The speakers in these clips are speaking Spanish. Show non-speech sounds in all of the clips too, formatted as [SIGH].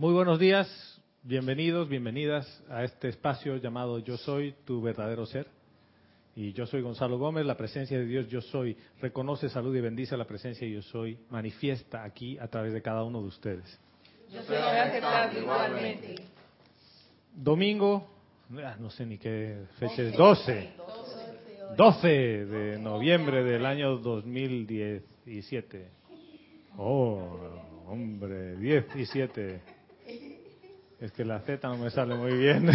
Muy buenos días, bienvenidos, bienvenidas a este espacio llamado Yo Soy, tu verdadero ser. Y yo soy Gonzalo Gómez, la presencia de Dios Yo Soy reconoce, salud y bendice la presencia de Yo Soy, manifiesta aquí a través de cada uno de ustedes. Yo soy igualmente. Domingo, ah, no sé ni qué fecha es, 12. 12 de noviembre del año 2017. Oh, hombre, 17. Es que la Z no me sale muy bien.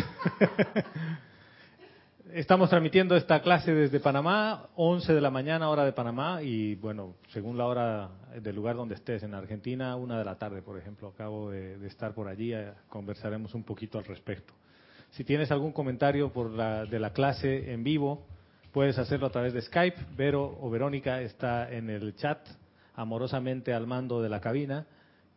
[LAUGHS] Estamos transmitiendo esta clase desde Panamá, 11 de la mañana, hora de Panamá, y bueno, según la hora del lugar donde estés, en Argentina, una de la tarde, por ejemplo. Acabo de, estar por allí, eh, conversaremos un poquito al respecto. Si tienes algún comentario por la, de la clase en vivo, puedes hacerlo a través de Skype. Vero o Verónica está en el chat, amorosamente al mando de la cabina,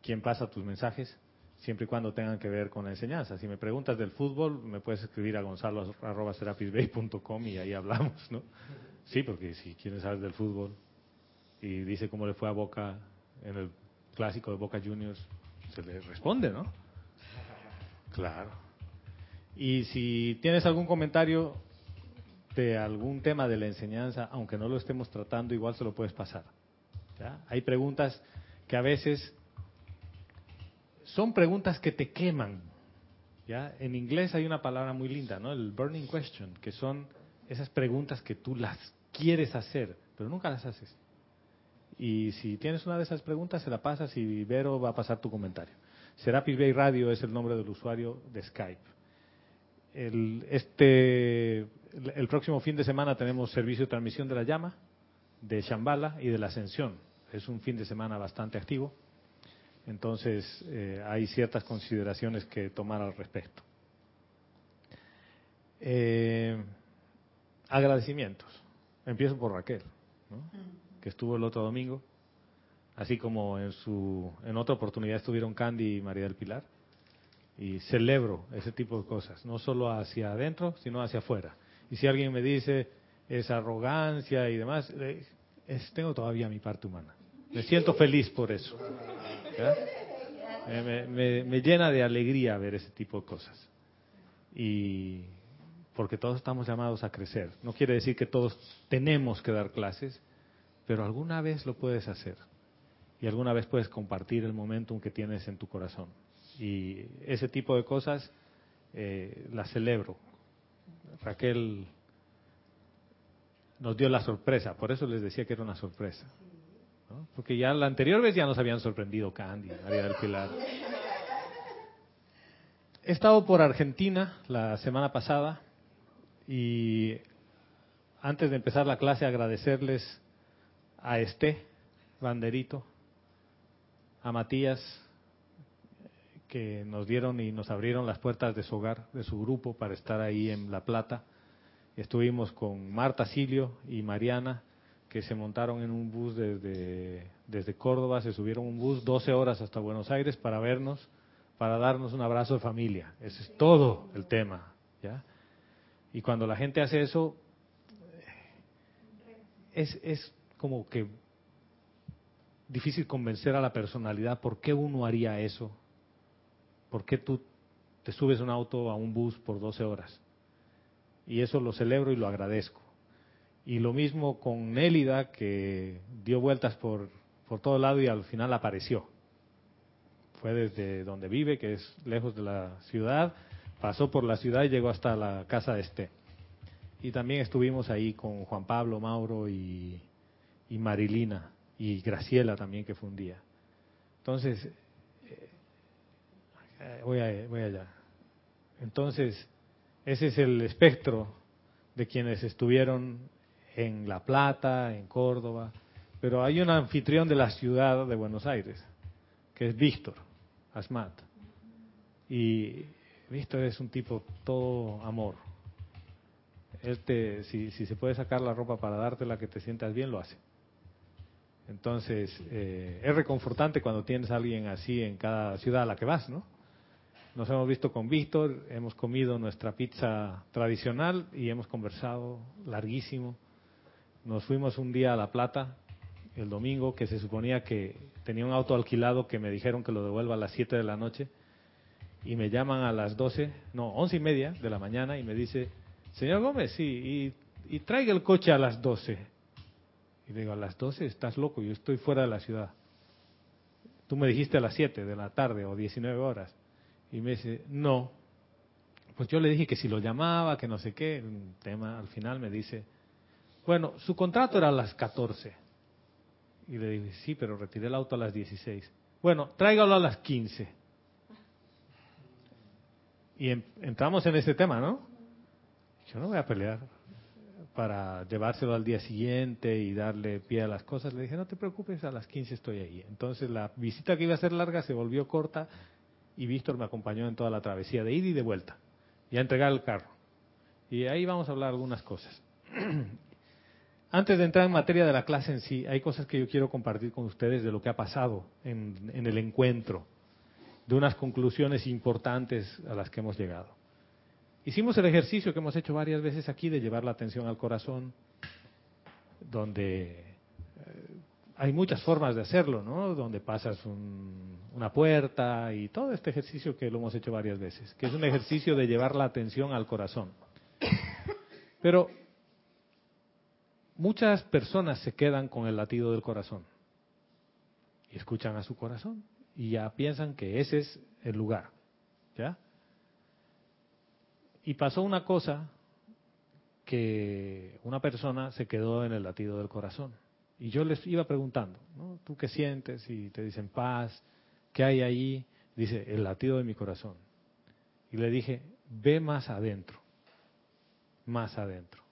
quien pasa tus mensajes siempre y cuando tengan que ver con la enseñanza. Si me preguntas del fútbol, me puedes escribir a gonzalo.serapisbay.com y ahí hablamos, ¿no? Sí, porque si quieres saber del fútbol y dice cómo le fue a Boca en el clásico de Boca Juniors, se le responde, ¿no? Claro. Y si tienes algún comentario de algún tema de la enseñanza, aunque no lo estemos tratando, igual se lo puedes pasar. ¿ya? Hay preguntas que a veces son preguntas que te queman. ¿ya? En inglés hay una palabra muy linda, ¿no? El burning question, que son esas preguntas que tú las quieres hacer, pero nunca las haces. Y si tienes una de esas preguntas, se la pasas y Vero va a pasar tu comentario. Serapis Bay Radio es el nombre del usuario de Skype. El, este, el próximo fin de semana tenemos servicio de transmisión de la llama, de Shambhala y de la Ascensión. Es un fin de semana bastante activo. Entonces, eh, hay ciertas consideraciones que tomar al respecto. Eh, agradecimientos. Empiezo por Raquel, que estuvo el otro domingo, así como en, su, en otra oportunidad estuvieron Candy y María del Pilar. Y celebro ese tipo de cosas, no solo hacia adentro, sino hacia afuera. Y si alguien me dice esa arrogancia y demás, eh, tengo todavía mi parte humana. Me siento feliz por eso. Me, llena de alegría ver ese tipo de cosas. Y porque todos estamos llamados a crecer. No quiere decir que todos tenemos que dar clases, pero alguna vez lo puedes hacer. Y alguna vez puedes compartir el momentum que tienes en tu corazón. Y ese tipo de cosas eh, las celebro. Raquel nos dio la sorpresa, por eso les decía que era una sorpresa. Porque ya la anterior vez ya nos habían sorprendido Candy, María del Pilar. He estado por Argentina la semana pasada y antes de empezar la clase agradecerles a este Banderito, a Matías, que nos dieron y nos abrieron las puertas de su hogar, de su grupo, para estar ahí en La Plata. Estuvimos con Marta Silio y Mariana, que se montaron en un bus desde, desde Córdoba, se subieron un bus 12 horas hasta Buenos Aires para vernos, para darnos un abrazo de familia. Ese es todo el tema. ¿ya? Y cuando la gente hace eso, es, es como que difícil convencer a la personalidad por qué uno haría eso. ¿Por qué tú te subes un auto a un bus por 12 horas? Y eso lo celebro y lo agradezco. Y lo mismo con Nélida, que dio vueltas por, por todo lado y al final apareció. Fue desde donde vive, que es lejos de la ciudad, pasó por la ciudad y llegó hasta la casa de Este. Y también estuvimos ahí con Juan Pablo, Mauro y, y Marilina, y Graciela también, que fue un día. Entonces, eh, voy, voy allá. Entonces, ese es el espectro de quienes estuvieron en La Plata, en Córdoba, pero hay un anfitrión de la ciudad de Buenos Aires, que es Víctor Asmat. Y Víctor es un tipo todo amor. Él si, si se puede sacar la ropa para darte la que te sientas bien, lo hace. Entonces, eh, es reconfortante cuando tienes a alguien así en cada ciudad a la que vas, ¿no? Nos hemos visto con Víctor, hemos comido nuestra pizza tradicional y hemos conversado larguísimo nos fuimos un día a La Plata, el domingo, que se suponía que tenía un auto alquilado que me dijeron que lo devuelva a las 7 de la noche. y me llaman a las 12, no, once y media de la mañana y me dice, señor Gómez, sí, y, y traiga el coche a las 12. Y le digo, a las 12 estás loco, yo estoy fuera de la ciudad. Tú me dijiste a las 7 de la tarde o 19 horas. Y me dice, no. Pues yo le dije que si lo llamaba, que no sé qué, un tema, al final me dice, bueno, su contrato era a las 14. Y le dije, sí, pero retiré el auto a las 16. Bueno, tráigalo a las 15. Y entramos en ese tema, ¿no? Yo no voy a pelear para llevárselo al día siguiente y darle pie a las cosas. Le dije, no te preocupes, a las 15 estoy ahí. Entonces la visita que iba a ser larga se volvió corta y Víctor me acompañó en toda la travesía de ida y de vuelta y a entregar el carro. Y ahí vamos a hablar algunas cosas. [CLEARS THROAT] Antes de entrar en materia de la clase en sí, hay cosas que yo quiero compartir con ustedes de lo que ha pasado en, el encuentro, de unas conclusiones importantes a las que hemos llegado. Hicimos el ejercicio que hemos hecho varias veces aquí de llevar la atención al corazón, donde eh, hay muchas formas de hacerlo, ¿no? Donde pasas una puerta y todo este ejercicio que lo hemos hecho varias veces, que es un ejercicio de llevar la atención al corazón. Pero muchas personas se quedan con el latido del corazón y escuchan a su corazón y ya piensan que ese es el lugar, ¿ya? Y pasó una cosa que una persona se quedó en el latido del corazón. Y yo les iba preguntando, ¿no? ¿Tú qué sientes? Y te dicen paz, ¿qué hay ahí? Dice, el latido de mi corazón. Y le dije, ve más adentro, más adentro.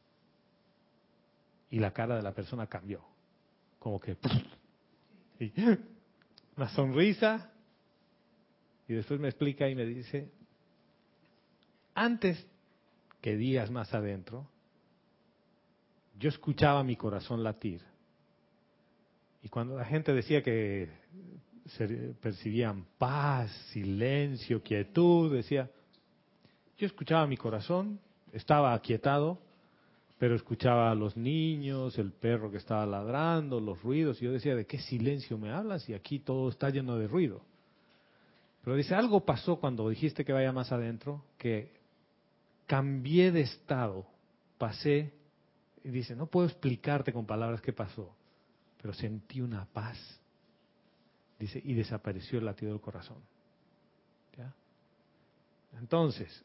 Y la cara de la persona cambió, como que... Y, [LAUGHS] una sonrisa. Y después me explica y me dice, antes que días más adentro, yo escuchaba mi corazón latir. Y cuando la gente decía que percibían paz, silencio, quietud, decía, yo escuchaba mi corazón, estaba aquietado, pero escuchaba a los niños, el perro que estaba ladrando, los ruidos, y yo decía, ¿de qué silencio me hablas? Y aquí todo está lleno de ruido. Pero dice, algo pasó cuando dijiste que vaya más adentro, que cambié de estado, pasé, y dice, no puedo explicarte con palabras qué pasó, pero sentí una paz. Dice, y desapareció el latido del corazón. Entonces,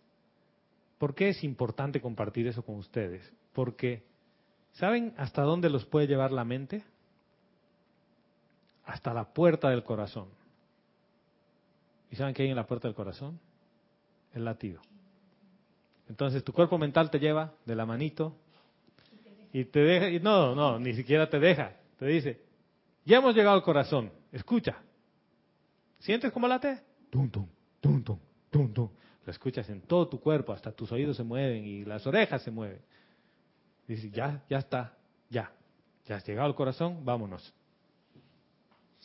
¿por qué es importante compartir eso con ustedes? Porque, ¿saben hasta dónde los puede llevar la mente? Hasta la puerta del corazón. ¿Y saben qué hay en la puerta del corazón? El latido. Entonces tu cuerpo mental te lleva de la manito y te deja, y no, no, ni siquiera te deja, te dice, ya hemos llegado al corazón, escucha. ¿Sientes cómo late? Tum, tum, tum, tum, tum, tum. Lo escuchas en todo tu cuerpo, hasta tus oídos se mueven y las orejas se mueven. Dice, ya, ya está, ya. Ya has llegado al corazón, vámonos.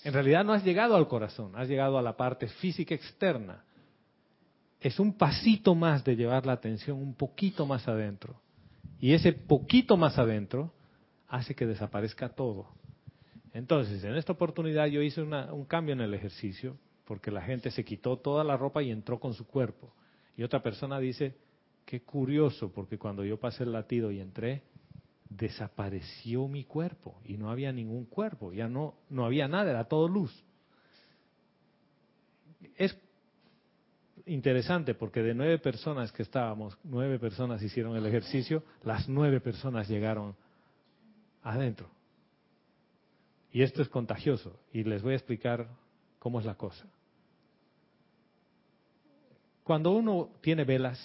En realidad no has llegado al corazón, has llegado a la parte física externa. Es un pasito más de llevar la atención un poquito más adentro. Y ese poquito más adentro hace que desaparezca todo. Entonces, en esta oportunidad yo hice un cambio en el ejercicio, porque la gente se quitó toda la ropa y entró con su cuerpo. Y otra persona dice, qué curioso, porque cuando yo pasé el latido y entré, desapareció mi cuerpo y no había ningún cuerpo, ya no, no había nada, era todo luz. Es interesante porque de nueve personas que estábamos, nueve personas hicieron el ejercicio, las nueve personas llegaron adentro. Y esto es contagioso y les voy a explicar cómo es la cosa. Cuando uno tiene velas,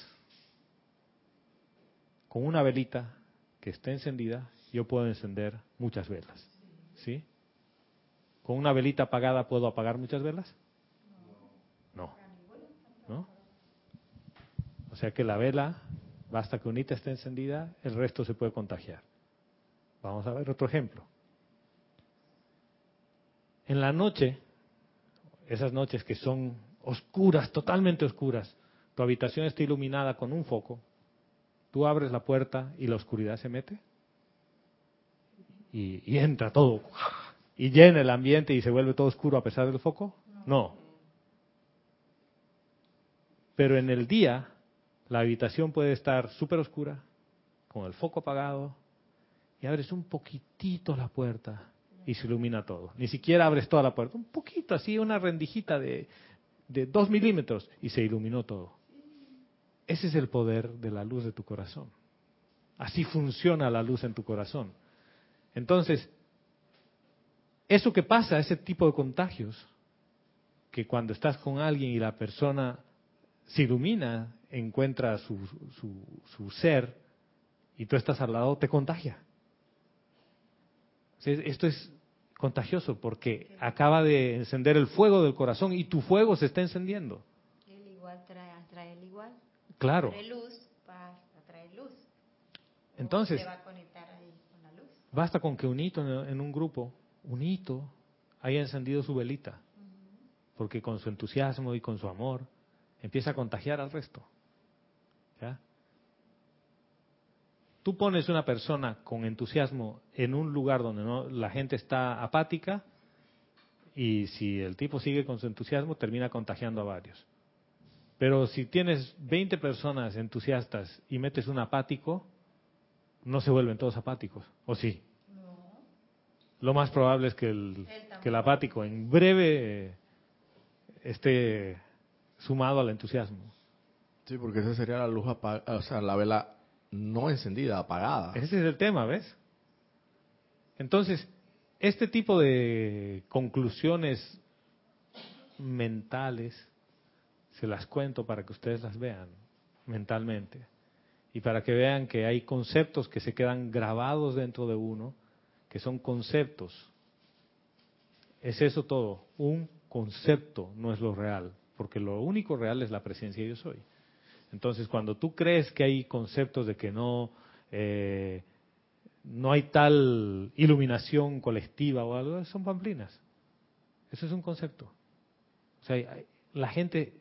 con una velita que esté encendida, yo puedo encender muchas velas. ¿Sí? ¿Con una velita apagada puedo apagar muchas velas? No. ¿No? O sea que la vela, basta que unita esté encendida, el resto se puede contagiar. Vamos a ver otro ejemplo. En la noche, esas noches que son oscuras, totalmente oscuras, tu habitación está iluminada con un foco, Tú abres la puerta y la oscuridad se mete y, entra todo y llena el ambiente y se vuelve todo oscuro a pesar del foco. No. Pero en el día, la habitación puede estar súper oscura, con el foco apagado, y abres un poquitito la puerta y se ilumina todo. Ni siquiera abres toda la puerta, un poquito, así, una rendijita de, de dos milímetros y se iluminó todo. Ese es el poder de la luz de tu corazón. Así funciona la luz en tu corazón. Entonces, eso que pasa, ese tipo de contagios, que cuando estás con alguien y la persona se ilumina, encuentra su, su, su ser y tú estás al lado, te contagia. Esto es contagioso porque acaba de encender el fuego del corazón y tu fuego se está encendiendo. El igual trae, trae el igual. Claro. Luz, luz. Entonces, Se va a conectar ahí con la luz. basta con que un hito en- un grupo, un hito, haya encendido su velita, porque con su entusiasmo y con su amor empieza a contagiar al resto. ¿Ya? Tú pones una persona con entusiasmo en un lugar donde no, la gente está apática y si el tipo sigue con su entusiasmo termina contagiando a varios. Pero si tienes 20 personas entusiastas y metes un apático, no se vuelven todos apáticos, ¿o sí? Lo más probable es que el, que el apático en breve eh, esté sumado al entusiasmo. Sí, porque esa sería la luz apagada, o sea, la vela no encendida, apagada. Ese es el tema, ¿ves? Entonces, este tipo de conclusiones mentales, se las cuento para que ustedes las vean mentalmente y para que vean que hay conceptos que se quedan grabados dentro de uno, que son conceptos. Es eso todo, un concepto no es lo real, porque lo único real es la presencia de yo soy. Entonces, cuando tú crees que hay conceptos de que no, eh, no hay tal iluminación colectiva o algo, son pamplinas. Eso es un concepto. O sea, la gente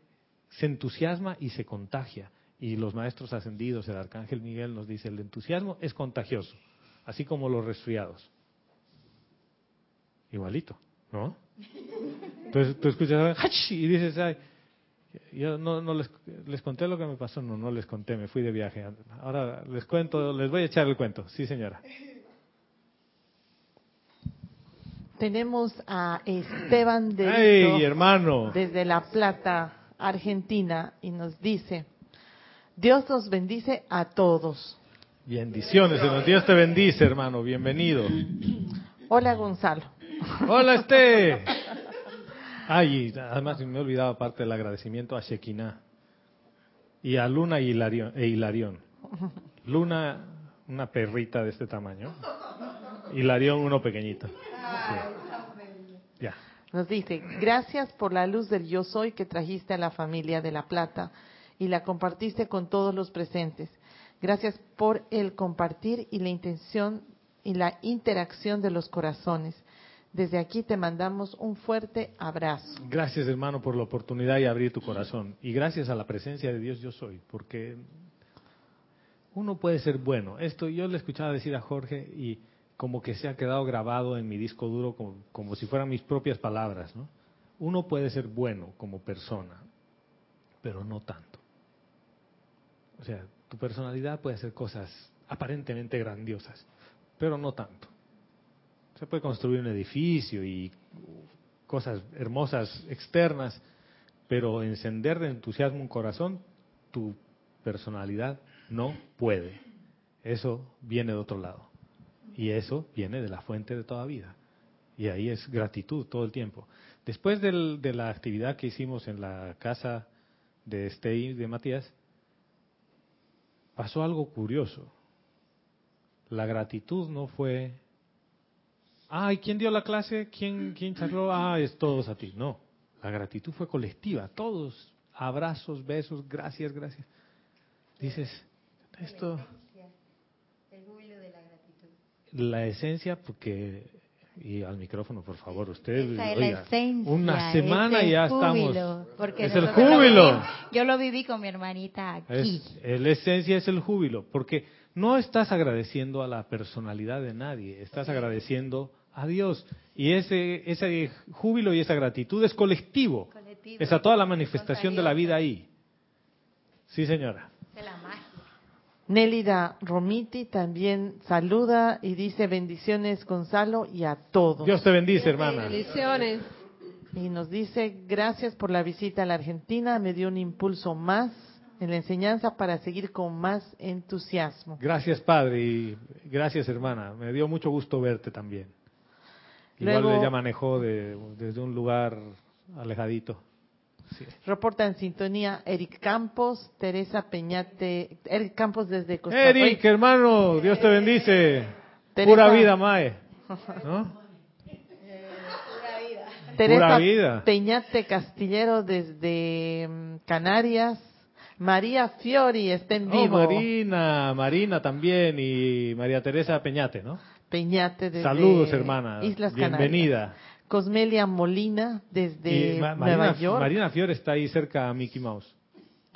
se entusiasma y se contagia. Y los maestros ascendidos, el arcángel Miguel nos dice, el entusiasmo es contagioso, así como los resfriados. Igualito, ¿no? Entonces tú escuchas y dices, ay, yo no, no les, les conté lo que me pasó, no, no les conté, me fui de viaje. Ahora les cuento, les voy a echar el cuento, sí señora. Tenemos a Esteban Derito ¡Ay, hermano! desde La Plata, Argentina, y nos dice, Dios nos bendice a todos. Bendiciones. Dios te bendice, hermano, bienvenido. Hola Gonzalo. Hola, [LAUGHS] este. Ay, además me he olvidado parte del agradecimiento a Shekinah y a Luna y Hilarión, e Hilarión. Luna, una perrita de este tamaño. Hilarión, uno pequeñito. Sí. Nos dice, gracias por la luz del yo soy que trajiste a la familia de La Plata y la compartiste con todos los presentes. Gracias por el compartir y la intención y la interacción de los corazones. Desde aquí te mandamos un fuerte abrazo. Gracias, hermano, por la oportunidad y abrir tu corazón. Y gracias a la presencia de Dios yo soy, porque uno puede ser bueno. Esto yo le escuchaba decir a Jorge y como que se ha quedado grabado en mi disco duro como, si fueran mis propias palabras, ¿no? Uno puede ser bueno como persona, pero no tanto. O sea, tu personalidad puede hacer cosas aparentemente grandiosas, pero no tanto. Se puede construir un edificio y cosas hermosas externas, pero encender de entusiasmo un corazón, tu personalidad no puede. Eso viene de otro lado. Y eso viene de la fuente de toda vida. Y ahí es gratitud todo el tiempo. Después de la actividad que hicimos en la casa de Stey de Matías, pasó algo curioso. La gratitud no fue, ay, ¿quién dio la clase? ¿Quién, quién charló? Ah, es todos a ti. No, la gratitud fue colectiva, todos, abrazos, besos, gracias, gracias. Dices, esto, El júbilo de la gratitud. La esencia, porque, y al micrófono, por favor, usted, Esa es la esencia. una semana y ya júbilo, estamos. Porque es el lo júbilo. viví- yo lo viví con mi hermanita aquí. Es, el esencia es el júbilo, porque no estás agradeciendo a la personalidad de nadie, estás agradeciendo a Dios. Y ese, ese júbilo y esa gratitud es colectivo. Colectivo, Es a toda la manifestación de la vida ahí. Sí, señora. Es la magia. Nélida Romiti también saluda y dice bendiciones Gonzalo y a todos. Dios te bendice, hermana. Bendiciones. Y nos dice, gracias por la visita a la Argentina, me dio un impulso más en la enseñanza para seguir con más entusiasmo. Gracias, Padre, y gracias, hermana. Me dio mucho gusto verte también. Igual ella manejó de- desde un lugar alejadito. Sí. Reporta en sintonía Eric Campos, Teresa Peñate, Eric Campos desde Costa Eric, Rica. hermano, Dios te bendice. Teresa- Pura vida, Mae. ¿No? [LAUGHS] Teresa Pura vida. Peñate Castillero desde mm, Canarias. María Fiori está en Oh, vivo. Marina, Marina también y María Teresa Peñate, ¿no? Peñate desde Saludos, hermana. Islas Bienvenida. Cosmelia Molina desde y Nueva Marina, York. Marina Fiore está ahí cerca a Mickey Mouse.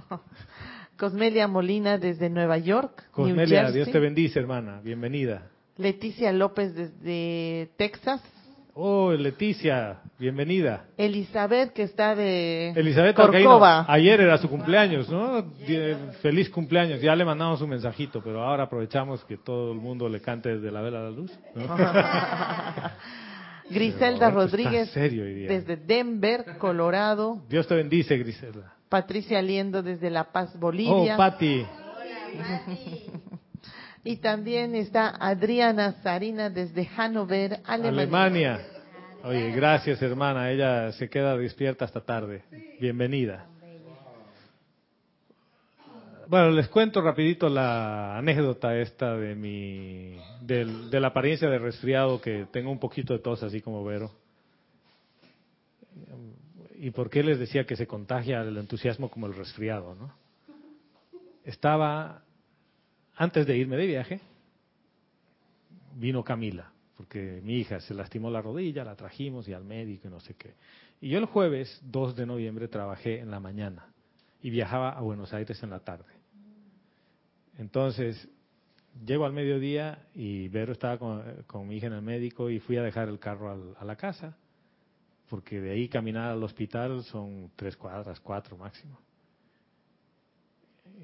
[LAUGHS] Cosmelia Molina desde Nueva York. Cosmelia. Dios te bendice, hermana. Bienvenida. Leticia López desde Texas. Oh, Leticia, bienvenida. Elizabeth que está de Elizabeth Corcova. ayer era su cumpleaños, ¿no? Feliz cumpleaños. Ya le mandamos un mensajito, pero ahora aprovechamos que todo el mundo le cante desde la vela a la luz. ¿no? [LAUGHS] [LAUGHS] Griselda Rodríguez serio desde Denver, Colorado. Dios te bendice, Griselda. Patricia Liendo desde La Paz, Oh, Bolivia. Patti. [LAUGHS] y también está Adriana Sarina desde Hannover, Alemania. Alemania. Oye, gracias, hermana. Ella se queda despierta hasta tarde. Bienvenida. Bueno, les cuento rapidito la anécdota esta de mi del- de la apariencia de resfriado que tengo un poquito de tos así como Vero. ¿Y por qué les decía que se contagia el entusiasmo como el resfriado, no? Estaba antes de irme de viaje vino Camila, porque mi hija se lastimó la rodilla, la trajimos y al médico y no sé qué. Y yo el jueves 2 de noviembre trabajé en la mañana y viajaba a Buenos Aires en la tarde. Entonces, llego al mediodía y Vero estaba con, mi hija en el médico y fui a dejar el carro al- a la casa, porque de ahí caminar al hospital son tres cuadras, cuatro máximo.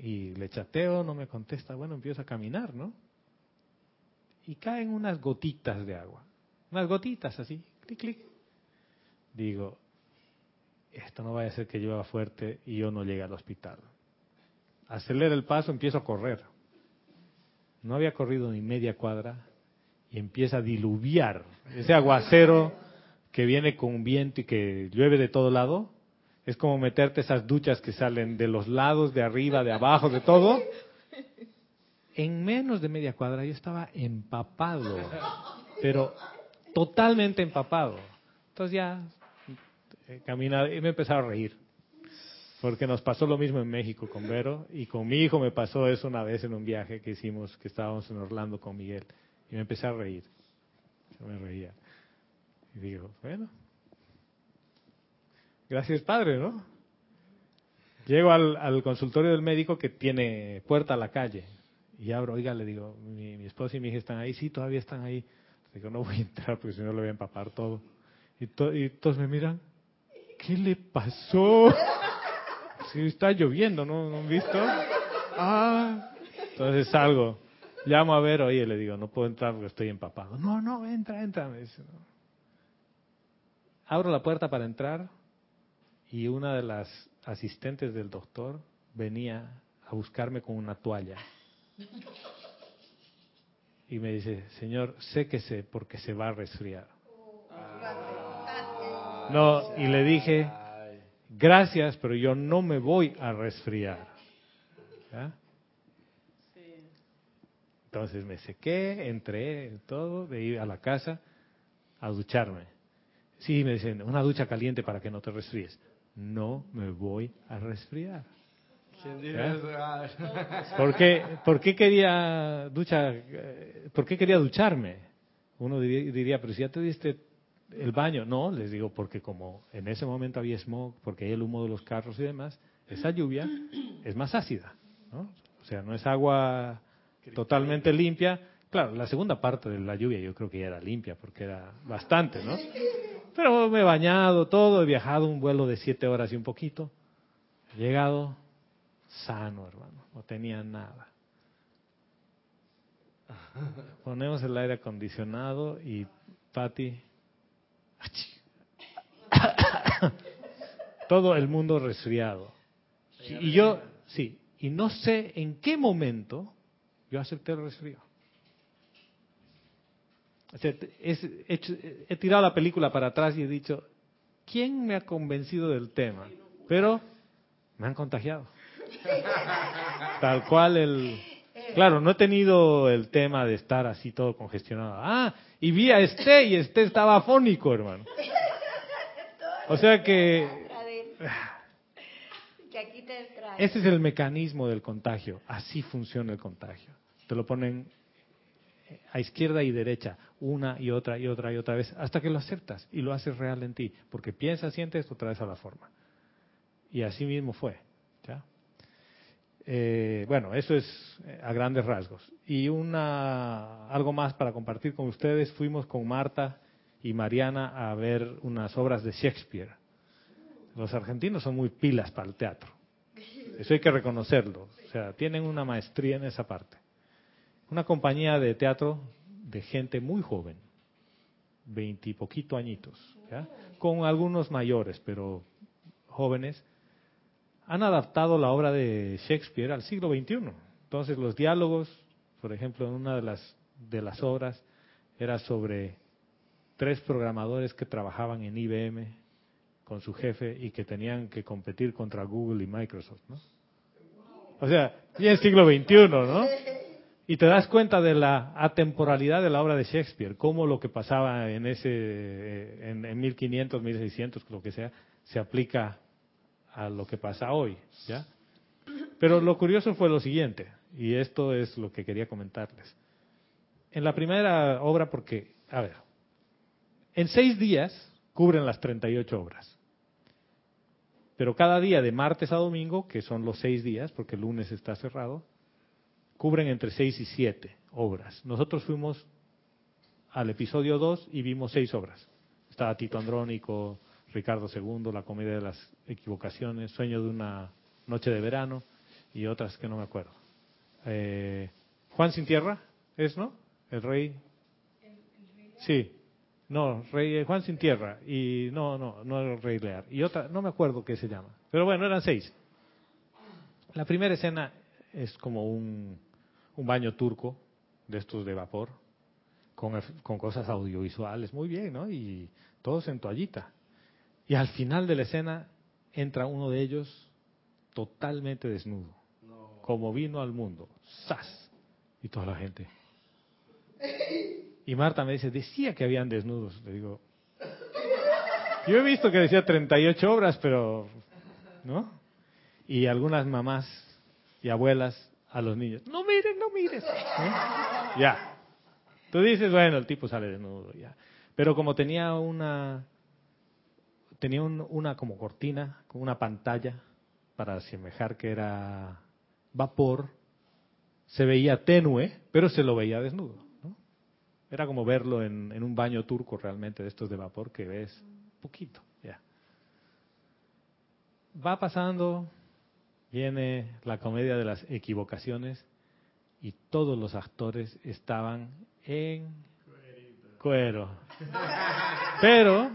Y le chateo, no me contesta, bueno, empiezo a caminar, ¿no? y caen unas gotitas de agua. Unas gotitas así, clic, clic. Digo, esto no vaya a ser que llueva fuerte y yo no llegue al hospital. Acelero el paso, empiezo a correr. No había corrido ni media cuadra y empieza a diluviar. Ese aguacero que viene con viento y que llueve de todo lado, es como meterte esas duchas que salen de los lados, de arriba, de abajo, de todo. En menos de media cuadra yo estaba empapado, pero totalmente empapado. Entonces ya eh, caminaba y me empezaba a reír. Porque nos pasó lo mismo en México con Vero y con mi hijo me pasó eso una vez en un viaje que hicimos, que estábamos en Orlando con Miguel. Y me empecé a reír. Yo me reía. Y digo, bueno, gracias Padre, ¿no? Llego al, al consultorio del médico que tiene puerta a la calle. Y abro, oiga, le digo, mi, mi esposa y mi hija están ahí, sí, todavía están ahí. Le digo, no voy a entrar porque si no le voy a empapar todo. Y, to- y todos me miran, ¿qué le pasó? Está lloviendo, ¿no? ¿No han visto? Ah. Entonces salgo, llamo a ver, oye, le digo, no puedo entrar porque estoy empapado. No, no, entra, entra. Me dice, no. Abro la puerta para entrar y una de las asistentes del doctor venía a buscarme con una toalla. Y me dice, señor, séquese porque se va a resfriar. No, y le dije, gracias, pero yo no me voy a resfriar. Entonces me sequé, entré, todo, de ir a la casa a ducharme. Sí, me dicen, una ducha caliente para que no te resfríes. No me voy a resfriar. ¿Por qué, por qué quería eh, por qué quería ducharme? Uno diría, pero si ya te diste el baño. No, les digo, porque como en ese momento había smog, porque hay el humo de los carros y demás, esa lluvia es más ácida, ¿no? O sea, no es agua totalmente limpia. Claro, la segunda parte de la lluvia yo creo que ya era limpia, porque era bastante, ¿no? Pero me he bañado todo, he viajado un vuelo de siete horas y un poquito. He llegado, sano, hermano, no tenía nada. Ponemos el aire acondicionado y Patti, todo el mundo resfriado. Y yo, sí, y no sé en qué momento yo acepté el resfrío. he, tirado la película para atrás y he dicho, ¿quién me ha convencido del tema? Pero me han contagiado. [LAUGHS] Tal cual el... Claro, no he tenido el tema de estar así todo congestionado. Ah, y vi a este y este estaba afónico, hermano. O sea que... Ese es el mecanismo del contagio. Así funciona el contagio. Te lo ponen a izquierda y derecha, una y otra y otra y otra vez, hasta que lo aceptas y lo haces real en ti, porque piensas, sientes, otra vez a la forma. Y así mismo fue. Eh, bueno, eso es eh, a grandes rasgos. Y una algo más para compartir con ustedes. Fuimos con Marta y Mariana a ver unas obras de Shakespeare. Los argentinos son muy pilas para el teatro. Eso hay que reconocerlo. O sea, tienen una maestría en esa parte. Una compañía de teatro de gente muy joven, veintipoquito añitos, con algunos mayores, pero jóvenes, han adaptado la obra de Shakespeare al siglo XXI. Entonces los diálogos, por ejemplo, en una de las, de las obras era sobre tres programadores que trabajaban en IBM con su jefe y que tenían que competir contra Google y Microsoft, ¿no? O sea, ya es siglo XXI, ¿no? Y te das cuenta de la atemporalidad de la obra de Shakespeare, cómo lo que pasaba en ese eh, en, en 1500, 1600, lo que sea, se aplica a lo que pasa hoy, ¿ya? Pero lo curioso fue lo siguiente, y esto es lo que quería comentarles. En la primera obra, porque, a ver, en seis días cubren las 38 obras. Pero cada día de martes a domingo, que son los seis días, porque el lunes está cerrado, cubren entre seis y siete obras. Nosotros fuimos al episodio 2 y vimos seis obras. Estaba Tito Andrónico, Ricardo II, La comedia de las equivocaciones, Sueño de una noche de verano y otras que no me acuerdo. Eh, Juan sin tierra, ¿es no? El rey. Sí, no, rey eh, Juan sin tierra y no, no, no el rey Lear y otra, no me acuerdo qué se llama. Pero bueno, eran seis. La primera escena es como un un baño turco de estos de vapor, con, con cosas audiovisuales, muy bien, ¿no? Y todos en toallita. Y al final de la escena entra uno de ellos totalmente desnudo, como vino al mundo, ¡zas! Y toda la gente. Y Marta me dice, decía que habían desnudos. Le digo, yo he visto que decía 38 obras, pero, ¿no? Y algunas mamás y abuelas a los niños, no miren, no mires. Ya. Tú dices, bueno, el tipo sale desnudo, ya. Pero como tenía una, tenía una como cortina, como una pantalla, para asemejar que era vapor, se veía tenue, pero se lo veía desnudo. ¿no? Era como verlo en, en, un baño turco realmente de estos de vapor que ves poquito. Ya. Va pasando Viene la comedia de las equivocaciones y todos los actores estaban en cuero. Pero,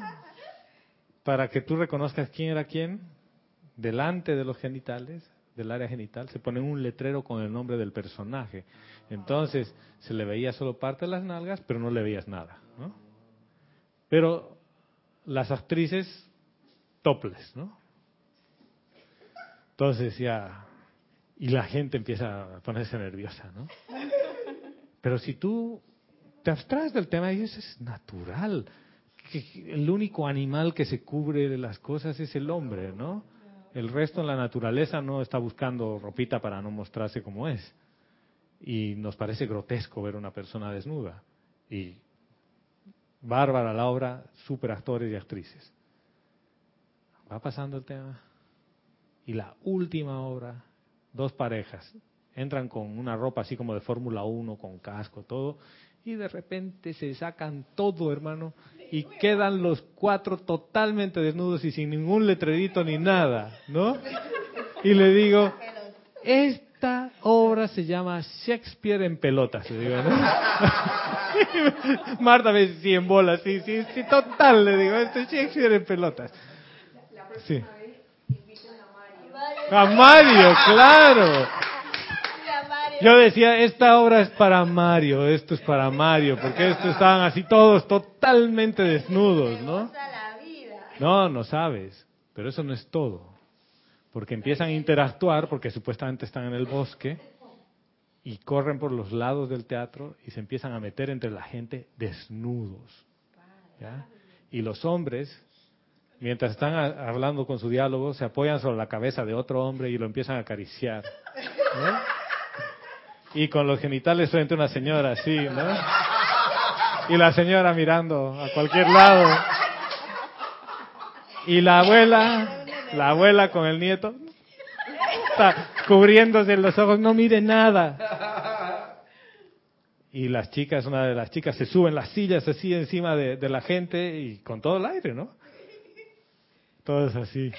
para que tú reconozcas quién era quién, delante de los genitales, del área genital, se pone un letrero con el nombre del personaje. Entonces, se le veía solo parte de las nalgas, pero no le veías nada. ¿no? Pero las actrices, toples, ¿no? Entonces ya, y la gente empieza a ponerse nerviosa, ¿no? Pero si tú te abstraes del tema y dices, es natural, que el único animal que se cubre de las cosas es el hombre, ¿no? El resto en la naturaleza no está buscando ropita para no mostrarse como es. Y nos parece grotesco ver una persona desnuda. Y bárbara la obra, super actores y actrices. Va pasando el tema. Y la última obra, dos parejas, entran con una ropa así como de Fórmula 1, con casco, todo, y de repente se sacan todo, hermano, y quedan los cuatro totalmente desnudos y sin ningún letrerito ni nada, ¿no? Y le digo, esta obra se llama Shakespeare en pelotas. le digo, ¿no? [LAUGHS] Marta me dice, sí, en bolas, sí, sí, sí, total, le digo, esto es Shakespeare en pelotas. Sí. A Mario, claro. Yo decía, esta obra es para Mario, esto es para Mario, porque estos estaban así todos totalmente desnudos, ¿no? No, no sabes, pero eso no es todo, porque empiezan a interactuar, porque supuestamente están en el bosque, y corren por los lados del teatro y se empiezan a meter entre la gente desnudos. ¿ya? Y los hombres, mientras están hablando con su diálogo, se apoyan sobre la cabeza de otro hombre y lo empiezan a acariciar. ¿no? Y con los genitales frente a una señora, así, ¿no? Y la señora mirando a cualquier lado. Y la abuela, la abuela con el nieto, está cubriéndose los ojos, no mire nada. Y las chicas, una de las chicas se suben las sillas así encima de, de la gente y con todo el aire, ¿no? Todos así.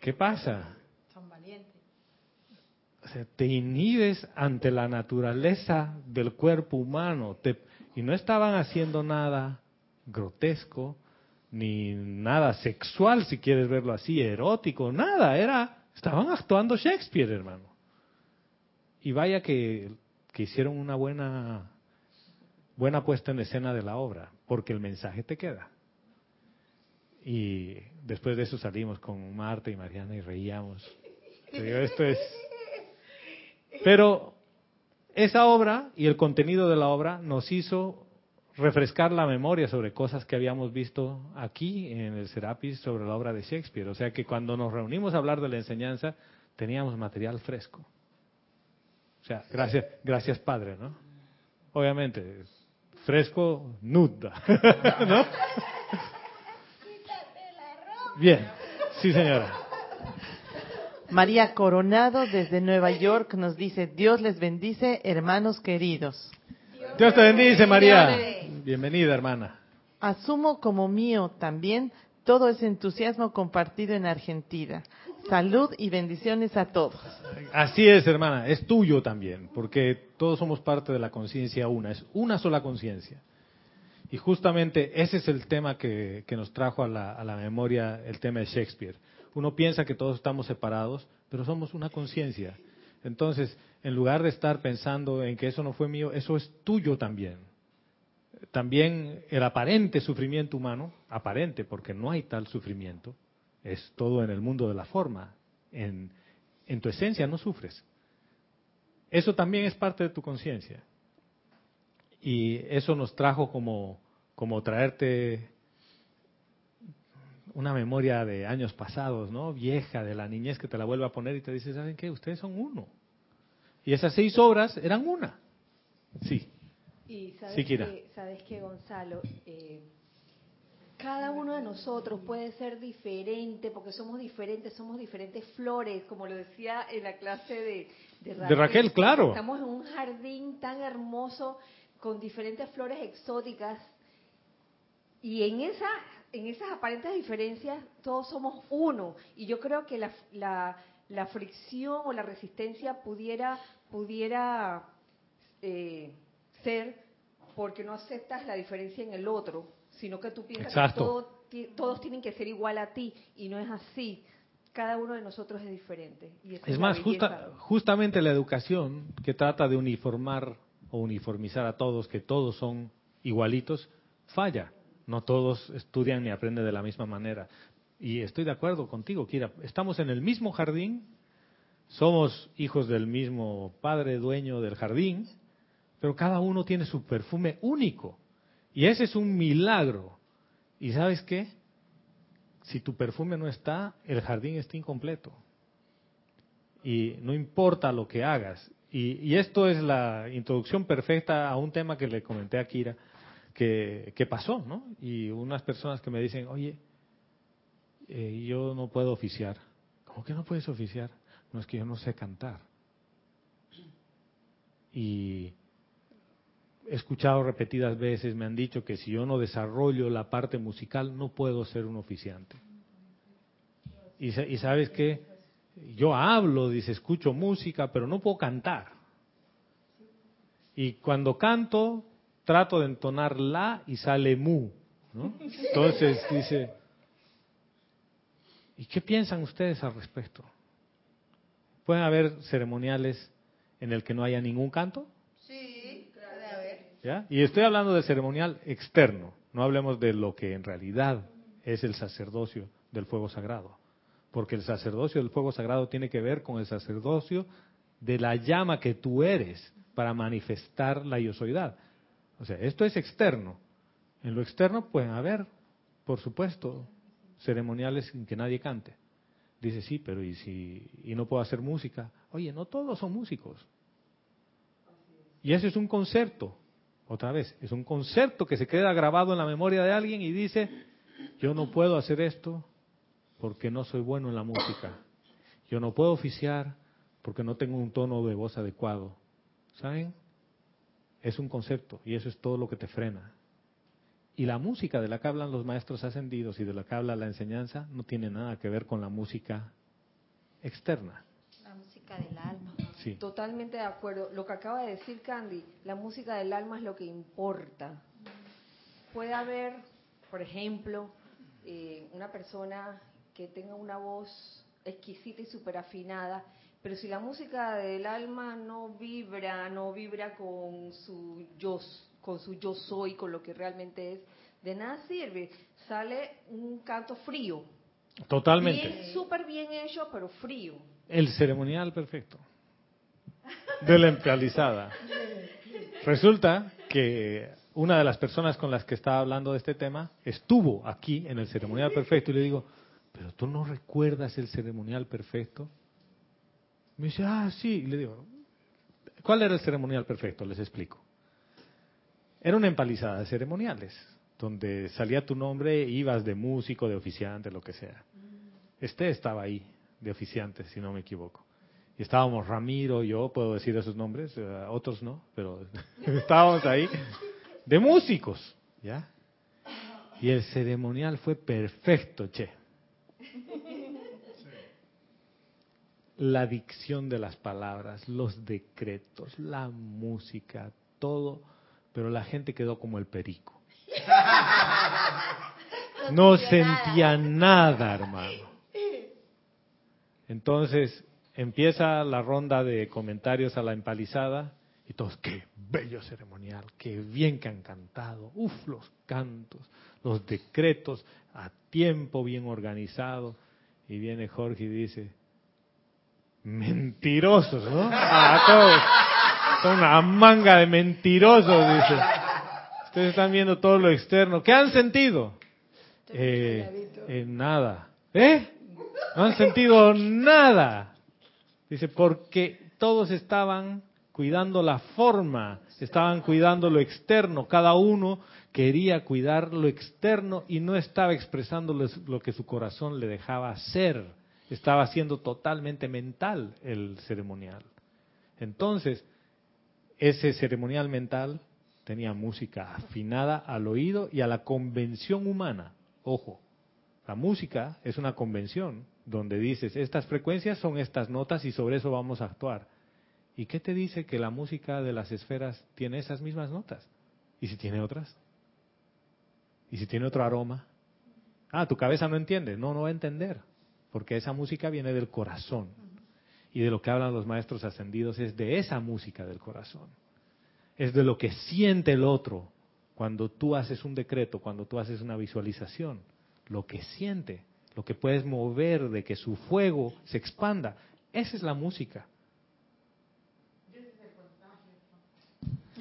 ¿Qué pasa? Son valientes. O sea, te inhibes ante la naturaleza del cuerpo humano. Te- y no estaban haciendo nada grotesco, ni nada sexual, si quieres verlo así, erótico, nada. Era, estaban actuando Shakespeare, hermano. Y vaya que, que hicieron una buena, buena puesta en escena de la obra, porque el mensaje te queda. Y después de eso salimos con Marta y Mariana y reíamos. Digo, esto es pero esa obra y el contenido de la obra nos hizo refrescar la memoria sobre cosas que habíamos visto aquí en el Serapis sobre la obra de Shakespeare. O sea que cuando nos reunimos a hablar de la enseñanza, teníamos material fresco. O sea, gracias, gracias Padre, ¿no? Obviamente, fresco, nuda, [LAUGHS] ¿no? [LAUGHS] Bien, sí señora. María Coronado desde Nueva York nos dice, Dios les bendice, hermanos queridos. Dios te bendice, María. Bienvenida, hermana. Asumo como mío también todo ese entusiasmo compartido en Argentina. Salud y bendiciones a todos. Así es, hermana, es tuyo también, porque todos somos parte de la conciencia una, es una sola conciencia. Y justamente ese es el tema que, que nos trajo a la, a la memoria el tema de Shakespeare. Uno piensa que todos estamos separados, pero somos una conciencia. Entonces, en lugar de estar pensando en que eso no fue mío, eso es tuyo también. También el aparente sufrimiento humano, aparente porque no hay tal sufrimiento, es todo en el mundo de la forma. En, en tu esencia no sufres. Eso también es parte de tu conciencia. Y eso nos trajo como, como traerte una memoria de años pasados, ¿no? Vieja, de la niñez que te la vuelve a poner y te dice, ¿saben qué? Ustedes son uno. Y esas seis obras eran una. Sí. Y sabes Sí, que, sabes que Gonzalo, Eh, cada uno de nosotros puede ser diferente porque somos diferentes, somos diferentes flores, como lo decía en la clase de, de Raquel. De Raquel, claro. Estamos en un jardín tan hermoso con diferentes flores exóticas y en esa en esas aparentes diferencias todos somos uno y yo creo que la, la, la fricción o la resistencia pudiera pudiera eh, ser porque no aceptas la diferencia en el otro, sino que tú piensas Exacto. que todo todos tienen que ser igual a ti y no es así. Cada uno de nosotros es diferente. Y Es más, justa- justamente la educación que trata de uniformar o uniformizar a todos, que todos son igualitos, falla. No todos estudian ni aprenden de la misma manera. Y estoy de acuerdo contigo, Kira. Estamos en el mismo jardín, somos hijos del mismo padre dueño del jardín, pero cada uno tiene su perfume único. Y ese es un milagro. ¿Y sabes qué? Si tu perfume no está, el jardín está incompleto y no importa lo que hagas. Y, y esto es la introducción perfecta a un tema que le comenté a Kira, que, que pasó, ¿no? Y unas personas que me dicen, oye, eh, yo no puedo oficiar. ¿Cómo que no puedes oficiar? No es que yo no sé cantar. Y he escuchado repetidas veces, me han dicho que si yo no desarrollo la parte musical, no puedo ser un oficiante. Y, y sabes qué? yo hablo, dice, escucho música, pero no puedo cantar. Y cuando canto, trato de entonar la y sale mu. ¿no? Entonces dice, ¿y qué piensan ustedes al respecto? ¿Pueden haber ceremoniales en el que no haya ningún canto? Sí, puede haber. ¿Ya? Y estoy hablando de ceremonial externo, no hablemos de lo que en realidad es el sacerdocio del fuego sagrado, porque el sacerdocio del fuego sagrado tiene que ver con el sacerdocio de la llama que tú eres para manifestar la yosoidad. O sea, esto es externo. En lo externo pueden haber, por supuesto, ceremoniales en que nadie cante. Dice, sí, pero ¿y si y no puedo hacer música? Oye, no todos son músicos. Y ese es un concepto, otra vez, es un concepto que se queda grabado en la memoria de alguien y dice, yo no puedo hacer esto porque no soy bueno en la música. Yo no puedo oficiar porque no tengo un tono de voz adecuado. ¿Saben? Es un concepto y eso es todo lo que te frena. Y la música de la que hablan los maestros ascendidos y de la que habla la enseñanza no tiene nada que ver con la música externa. La música del alma. Sí. Totalmente de acuerdo. Lo que acaba de decir Candy, la música del alma es lo que importa. Puede haber, por ejemplo, eh, una persona que tenga una voz exquisita y súper afinada, pero si la música del alma no vibra, no vibra con su yo, con su yo soy, con lo que realmente es, de nada sirve. Sale un canto frío. Totalmente. Bien, súper bien hecho, pero frío. El ceremonial perfecto. De la empalizada. Resulta que una de las personas con las que estaba hablando de este tema estuvo aquí en el ceremonial perfecto y le digo, pero tú no recuerdas el ceremonial perfecto. Me dice, ah, sí. Y le digo, ¿cuál era el ceremonial perfecto? Les explico. Era una empalizada de ceremoniales, donde salía tu nombre, ibas de músico, de oficiante, lo que sea. Este estaba ahí, de oficiante, si no me equivoco. Y estábamos Ramiro, yo puedo decir esos nombres, eh, otros no, pero [LAUGHS] estábamos ahí, de músicos, ¿ya? Y el ceremonial fue perfecto, che. La dicción de las palabras, los decretos, la música, todo, pero la gente quedó como el perico. [LAUGHS] No sentía nada, hermano. Entonces empieza la ronda de comentarios a la empalizada y todos, qué bello ceremonial, qué bien que han cantado, uf, los cantos, los decretos a tiempo bien organizado. Y viene Jorge y dice, mentirosos, ¿no? A todos. Son una manga de mentirosos, dice. Ustedes están viendo todo lo externo. ¿Qué han sentido? Eh, eh, nada. ¿Eh? No han sentido nada. Dice, porque todos estaban cuidando la forma, estaban cuidando lo externo, cada uno quería cuidar lo externo y no estaba expresando lo que su corazón le dejaba hacer, estaba siendo totalmente mental el ceremonial. Entonces, ese ceremonial mental tenía música afinada al oído y a la convención humana. Ojo, la música es una convención donde dices, estas frecuencias son estas notas y sobre eso vamos a actuar. ¿Y qué te dice que la música de las esferas tiene esas mismas notas? ¿Y si tiene otras? ¿Y si tiene otro aroma? Ah, tu cabeza no entiende. No, no va a entender. Porque esa música viene del corazón. Y de lo que hablan los maestros ascendidos es de esa música del corazón. Es de lo que siente el otro cuando tú haces un decreto, cuando tú haces una visualización. Lo que siente lo que puedes mover de que su fuego se expanda. Esa es la música.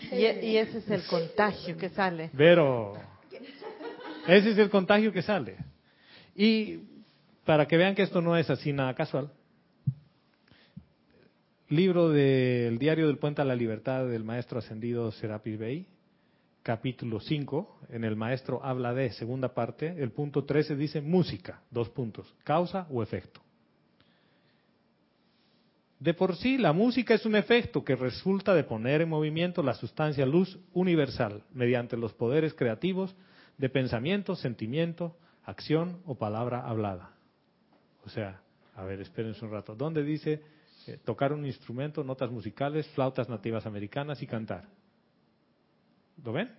Y, y ese es el contagio que sale. Pero ese es el contagio que sale. Y para que vean que esto no es así nada casual, libro del Diario del Puente a la Libertad del maestro ascendido Serapis Bey, capítulo 5, en el maestro habla de, segunda parte, el punto 13 dice música, dos puntos, causa o efecto. De por sí, la música es un efecto que resulta de poner en movimiento la sustancia luz universal mediante los poderes creativos de pensamiento, sentimiento, acción o palabra hablada. O sea, A ver, espérense un rato. ¿Dónde dice eh, tocar un instrumento, notas musicales, flautas nativas americanas y cantar? ¿Lo ven?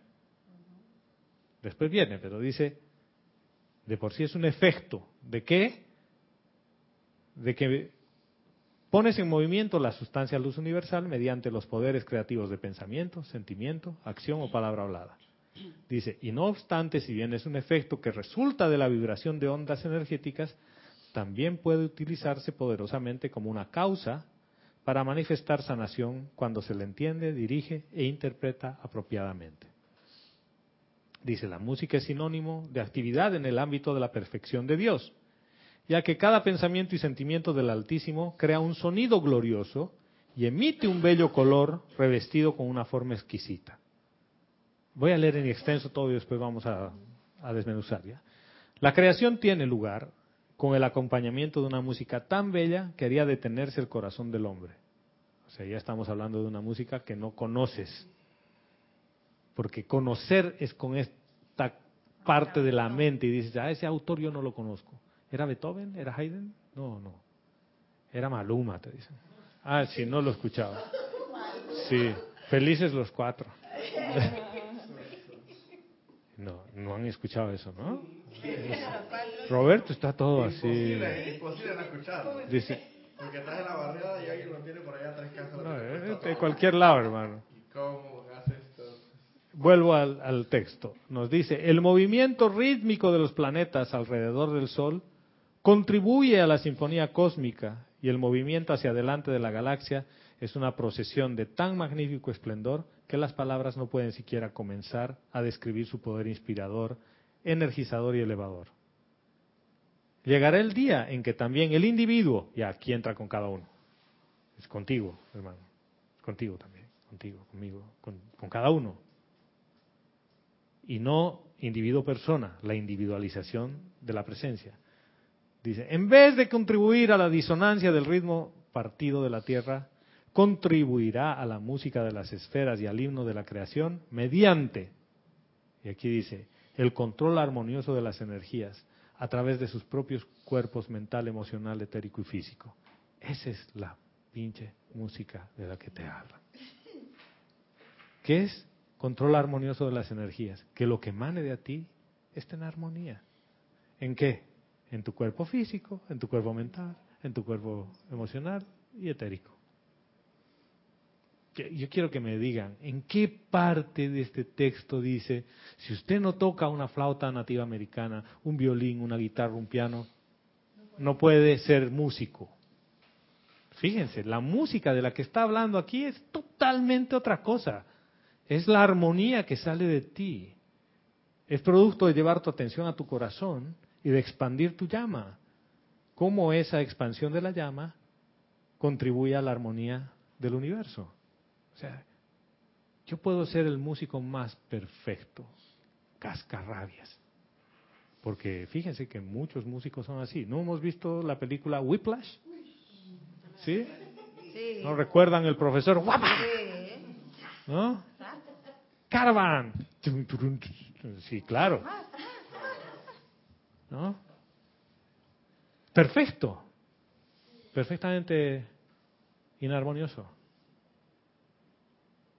Después viene, pero dice, de por sí es un efecto. ¿De qué? De que pones en movimiento la sustancia luz universal mediante los poderes creativos de pensamiento, sentimiento, acción o palabra hablada. Dice, y no obstante, si bien es un efecto que resulta de la vibración de ondas energéticas, también puede utilizarse poderosamente como una causa para manifestar sanación cuando se le entiende, dirige e interpreta apropiadamente. Dice, la música es sinónimo de actividad en el ámbito de la perfección de Dios, ya que cada pensamiento y sentimiento del Altísimo crea un sonido glorioso y emite un bello color revestido con una forma exquisita. Voy a leer en extenso todo y después vamos a, desmenuzar ya. La creación tiene lugar con el acompañamiento de una música tan bella que haría detenerse el corazón del hombre. O sea, ya estamos hablando de una música que no conoces. Porque conocer es con esta parte de la mente y dices, ah, ese autor yo no lo conozco. ¿Era Beethoven? ¿Era Haydn? No, no. Era Maluma, te dicen. Ah, sí, no lo escuchaba. Sí, felices los cuatro. [LAUGHS] No, no han escuchado eso, ¿no? Roberto está todo así. Imposible, no escucharlo. Dice, Porque estás en la barriada y alguien lo tiene por allá tres casas. no, eh, de cualquier lado, hermano. ¿Y cómo haces esto? Vuelvo al, al texto. Nos dice, el movimiento rítmico de los planetas alrededor del Sol contribuye a la sinfonía cósmica y el movimiento hacia adelante de la galaxia es una procesión de tan magnífico esplendor que las palabras no pueden siquiera comenzar a describir su poder inspirador, energizador y elevador. Llegará el día en que también el individuo, y aquí entra con cada uno, es contigo, hermano, contigo también, contigo, conmigo, con, con cada uno. Y no individuo-persona, la individualización de la presencia. Dice, en vez de contribuir a la disonancia del ritmo partido de la Tierra, contribuirá a la música de las esferas y al himno de la creación mediante, y aquí dice, el control armonioso de las energías a través de sus propios cuerpos mental, emocional, etérico y físico. Esa es la pinche música de la que te habla. ¿Qué es control armonioso de las energías? Que lo que emane de ti esté en armonía. ¿En qué? En tu cuerpo físico, en tu cuerpo mental, en tu cuerpo emocional y etérico yo quiero que me digan, ¿en qué parte de este texto dice, si usted no toca una flauta nativa americana, un violín, una guitarra, un piano, no puede ser músico? Fíjense, la música de la que está hablando aquí es totalmente otra cosa. Es la armonía que sale de ti. Es producto de llevar tu atención a tu corazón y de expandir tu llama. ¿Cómo esa expansión de la llama contribuye a la armonía del universo? O sea, yo puedo ser el músico más perfecto, cascarrabias. Porque fíjense que muchos músicos son así. ¿No hemos visto la película Whiplash? ¿Sí? Sí. ¿No recuerdan el profesor? ¡Guapa! Sí. ¿No? Caravan. Sí, claro. ¿No? Perfecto. Perfectamente inarmonioso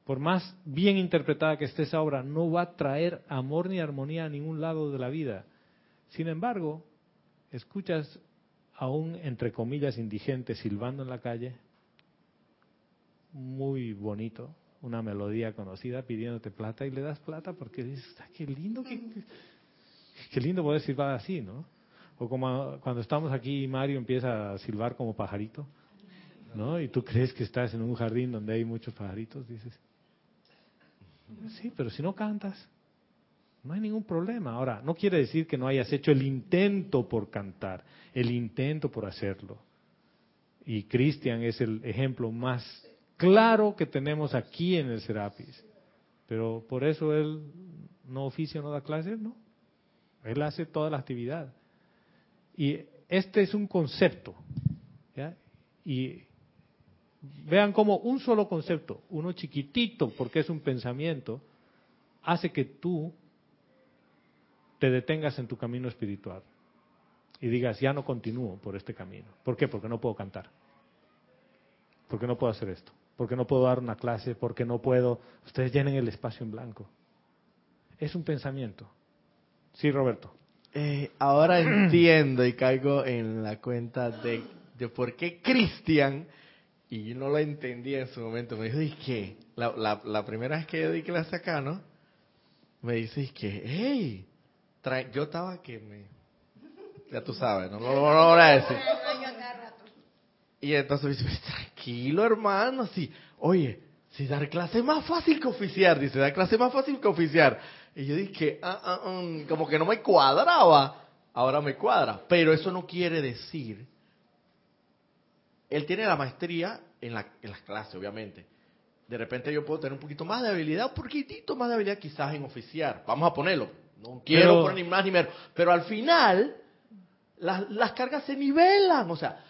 por más bien interpretada que esté esa obra, no va a traer amor ni armonía a ningún lado de la vida. Sin embargo, escuchas a un, entre comillas, indigente silbando en la calle, muy bonito, una melodía conocida pidiéndote plata y le das plata porque dices, ah, qué lindo, qué, qué lindo poder silbar así, ¿no? O como cuando estamos aquí y Mario empieza a silbar como pajarito, ¿no? Y tú crees que estás en un jardín donde hay muchos pajaritos, dices, Sí, pero si no cantas, no hay ningún problema. Ahora, no quiere decir que no hayas hecho el intento por cantar, el intento por hacerlo. Y Cristian es el ejemplo más claro que tenemos aquí en el Serapis. Pero por eso él no oficia, no da clases, no. Él hace toda la actividad. Y este es un concepto. ¿ya? Y Vean cómo un solo concepto, uno chiquitito porque es un pensamiento, hace que tú te detengas en tu camino espiritual. y digas, ya no continúo por este camino. ¿Por qué? Porque no puedo cantar. Porque no puedo hacer esto. Porque no puedo dar una clase. Porque no puedo. Ustedes llenen el espacio en blanco. Es un pensamiento. Sí, Roberto. Eh, ahora entiendo y caigo en la cuenta de, de por qué Cristian, y yo no lo entendía en su momento, me dijo, ¿y qué? La, primera vez que yo di clase acá, ¿no? Me dice, ¿y qué? ¡Hey! Yo estaba que me... Ya tú sabes, no, no, no voy a decir. Y entonces me dice, "Pues, tranquilo hermano, sí. Oye, si dar clase es más fácil que oficiar, dice, dar clase es más fácil que oficiar. Y yo dije, ah, ah, mm, como que no me cuadraba. Ahora me cuadra. Pero eso no quiere decir. Él tiene la maestría en, la, en las clases, obviamente. De repente yo puedo tener un poquito más de habilidad, un poquitito más de habilidad quizás en oficiar. Vamos a ponerlo. No quiero Pero- poner ni más ni menos. Pero al final, las, las cargas se nivelan. O sea,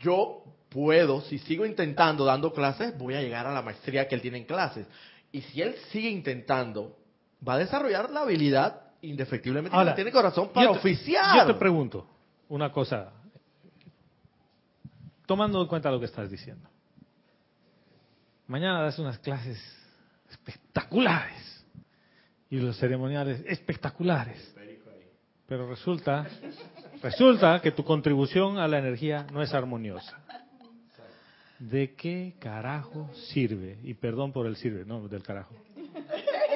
yo puedo, si sigo intentando dando clases, voy a llegar a la maestría que él tiene en clases. Y si él sigue intentando, va a desarrollar la habilidad indefectiblemente Ahora, que tiene corazón para yo te- oficiar. Yo te pregunto una cosa, tomando en cuenta lo que estás diciendo. Mañana das unas clases espectaculares y los ceremoniales espectaculares. Pero resulta, resulta que tu contribución a la energía no es armoniosa. ¿De qué carajo sirve? Y perdón por el sirve, no, del carajo.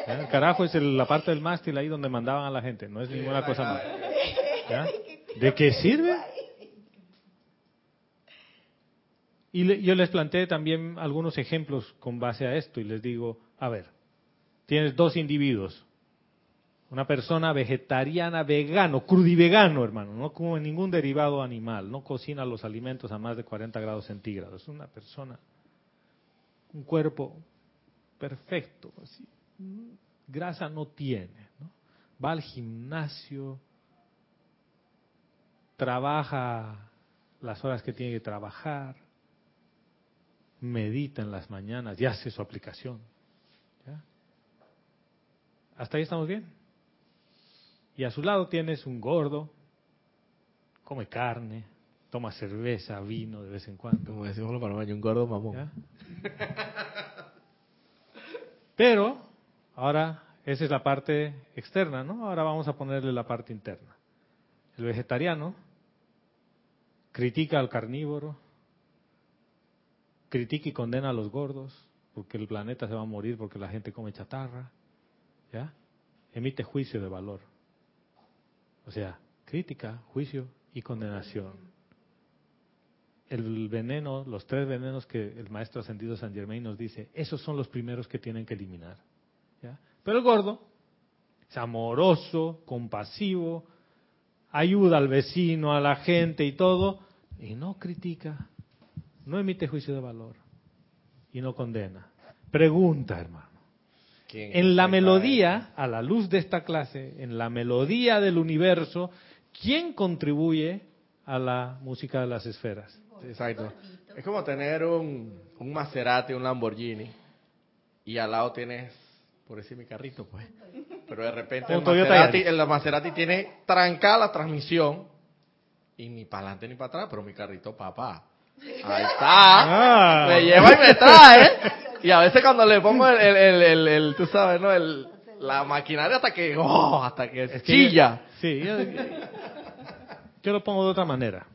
El carajo es el- la parte del mástil ahí donde mandaban a la gente, no es ninguna cosa más. ¿De qué sirve? Y le- yo les planteé también algunos ejemplos con base a esto y les digo, a ver, tienes dos individuos, una persona vegetariana, vegano, crudivegano, hermano, no come ningún derivado animal, no cocina los alimentos a más de 40 grados centígrados, es una persona, un cuerpo perfecto, así, grasa no tiene, va al gimnasio, trabaja las horas que tiene que trabajar, medita en las mañanas y hace su aplicación. ¿ya? ¿Hasta ahí estamos bien? Y a su lado tienes un gordo, come carne, toma cerveza, vino de vez en cuando. Como decimos los panameños, un gordo mamón. Pero, ahora, esa es la parte externa, ¿no? Ahora vamos a ponerle la parte interna. El vegetariano critica al carnívoro, critica y condena a los gordos, porque el planeta se va a morir porque la gente come chatarra, ¿ya? Emite juicio de valor. O sea, crítica, juicio y condenación. El veneno, los tres venenos que el maestro ascendido San Germain nos dice, esos son los primeros que tienen que eliminar. Pero el gordo es amoroso, compasivo, ayuda al vecino, a la gente y todo, y no critica, no emite juicio de valor y no condena. Pregunta, hermano. ¿Quién En la melodía, a la luz de esta clase, en la melodía del universo, ¿quién contribuye a la música de las esferas? Exacto. Es como tener un, un Maserati, un Lamborghini, y al lado tienes, por decir mi carrito, pues. Pero de repente el Maserati, el Maserati tiene trancada la transmisión, y ni para adelante ni para atrás, pero mi carrito, papá. Ahí está. Ah. Me lleva y me trae. Y a veces cuando le pongo el, el, el, tú sabes, ¿no? El, la maquinaria hasta que, oh, hasta que Es que- chilla. Sí, yo, yo lo pongo de otra manera.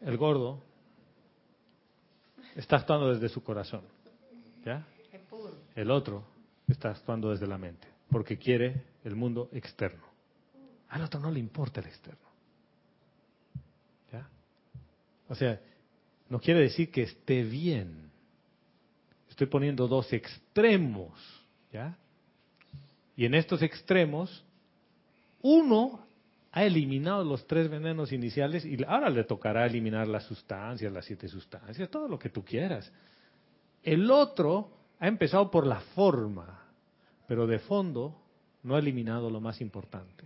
El gordo está actuando desde su corazón. ¿Ya? El otro está actuando desde la mente, porque quiere el mundo externo. Al otro no le importa el externo. ¿Ya? O sea, no quiere decir que esté bien. Estoy poniendo dos extremos, ¿ya? Y en estos extremos, uno ha eliminado los tres venenos iniciales y ahora le tocará eliminar las sustancias, las siete sustancias, todo lo que tú quieras. El otro ha empezado por la forma, pero de fondo no ha eliminado lo más importante,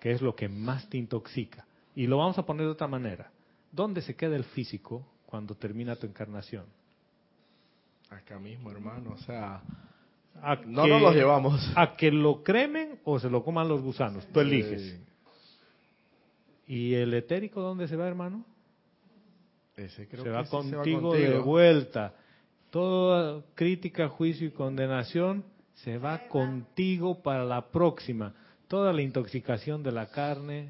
que es lo que más te intoxica. Y lo vamos a poner de otra manera. ¿Dónde se queda el físico cuando termina tu encarnación? Acá mismo, hermano, o sea, A No que- nos los llevamos. A que lo cremen o se lo coman los gusanos. Tú eliges. Sí. ¿Y el etérico dónde se va, hermano? Ese creo se que va sí contigo de vuelta. Toda crítica, juicio y condenación se va contigo para la próxima. Toda la intoxicación de la carne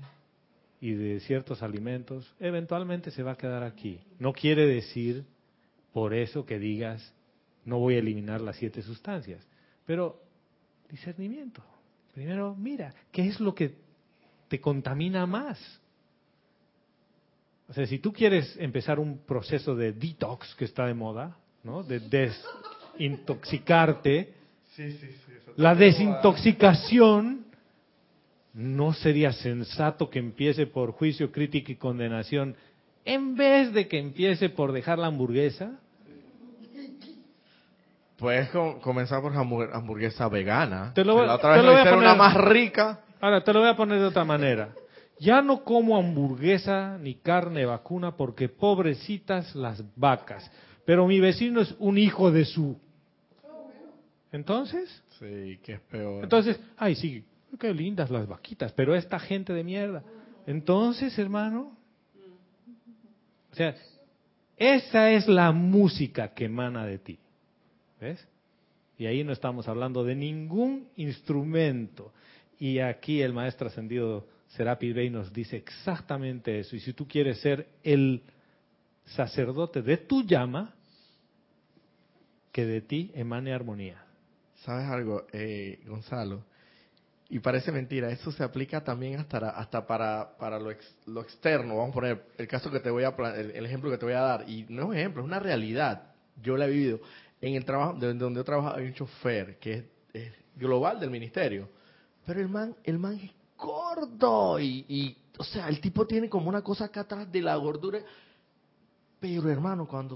y de ciertos alimentos eventualmente se va a quedar aquí. No quiere decir por eso que digas no voy a eliminar las siete sustancias, pero discernimiento. Primero, mira, ¿qué es lo que te contamina más? O sea, si tú quieres empezar un proceso de detox que está de moda, ¿no? De desintoxicarte, la desintoxicación no sería sensato que empiece por juicio, crítica y condenación en vez de que empiece por dejar la hamburguesa. Puedes com- comenzar por hamburg- hamburguesa vegana. Te lo voy- la otra te vez lo me voy a poner- una más rica. Ahora, te lo voy a poner de otra manera. Ya no como hamburguesa ni carne vacuna porque pobrecitas las vacas. Pero mi vecino es un hijo de su. Entonces, Sí, que es peor. entonces, ay sí, qué lindas las vaquitas, pero esta gente de mierda. Entonces, hermano, o sea, esa es la música que emana de ti. ¿Ves? Y ahí no estamos hablando de ningún instrumento. Y aquí el maestro ascendido Serapis Bey nos dice exactamente eso. Y si tú quieres ser el sacerdote de tu llama, que de ti emane armonía. ¿Sabes algo, eh, Gonzalo? Y parece mentira, eso se aplica también hasta, hasta para, para lo, ex- lo externo. Vamos a poner el caso que te voy a el, el ejemplo que te voy a dar. Y no es un ejemplo, es una realidad. Yo la he vivido. En el trabajo, de donde yo trabajo hay un chofer que es, global del ministerio. Pero el man, el man es gordo y, o sea, el tipo tiene como una cosa acá atrás de la gordura. Pero hermano, cuando,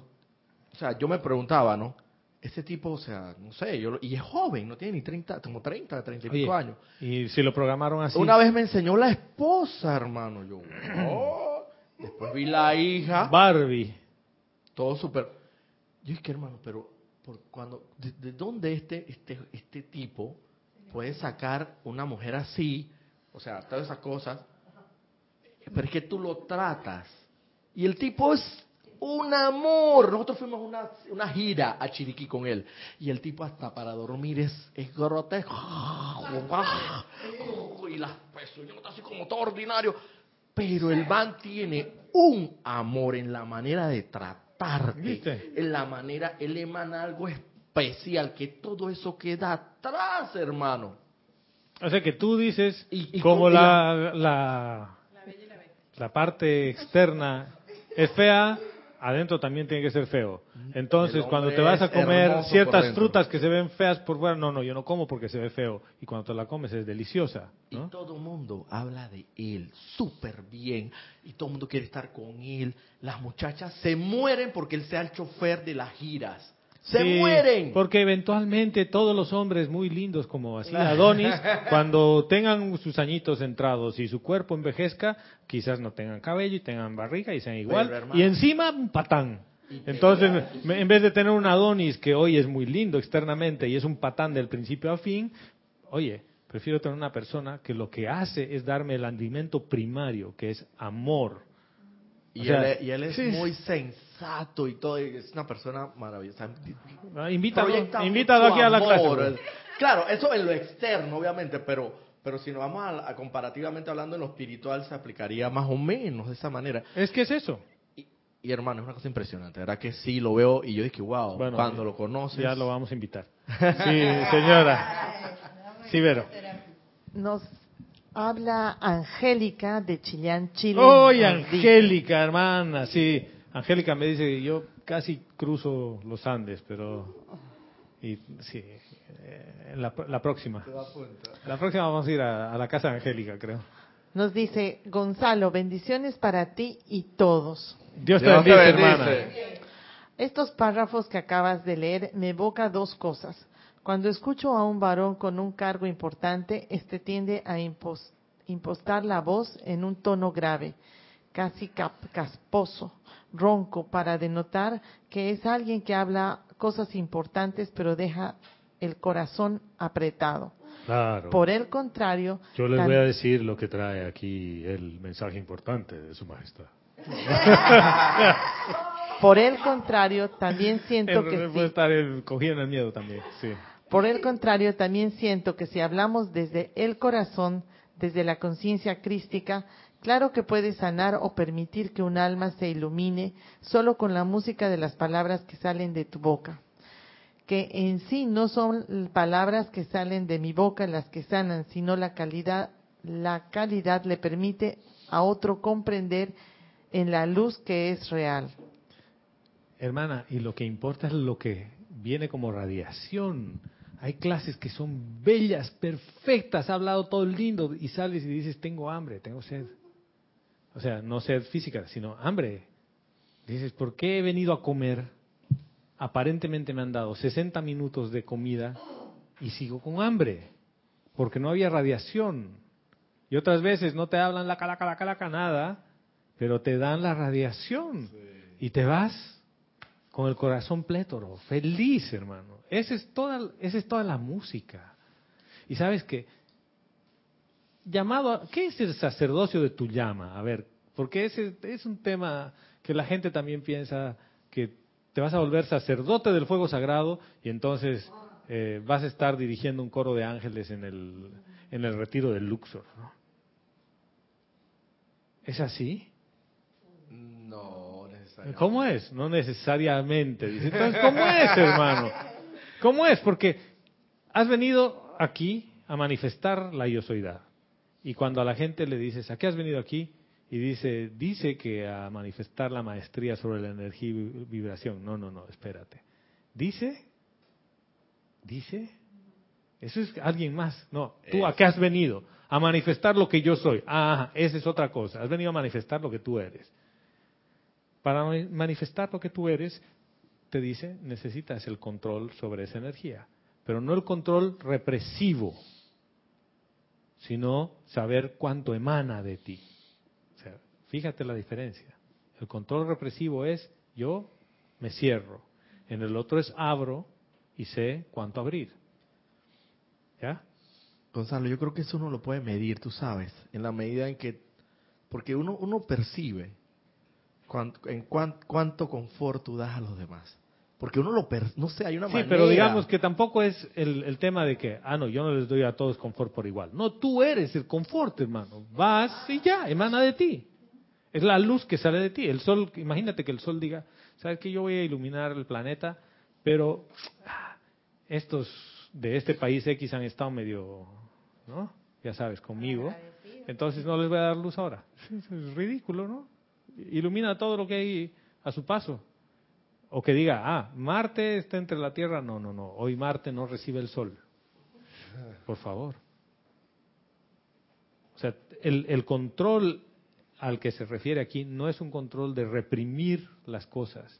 o sea, yo me preguntaba, ¿no? Ese tipo, o sea, no sé, yo, lo- y es joven, no tiene ni 30, como 30, 30 y pico años. Y si lo programaron así. Una vez me enseñó la esposa, hermano. Yo, oh. Después vi la hija, Barbie. todo súper. Yo dije, hermano, pero por cuando, de, de dónde este, este, este tipo puede sacar una mujer así? O sea, todas esas cosas. Pero es que tú lo tratas. Y el tipo es un amor. Nosotros fuimos a una, una gira a Chiriquí con él. Y el tipo hasta para dormir es, es grotesco. Y las pezuñas así como todo ordinario. Pero el man tiene un amor en la manera de tratarte. ¿Viste? En la manera, él emana algo especial. Que todo eso queda atrás, hermano. O sea que tú dices, Y- y como la, la, la parte externa es fea, adentro también tiene que ser feo. Entonces, cuando te vas a comer ciertas frutas que se ven feas por fuera, no, no, yo no como porque se ve feo. Y cuando te la comes es deliciosa. Y todo el mundo habla de él súper bien. Y todo el mundo quiere estar con él. Las muchachas se mueren porque él sea el chofer de las giras. Se Sí, mueren. Porque eventualmente todos los hombres muy lindos como así Adonis, [LAUGHS] cuando tengan sus añitos entrados y su cuerpo envejezca, quizás no tengan cabello y tengan barriga y sean igual. Pero, y encima un patán. Entonces, en vez de tener un Adonis que hoy es muy lindo externamente y es un patán del principio a fin, oye, prefiero tener una persona que lo que hace es darme el alimento primario, que es amor. Y, O sea, él, es- y él es sí. muy sensato y todo. y es una persona maravillosa. Ah, Invítalo, invítalo aquí a la clase. amor. Claro, eso en lo externo, obviamente, pero, pero si nos vamos a, a comparativamente hablando en lo espiritual, se aplicaría más o menos de esa manera. Es que es eso. Y, y, hermano, es una cosa impresionante, ¿verdad? Que sí, lo veo y yo dije, wow, Bueno, cuando lo conoces. Ya lo vamos a invitar. [LAUGHS] Sí, señora. Sí, Vero. Nos habla Angélica de Chillán, Chile. ¡Oye, Nos dice, Angélica, hermana! Sí, Angélica me dice que yo casi cruzo los Andes, pero... Y, sí, eh, la, la próxima. La próxima vamos a ir a, a la casa de Angélica, creo. Nos dice, Gonzalo, bendiciones para ti y todos. Dios te Dios bendice, bendice. hermana. Estos párrafos que acabas de leer me evoca dos cosas. Cuando escucho a un varón con un cargo importante, este tiende a impos- impostar la voz en un tono grave, casi cap- casposo, ronco, para denotar que es alguien que habla cosas importantes pero deja el corazón apretado. Claro. Por el contrario, Yo les voy a decir lo que trae aquí el mensaje importante de Su Majestad. [LAUGHS] por el contrario, también siento En que sí. puede estar el- en el miedo también, sí. Por el contrario, también siento que si hablamos desde el corazón, desde la conciencia crística, claro que puede sanar o permitir que un alma se ilumine solo con la música de las palabras que salen de tu boca. Que en sí no son palabras que salen de mi boca las que sanan, sino la calidad, la calidad le permite a otro comprender en la luz que es real. Hermana, y lo que importa es lo que viene como radiación. Hay clases que son bellas, perfectas, ha hablado todo lindo y sales y dices, tengo hambre, tengo sed. O sea, no sed física, sino hambre. Dices, ¿por qué he venido a comer? Aparentemente me han dado 60 minutos de comida y sigo con hambre, porque no había radiación. Y otras veces no te hablan la calaca, la calaca, nada, pero te dan la radiación y te vas con el corazón plétoro, feliz, hermano. Esa es toda, esa es toda la música. Y sabes que, llamado, a- ¿qué es el sacerdocio de tu llama? A ver, porque ese es un tema que la gente también piensa que te vas a volver sacerdote del fuego sagrado y entonces eh, vas a estar dirigiendo un coro de ángeles en el, en el retiro del Luxor. ¿no? ¿Es así? No, necesariamente. ¿Cómo es? No necesariamente. Dice, entonces, ¿cómo es, hermano? ¿Cómo es? Porque has venido aquí a manifestar la yo soydad. Y cuando a la gente le dices, ¿a qué has venido aquí? Y dice, dice que a manifestar la maestría sobre la energía y vi- vibración. No, no, no, espérate. Dice, dice, eso es alguien más. No, tú a qué has venido? A manifestar lo que yo soy. Ah, esa es otra cosa. Has venido a manifestar lo que tú eres. Para ma- manifestar lo que tú eres, te dice, necesitas el control sobre esa energía, pero no el control represivo, sino saber cuánto emana de ti. O sea, fíjate la diferencia. El control represivo es yo me cierro, en el otro es abro y sé cuánto abrir. ¿Ya? Gonzalo, yo creo que eso uno lo puede medir, tú sabes, en la medida en que, porque uno, uno percibe en cuán- cuánto confort tú das a los demás. Porque uno lo, per- no sé, hay una Sí, manera. pero digamos que tampoco es el, el tema de que, ah, no, yo no les doy a todos confort por igual. No, tú eres el confort, hermano. Vas y ya, emana de ti. Es la luz que sale de ti. El sol, imagínate que el sol diga, ¿sabes que Yo voy a iluminar el planeta, pero ah, estos de este país X han estado medio, ¿no? Ya sabes, conmigo. Entonces no les voy a dar luz ahora. [LAUGHS] Es ridículo, ¿no? Ilumina todo lo que hay a su paso. O que diga, ah, Marte está entre la Tierra. No, no, no. Hoy Marte no recibe el Sol. Por favor. O sea, el, el control al que se refiere aquí no es un control de reprimir las cosas.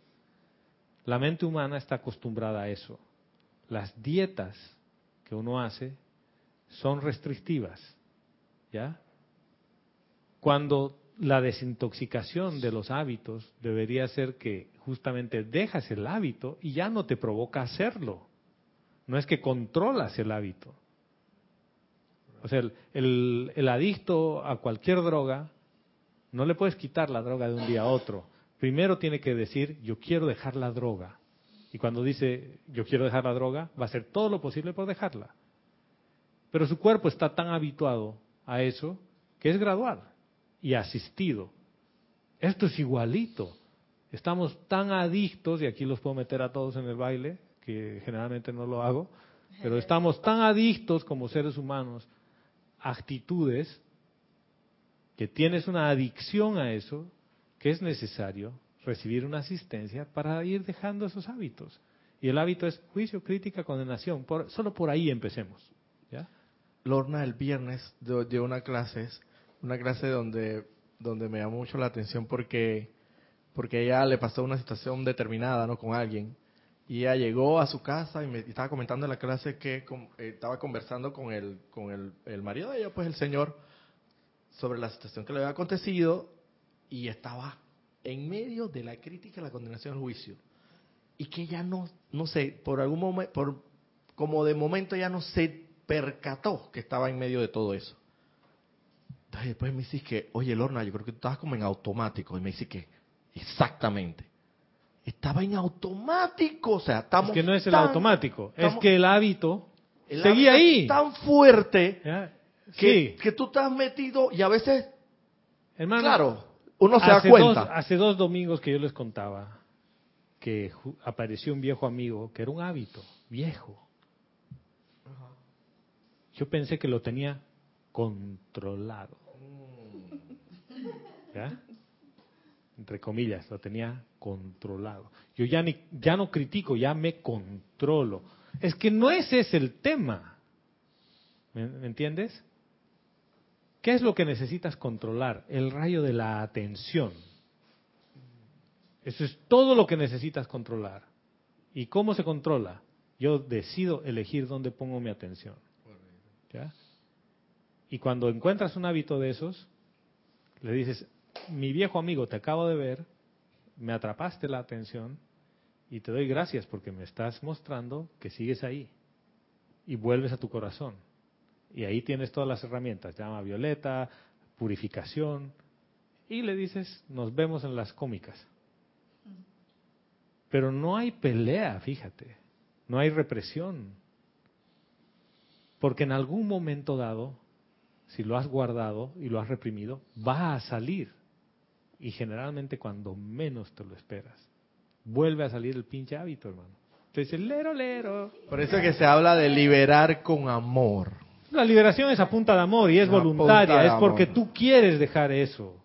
La mente humana está acostumbrada a eso. Las dietas que uno hace son restrictivas. ¿Ya? Cuando la desintoxicación de los hábitos debería ser que justamente dejas el hábito y ya no te provoca hacerlo. No es que controlas el hábito. O sea, el, el- el adicto a cualquier droga, no le puedes quitar la droga de un día a otro. Primero tiene que decir, yo quiero dejar la droga. Y cuando dice, yo quiero dejar la droga, va a hacer todo lo posible por dejarla. Pero su cuerpo está tan habituado a eso que es gradual y asistido. Esto es igualito. Estamos tan adictos, y aquí los puedo meter a todos en el baile, que generalmente no lo hago, pero estamos tan adictos como seres humanos a actitudes que tienes una adicción a eso, que es necesario recibir una asistencia para ir dejando esos hábitos. Y el hábito es juicio, crítica, condenación. Por- solo por ahí empecemos. Lorna el viernes dio, dio una clase, una clase donde, donde me llamó mucho la atención porque, porque ella le pasó una situación determinada, ¿no? Con alguien. Y ella llegó a su casa y me estaba comentando en la clase que eh, estaba conversando con el, con el, el marido de ella, pues el señor, sobre la situación que le había acontecido y estaba en medio de la crítica, la condenación, el juicio. Y que ella no, no sé, por algún momento, por como de momento ya no se percató que estaba en medio de todo eso. Entonces después me dice que, oye Lorna, yo creo que tú estabas como en automático. Y me dice que, exactamente. Estaba en automático, o sea, estamos... Es que no es el tan- automático, es que el hábito el seguía hábito ahí. es tan fuerte ¿ya? que, Sí, que tú estás metido y a veces, hermano. claro, uno se da cuenta. Dos, hace dos domingos que yo les contaba que apareció un viejo amigo que era un hábito viejo. Yo pensé que lo tenía controlado. ¿Ya? Entre comillas, lo tenía controlado. Yo ya, ni, ya no critico, ya me controlo. Es que no ese es el tema. ¿Me, me entiendes? ¿Qué es lo que necesitas controlar? El rayo de la atención. Eso es todo lo que necesitas controlar. ¿Y cómo se controla? Yo decido elegir dónde pongo mi atención. ¿Ya? Y cuando encuentras un hábito de esos, le dices, mi viejo amigo, te acabo de ver, me atrapaste la atención y te doy gracias porque me estás mostrando que sigues ahí y vuelves a tu corazón. Y ahí tienes todas las herramientas, llama Violeta, purificación, y le dices, nos vemos en las cómicas. Pero no hay pelea, fíjate, no hay represión. Porque en algún momento dado, si lo has guardado y lo has reprimido, va a salir. Y generalmente cuando menos te lo esperas, vuelve a salir el pinche hábito, hermano. Te dice, lero, lero. Por eso es que se habla de liberar con amor. La liberación es a punta de amor y es voluntaria, es porque amor. tú quieres dejar eso.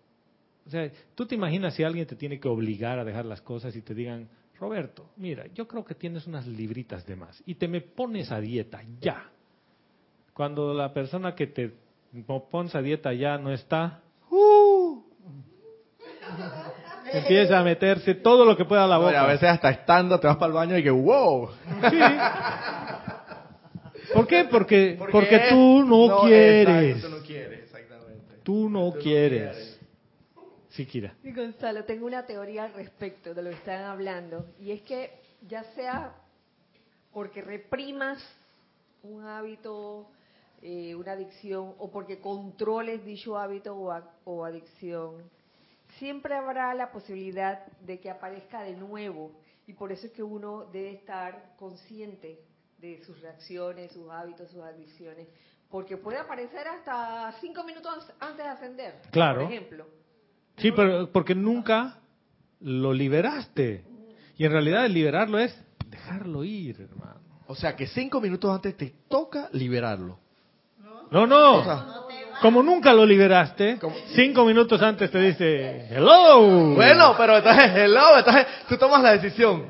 O sea, tú te imaginas si alguien te tiene que obligar a dejar las cosas y te digan, Roberto, mira, yo creo que tienes unas libritas de más y te me pones a dieta ya. Cuando la persona que te pones a dieta ya no está, ¡uh! empieza a meterse todo lo que pueda a la Oye, boca. a veces hasta estando te vas para el baño y que wow. Sí. ¿Por qué? Porque, porque, tú no, quieres. exacto, tú no quieres, exactamente. Tú no Tú no quieres. quieres. Sí, Kira. Y Gonzalo, tengo una teoría al respecto de lo que están hablando. Y es que ya sea porque reprimas un hábito, eh, una adicción, o porque controles dicho hábito o, adicción, siempre habrá la posibilidad de que aparezca de nuevo. Y por eso es que uno debe estar consciente de sus reacciones, sus hábitos, sus adicciones. Porque puede aparecer hasta cinco minutos antes de ascender. Claro. Por ejemplo. Sí, pero porque nunca lo liberaste. Y en realidad el liberarlo es dejarlo ir, hermano. O sea que cinco minutos antes te toca liberarlo. No, no. Como nunca lo liberaste, cinco minutos antes te dice, hello. Bueno, pero entonces, hello, entonces tú tomas la decisión.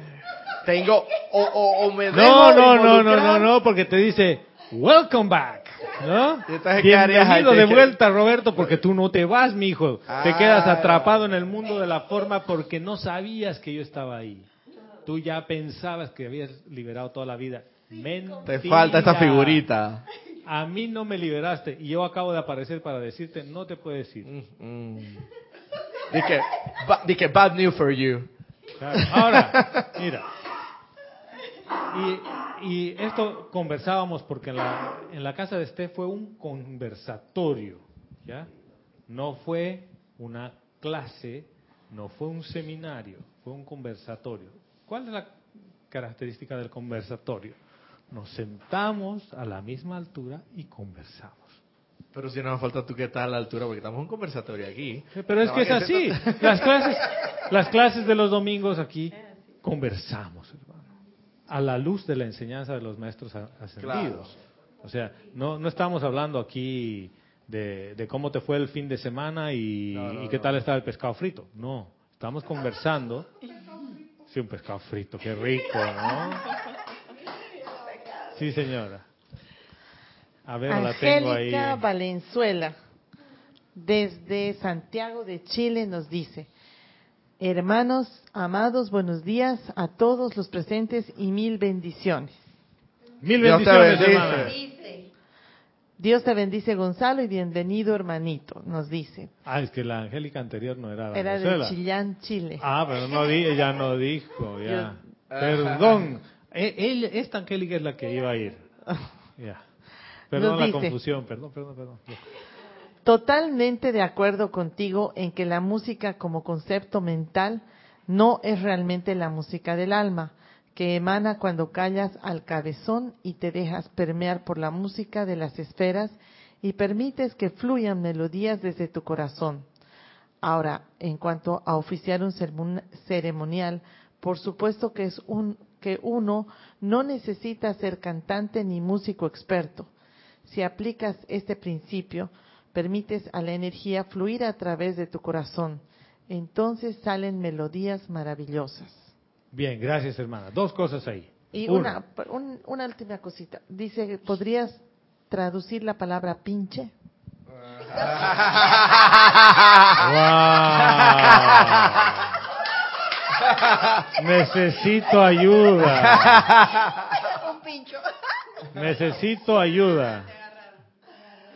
Tengo, o, o, o me dejo No, no, no, no, no, no, porque te dice, welcome back. ¿No? Y entonces, ¿qué harías Bienvenido de vuelta, Roberto, porque tú no te vas, mi hijo. Te quedas Ah. atrapado en el mundo de la forma porque no sabías que yo estaba ahí. Tú ya pensabas que habías liberado toda la vida. Mentira. Te falta esta figurita. A mí no me liberaste y yo acabo de aparecer para decirte, no te puedes ir. Mm, mm. Bad news for you. Claro. Ahora, mira. Y, y esto conversábamos porque en la, en la casa de Esté fue un conversatorio, ¿ya? No fue una clase, no fue un seminario, fue un conversatorio. ¿Cuál es la característica del conversatorio? Nos sentamos a la misma altura y conversamos. Pero si no me falta tú que estás a la altura, porque estamos en un conversatorio aquí. Pero es que es así. [LAUGHS] Las clases, las clases de los domingos aquí conversamos, hermano, a la luz de la enseñanza de los maestros ascendidos. O sea, no, no estamos hablando aquí de, de cómo te fue el fin de semana y, No, no, y qué no. tal estaba el pescado frito. No, estamos conversando. Sí, un pescado frito, qué rico, ¿no? Sí, señora. A ver, la tengo ahí. Angélica Valenzuela, desde Santiago de Chile, nos dice, hermanos amados, buenos días a todos los presentes y mil bendiciones. Mil Dios te bendiciones, bendice. Dios te bendice Gonzalo y bienvenido hermanito, nos dice. Ah, es que la Angélica anterior no era de Era de. Chillán, Chile. Ah, pero no di, ella no dijo, ya. Yo- Perdón. E- ella, esta Angélica es la que iba a ir. [LAUGHS] Ya. Perdón Nos la dice- confusión, perdón, perdón, perdón. Totalmente de acuerdo contigo en que la música como concepto mental no es realmente la música del alma, que emana cuando callas al cabezón y te dejas permear por la música de las esferas y permites que fluyan melodías desde tu corazón. Ahora, en cuanto a oficiar un ceremonial, por supuesto que es un que uno no necesita ser cantante ni músico experto. Si aplicas este principio, permites a la energía fluir a través de tu corazón. Entonces salen melodías maravillosas. Bien, gracias hermana. Dos cosas ahí. Y Una, una, un- una última cosita. Dice, ¿podrías traducir la palabra pinche? [LAUGHS] ¡Wow! Necesito ayuda. [LAUGHS] Un pincho. Necesito ayuda.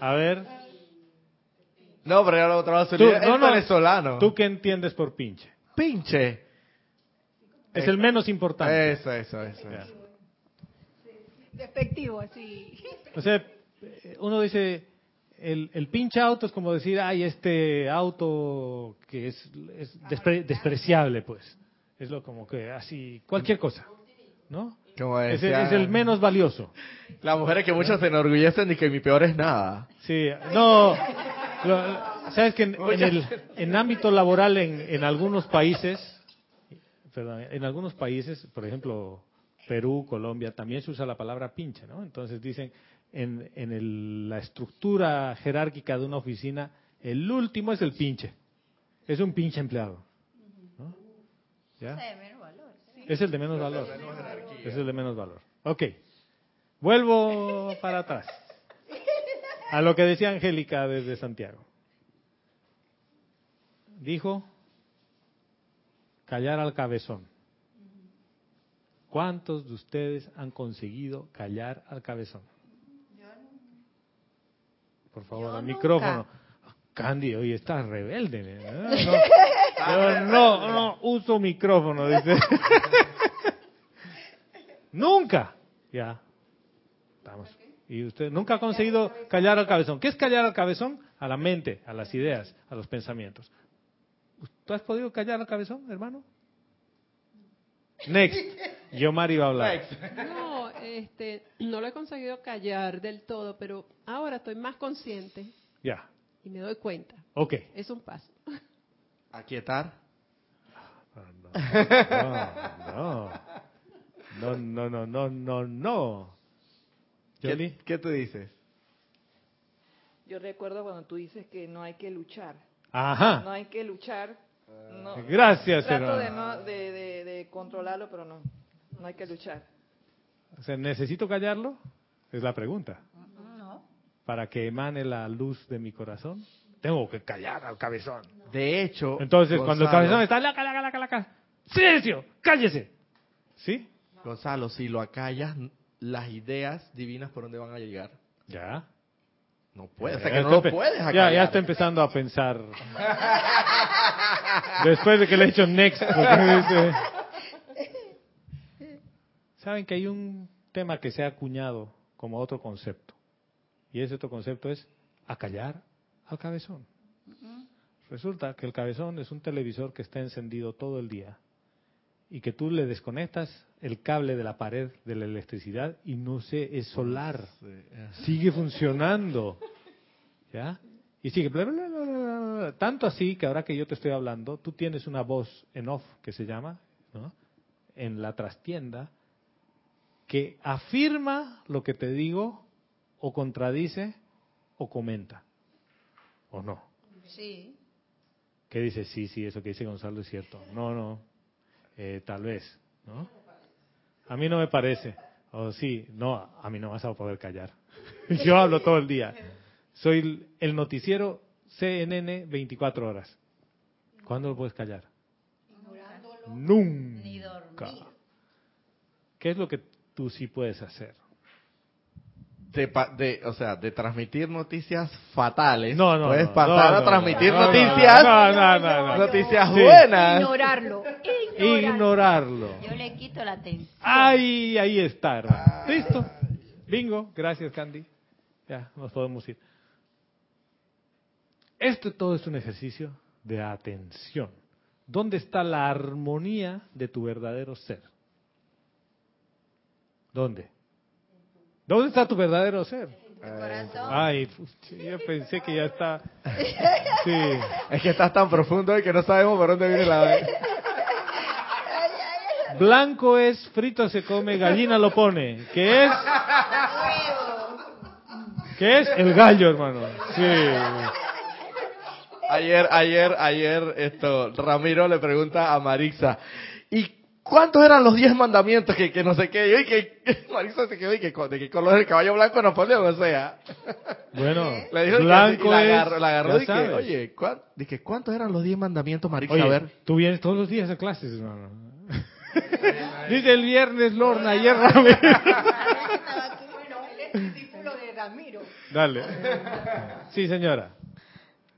A ver, No, pero ya lo otra tú, no, no, venezolano. ¿tú qué entiendes por pinche? pinche. Es el menos importante. Eso, eso, eso. Ya. Despectivo, así. O sea, uno dice, el, el pinche auto es como decir, ay, este auto que es, es despre- despreciable, pues. Es lo como que así, cualquier cosa, ¿no? Como Es, el- es el menos valioso. Las mujeres que muchos se enorgullecen y que mi peor es nada. Sí, no, lo- sabes que en, en el en ámbito laboral en, en algunos países, perdón, en algunos países, por ejemplo, Perú, Colombia, también se usa la palabra pinche, ¿no? Entonces dicen, en, en el- la estructura jerárquica de una oficina, el último es el pinche, es un pinche empleado. ¿Ya? De menos valor. sí. Es el de menos valor. Es el de menos valor. Ok. Vuelvo para atrás. A lo que decía Angélica desde Santiago. Dijo, callar al cabezón. ¿Cuántos de ustedes han conseguido callar al cabezón? Por favor, Yo al nunca. micrófono. Candy, hoy estás rebelde. [LAUGHS] no, no uso micrófono, dice. [LAUGHS] Nunca. Ya. Estamos. Y usted nunca ha conseguido callar al cabezón. ¿Qué es callar al cabezón? A la mente, a las ideas, a los pensamientos. ¿Tú has podido callar al cabezón, hermano? Next. Yo, Mari, va a hablar. No, este, no lo he conseguido callar del todo, pero ahora estoy más consciente Ya. Y me doy cuenta. Ok. Es un paso. [LAUGHS] Aquietar. No, no, no, no, no, no, no. Yoli. ¿Qué, ¿Qué tú dices? Yo recuerdo cuando tú dices que no hay que luchar. No Ajá. hay que luchar. No, Gracias, Trato de, hermano. no, de, de, de controlarlo, pero no. No hay que luchar. O sea, ¿necesito callarlo? Es la pregunta. Para que emane la luz de mi corazón, tengo que callar al cabezón. De hecho, Entonces, cuando el cabezón está, laca, laca, laca, laca, silencio, cállese. ¿Sí? Gonzalo, si lo acallas, las ideas divinas por dónde van a llegar. Ya. No puedes, o sea Ya que no lo puedes Ya, acallar. ya está empezando a pensar. Después de que le he hecho next. dice- Saben que hay un tema que se ha acuñado como otro concepto. Y ese otro concepto es acallar al cabezón. Resulta que el cabezón es un televisor que está encendido todo el día y que tú le desconectas el cable de la pared de la electricidad y no se es solar sigue funcionando. ¿Ya? Y sigue. bla, bla, bla, bla, bla, bla. Tanto así que ahora que yo te estoy hablando, tú tienes una voz en off que se llama, ¿no? En la trastienda, que afirma lo que te digo, o contradice, o comenta. ¿O no? Sí. ¿Qué dice? Sí, sí, eso que dice Gonzalo es cierto. No, no. Eh, tal vez, ¿no? A mí no me parece. O sí, no, a mí no vas a poder callar. [LAUGHS] Yo hablo todo el día. Soy el- noticiero CNN 24 horas. ¿Cuándo lo puedes callar? Nunca. Ni dormir. ¿Qué es lo que tú sí puedes hacer? De, pa- de, o sea, de transmitir noticias fatales. No, no. Puedes pasar no, a transmitir no, no, noticias, No, no, no, no. noticias Sí. buenas. Ignorarlo. Ignorarlo. Yo le quito la atención. Ay, ahí está. Listo. Bingo. Gracias, Candy. Ya, nos podemos ir. Esto todo es un ejercicio de atención. ¿Dónde está la armonía de tu verdadero ser? ¿Dónde? ¿Dónde está tu verdadero ser? Corazón. Ay, pucha, yo pensé que ya está. [LAUGHS] Sí. Es que estás tan profundo y que no sabemos por dónde viene la... Blanco es frito se come, gallina lo pone. ¿Qué es? ¿Qué es? El gallo, hermano. Sí. Ayer, ayer, ayer, esto, Ramiro le pregunta a Marisa, ¿y cuántos eran los diez mandamientos que, que no sé qué? Y que [LAUGHS] Marisa se quedó y que de qué color es el caballo blanco de Napoleón, o sea. [LAUGHS] Bueno, Le dijo que blanco y la es. agarró, la agarró y que, oye, ¿cuán- dije, ¿cuántos eran los diez mandamientos, Marisa? Oye, a ver. tú vienes todos los días a clases, hermano. [LAUGHS] Dice el viernes Lorna, ayer Ramiro. Bueno, él es discípulo de Ramiro. Dale. Sí, señora.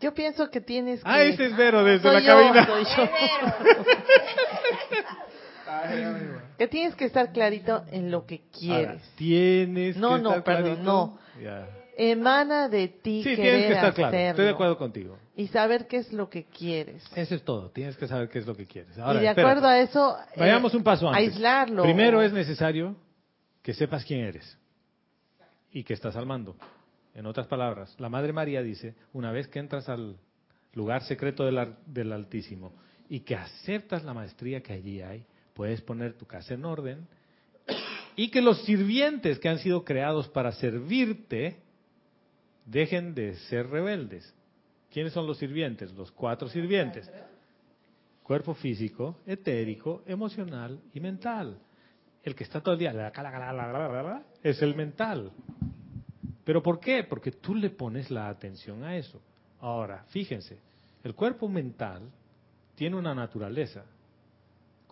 Yo pienso que tienes que... Ah, ese es Vero desde Soy la yo, cabina. soy yo. Que tienes que estar clarito en lo que Ahora, quieres. tienes No, que no, estar perdón, clarito. no. Ya. Emana de ti Sí, querer tienes que estar claro. hacerlo Estoy de acuerdo contigo. y saber qué es lo que quieres. Eso es todo. Tienes que saber qué es lo que quieres. Ahora, y de espérate. acuerdo a eso, eh, Vayamos un paso antes. aislarlo. Primero es necesario que sepas quién eres y que estás al mando. En otras palabras, la Madre María dice, una vez que entras al lugar secreto del, del Altísimo y que aceptas la maestría que allí hay, puedes poner tu casa en orden [COUGHS] y que los sirvientes que han sido creados para servirte dejen de ser rebeldes. ¿Quiénes son los sirvientes? Los cuatro sirvientes. Cuerpo físico, etérico, emocional y mental. El que está todo el día es el mental. ¿Pero por qué? Porque tú le pones la atención a eso. Ahora, fíjense, el cuerpo mental tiene una naturaleza.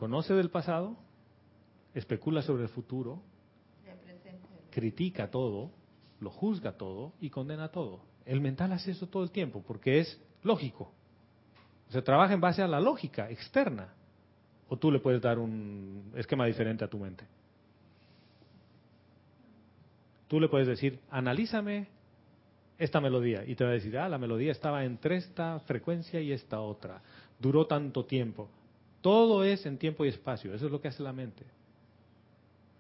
Conoce del pasado, especula sobre el futuro, critica todo, lo juzga todo y condena todo. El mental hace eso todo el tiempo porque es lógico. O sea, trabaja en base a la lógica externa. O tú le puedes dar un esquema diferente a tu mente. Tú le puedes decir, analízame esta melodía. Y te va a decir, ah, la melodía estaba entre esta frecuencia y esta otra. Duró tanto tiempo. Todo es en tiempo y espacio. Eso es lo que hace la mente.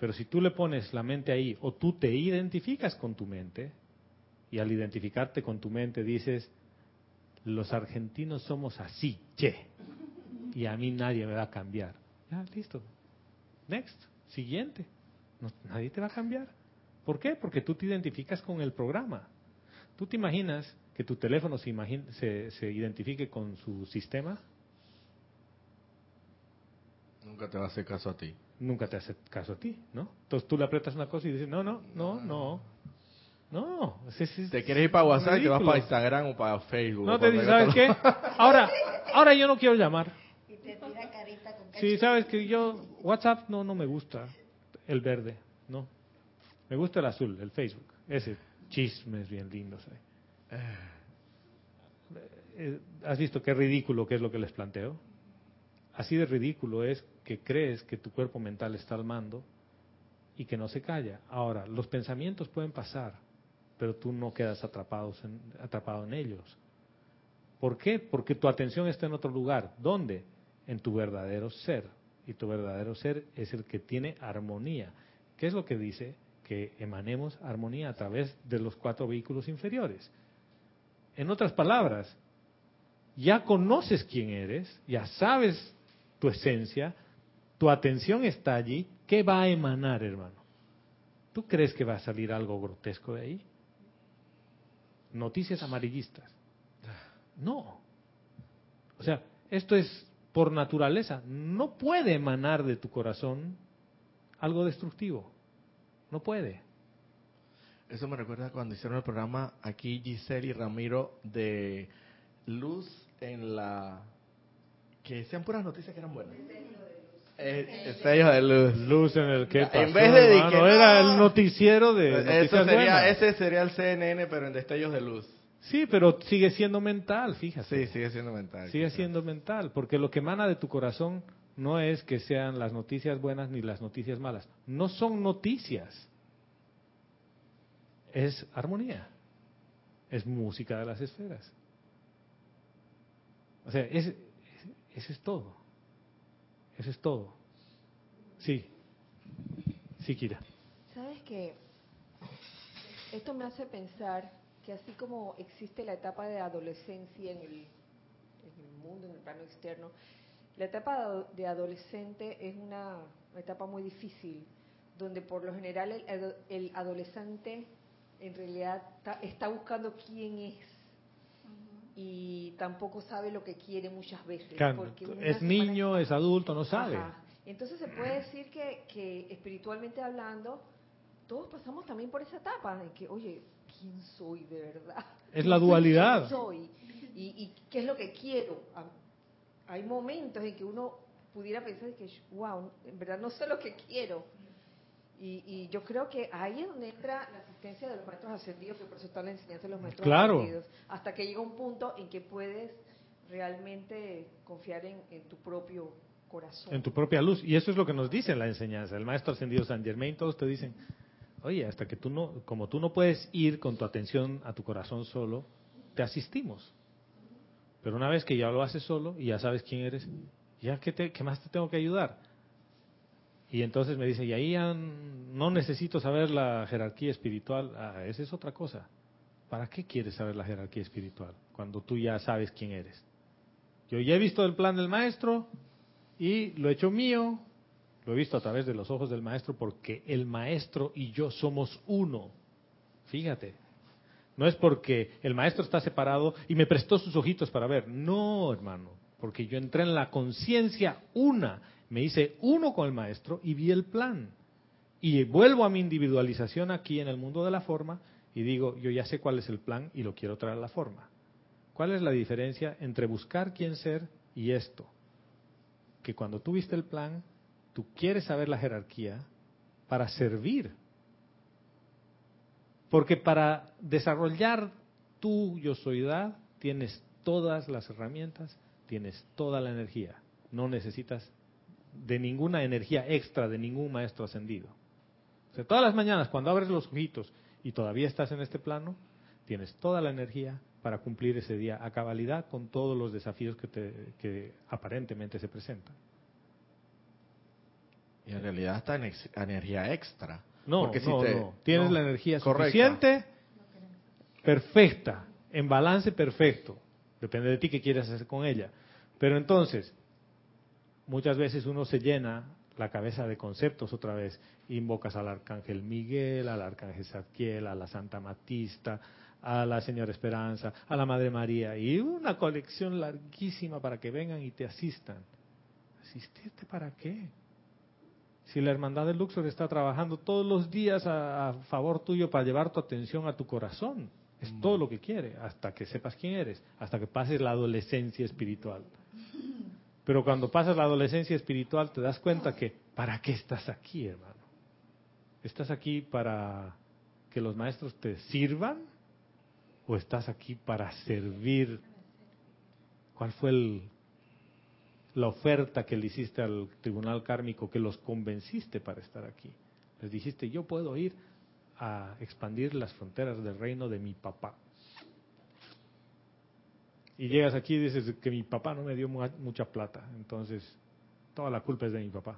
Pero si tú le pones la mente ahí, o tú te identificas con tu mente, y al identificarte con tu mente dices, los argentinos somos así, che, y a mí nadie me va a cambiar. Ya, listo. Next, siguiente. Nadie te va a cambiar. ¿Por qué? Porque tú te identificas con el programa. ¿Tú te imaginas que tu teléfono se, se, se identifique con su sistema? Nunca te va a hacer caso a ti. Nunca te hace caso a ti, ¿no? Entonces tú le aprietas una cosa y dices, no, no, no, no. No, Te quieres ir para WhatsApp y te vas ridículo. para Instagram o para Facebook. No te para dice, donde ¿sabes qué? Ahora, ahora yo no quiero llamar. Y te tira carita con Sí, sabes que yo, WhatsApp no, no me gusta el verde, no. Me gusta el azul, el Facebook. Ese chisme es bien lindo. ¿sabes? Eh, ¿Has visto qué ridículo que es lo que les planteo? Así de ridículo es que crees que tu cuerpo mental está al mando y que no se calla. Ahora, los pensamientos pueden pasar, pero tú no quedas atrapado en ellos. ¿Por qué? Porque tu atención está en otro lugar. ¿Dónde? En tu verdadero ser. Y tu verdadero ser es el que tiene armonía. ¿Qué es lo que dice? Que emanemos armonía a través de los cuatro vehículos inferiores. En otras palabras, ya conoces quién eres, ya sabes tu esencia, tu atención está allí. ¿Qué va a emanar, hermano? ¿Tú crees que va a salir algo grotesco de ahí? Noticias amarillistas. No. O sea, esto es por naturaleza. No puede emanar de tu corazón algo destructivo. No puede. Eso me recuerda cuando hicieron el programa aquí Giselle y Ramiro de luz en la... que decían puras noticias que eran buenas. Eh, sellos de luz. Luz en el que En pasó, vez de hermano, que no. era el noticiero de Eso noticias sería, buenas. ese sería el CNN, pero en destellos de luz. Sí, pero sigue siendo mental, fíjate. Sí, sigue siendo mental. Sigue quizás. siendo mental, porque lo que emana de tu corazón no es que sean las noticias buenas ni las noticias malas. No son noticias. Es armonía. Es música de las esferas. O sea, es, eso es todo. Eso es todo. Sí. Sí, Kira. ¿Sabes qué? Esto me hace pensar que así como existe la etapa de adolescencia en el, mundo, en el plano externo, la etapa de adolescente es una etapa muy difícil, donde por lo general el, ado- el adolescente en realidad está buscando quién es y tampoco sabe lo que quiere muchas veces. Porque es niño, es adulto, no sabe. Ajá. Entonces se puede decir que, que espiritualmente hablando, todos pasamos también por esa etapa de que, oye, ¿quién soy de verdad? [LAUGHS] Es la dualidad. [LAUGHS] ¿Quién soy? ¿Y, y qué es lo que quiero? Hay momentos en que uno pudiera pensar que, wow, en verdad no sé lo que quiero. Y, y yo creo que ahí es donde entra la asistencia de los maestros ascendidos, que por eso está la enseñanza de los maestros Claro. ascendidos, hasta que llega un punto en que puedes realmente confiar en, en tu propio corazón. En tu propia luz. Y eso es lo que nos dice la enseñanza. El maestro ascendido San Germain, todos te dicen, oye, hasta que tú no, como tú no puedes ir con tu atención a tu corazón solo, te asistimos. Pero una vez que ya lo haces solo y ya sabes quién eres, ya qué, te, qué más te tengo que ayudar. Y entonces me dice, y ahí no necesito saber la jerarquía espiritual. Ah, esa es otra cosa. ¿Para qué quieres saber la jerarquía espiritual cuando tú ya sabes quién eres? Yo ya he visto el plan del maestro y lo he hecho mío, lo he visto a través de los ojos del maestro porque el maestro y yo somos uno. Fíjate, no es porque el maestro está separado y me prestó sus ojitos para ver. No, hermano, porque yo entré en la conciencia una, me hice uno con el maestro y vi el plan. Y vuelvo a mi individualización aquí en el mundo de la forma y digo, yo ya sé cuál es el plan y lo quiero traer a la forma. ¿Cuál es la diferencia entre buscar quién ser y esto? Que cuando tú viste el plan, tú quieres saber la jerarquía para servir. Porque para desarrollar tu yo soydad tienes todas las herramientas, tienes toda la energía. No necesitas de ninguna energía extra de ningún maestro ascendido. O sea, todas las mañanas cuando abres los ojitos y todavía estás en este plano, tienes toda la energía para cumplir ese día a cabalidad con todos los desafíos que, te, que aparentemente se presentan. Y en realidad está en ex- energía extra. No, Porque si no, te- no. Tienes no, la energía suficiente, perfecta, en balance perfecto. Depende de ti qué quieres hacer con ella. Pero entonces, muchas veces uno se llena la cabeza de conceptos otra vez. Invocas al arcángel Miguel, al arcángel Zadkiel, a la Santa Matista, a la Señora Esperanza, a la Madre María, y una colección larguísima para que vengan y te asistan. ¿Asistirte para qué? Si la hermandad de Luxor está trabajando todos los días a, a favor tuyo para llevar tu atención a tu corazón, es todo lo que quiere, hasta que sepas quién eres, hasta que pases la adolescencia espiritual. Pero cuando pasas la adolescencia espiritual te das cuenta que, ¿para qué estás aquí, hermano? ¿Estás aquí para que los maestros te sirvan? ¿O estás aquí para servir? ¿Cuál fue el, la oferta que le hiciste al tribunal kármico que los convenciste para estar aquí? Les dijiste, yo puedo ir a expandir las fronteras del reino de mi papá. Y llegas aquí y dices que mi papá no me dio mu- mucha plata, entonces toda la culpa es de mi papá.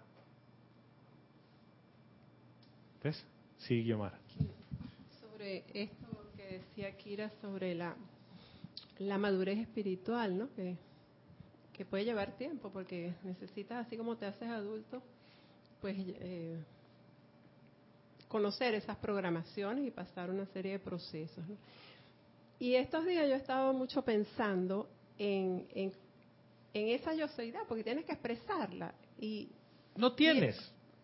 ¿Ves? Sí, Guiomar. Sobre esto que decía Kira sobre la, la madurez espiritual, ¿no? Que, que puede llevar tiempo porque necesitas, así como te haces adulto, pues eh, conocer esas programaciones y pasar una serie de procesos. ¿no? Y estos días yo he estado mucho pensando en, en, en esa yoseidad, porque tienes que expresarla. Y, No tienes.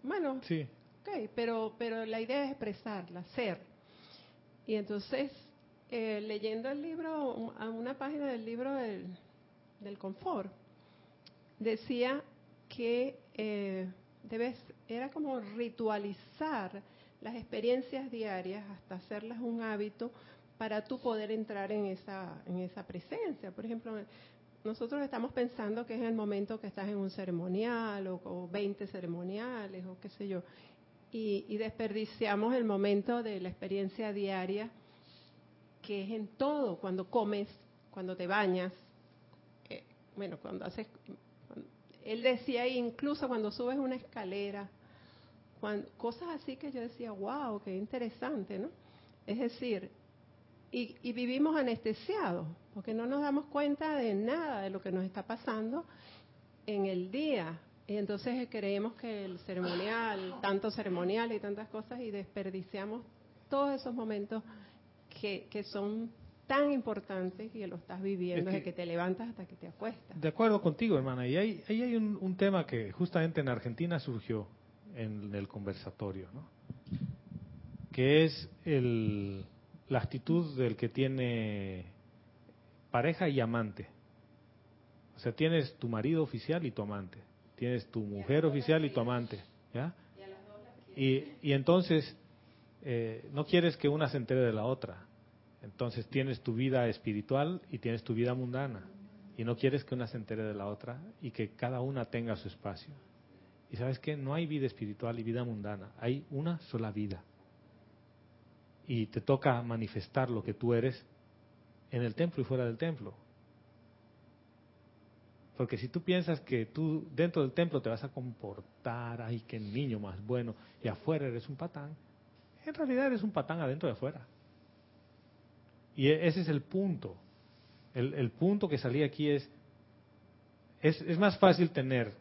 bueno, Sí. Ok, pero, pero la idea es expresarla, ser. Y entonces, eh, leyendo el libro, a una página del libro del, del confort, decía que eh, debes, era como ritualizar las experiencias diarias hasta hacerlas un hábito para tú poder entrar en esa, en esa presencia. Por ejemplo, nosotros estamos pensando que es el momento que estás en un ceremonial o, o 20 ceremoniales o qué sé yo, y, y desperdiciamos el momento de la experiencia diaria, que es en todo, cuando comes, cuando te bañas, eh, bueno, cuando haces, él decía incluso cuando subes una escalera, cosas así que yo decía, wow, qué interesante, ¿no? Es decir, y, y vivimos anestesiados, porque no nos damos cuenta de nada de lo que nos está pasando en el día. Y entonces creemos que el ceremonial, tanto ceremonial y tantas cosas, y desperdiciamos todos esos momentos que, que son tan importantes y que lo estás viviendo Es que- desde que te levantas hasta que te acuestas. De acuerdo contigo, hermana. Y ahí, ahí hay un, un tema que justamente en Argentina surgió en el conversatorio, ¿no? Que es el, la actitud del que tiene pareja y amante. O sea, tienes tu marido oficial y tu amante. Tienes tu mujer oficial y tu amante, ¿ya? Y, y entonces eh, no quieres que una se entere de la otra. Entonces tienes tu vida espiritual y tienes tu vida mundana. Y no quieres que una se entere de la otra y que cada una tenga su espacio. Y sabes que no hay vida espiritual y vida mundana, hay una sola vida. Y te toca manifestar lo que tú eres en el templo y fuera del templo. Porque si tú piensas que tú dentro del templo te vas a comportar, ay, qué niño más bueno, y afuera eres un patán, en realidad eres un patán adentro y afuera. Y e- ese es el punto. El, el punto que salía aquí es, es, es más fácil tener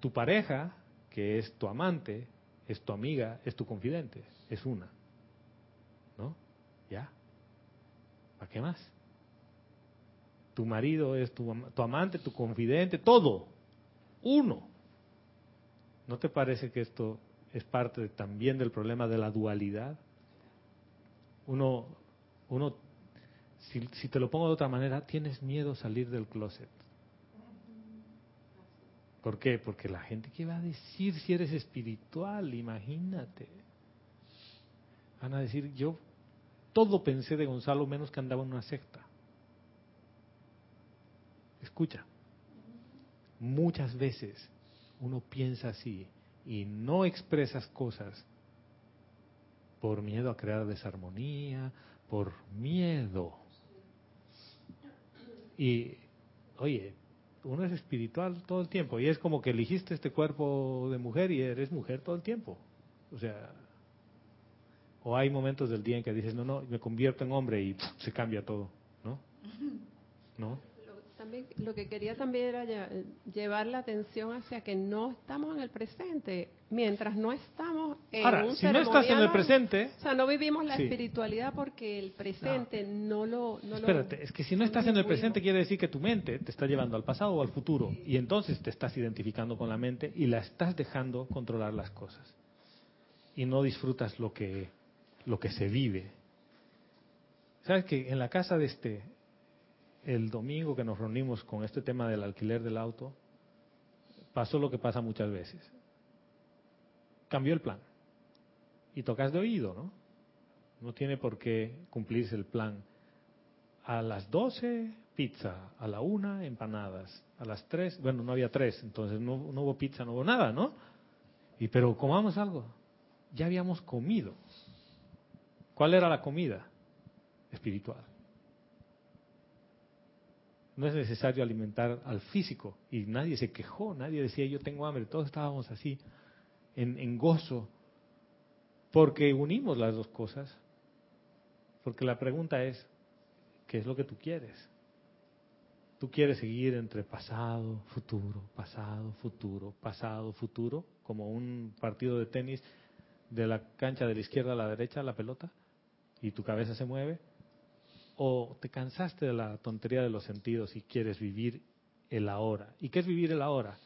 tu pareja, que es tu amante, es tu amiga, es tu confidente, es una. ¿Ya? ¿Para qué más? Tu marido es tu, tu amante, tu confidente, todo. Uno. ¿No te parece que esto es parte también del problema de la dualidad? Uno, uno si, si te lo pongo de otra manera, tienes miedo salir del closet. ¿Por qué? Porque la gente que va a decir si eres espiritual, imagínate. Van a decir, yo todo pensé de Gonzalo menos que andaba en una secta. Escucha, muchas veces uno piensa así y no expresas cosas por miedo a crear desarmonía, por miedo. Y, oye, uno es espiritual todo el tiempo y es como que eligiste este cuerpo de mujer y eres mujer todo el tiempo. O sea, o hay momentos del día en que dices, no, no, me convierto en hombre y pff, se cambia todo, ¿no? ¿No? Lo, también, lo que quería también era lle- llevar la atención hacia que no estamos en el presente. Mientras no estamos en Ahora, un si no estás en el presente, O sea, no vivimos la Sí. espiritualidad porque el presente no, lo... No lo- espérate, es que si no estás en el presente quiere decir que tu mente te está llevando al pasado o al futuro y entonces te estás identificando con la mente y la estás dejando controlar las cosas y no disfrutas lo que lo que se vive. ¿Sabes que en la casa de este el domingo que nos reunimos con este tema del alquiler del auto pasó lo que pasa muchas veces. Cambió el plan. Y tocas de oído, ¿no? No tiene por qué cumplirse el plan. A las 12, pizza. A la 1, empanadas. A las 3, bueno, no había 3, entonces no, no hubo pizza, no hubo nada, ¿no? Y pero comamos algo. Ya habíamos comido. ¿Cuál era la comida? Espiritual. No es necesario alimentar al físico. Y nadie se quejó, nadie decía yo tengo hambre. Todos estábamos así, en, en gozo. Porque unimos las dos cosas. Porque la pregunta es, ¿qué es lo que tú quieres? ¿Tú quieres seguir entre pasado, futuro, pasado, futuro, pasado, futuro, como un partido de tenis de la cancha de la izquierda a la derecha, la pelota, y tu cabeza se mueve? ¿O te cansaste de la tontería de los sentidos y quieres vivir el ahora? ¿Y qué es vivir el ahora?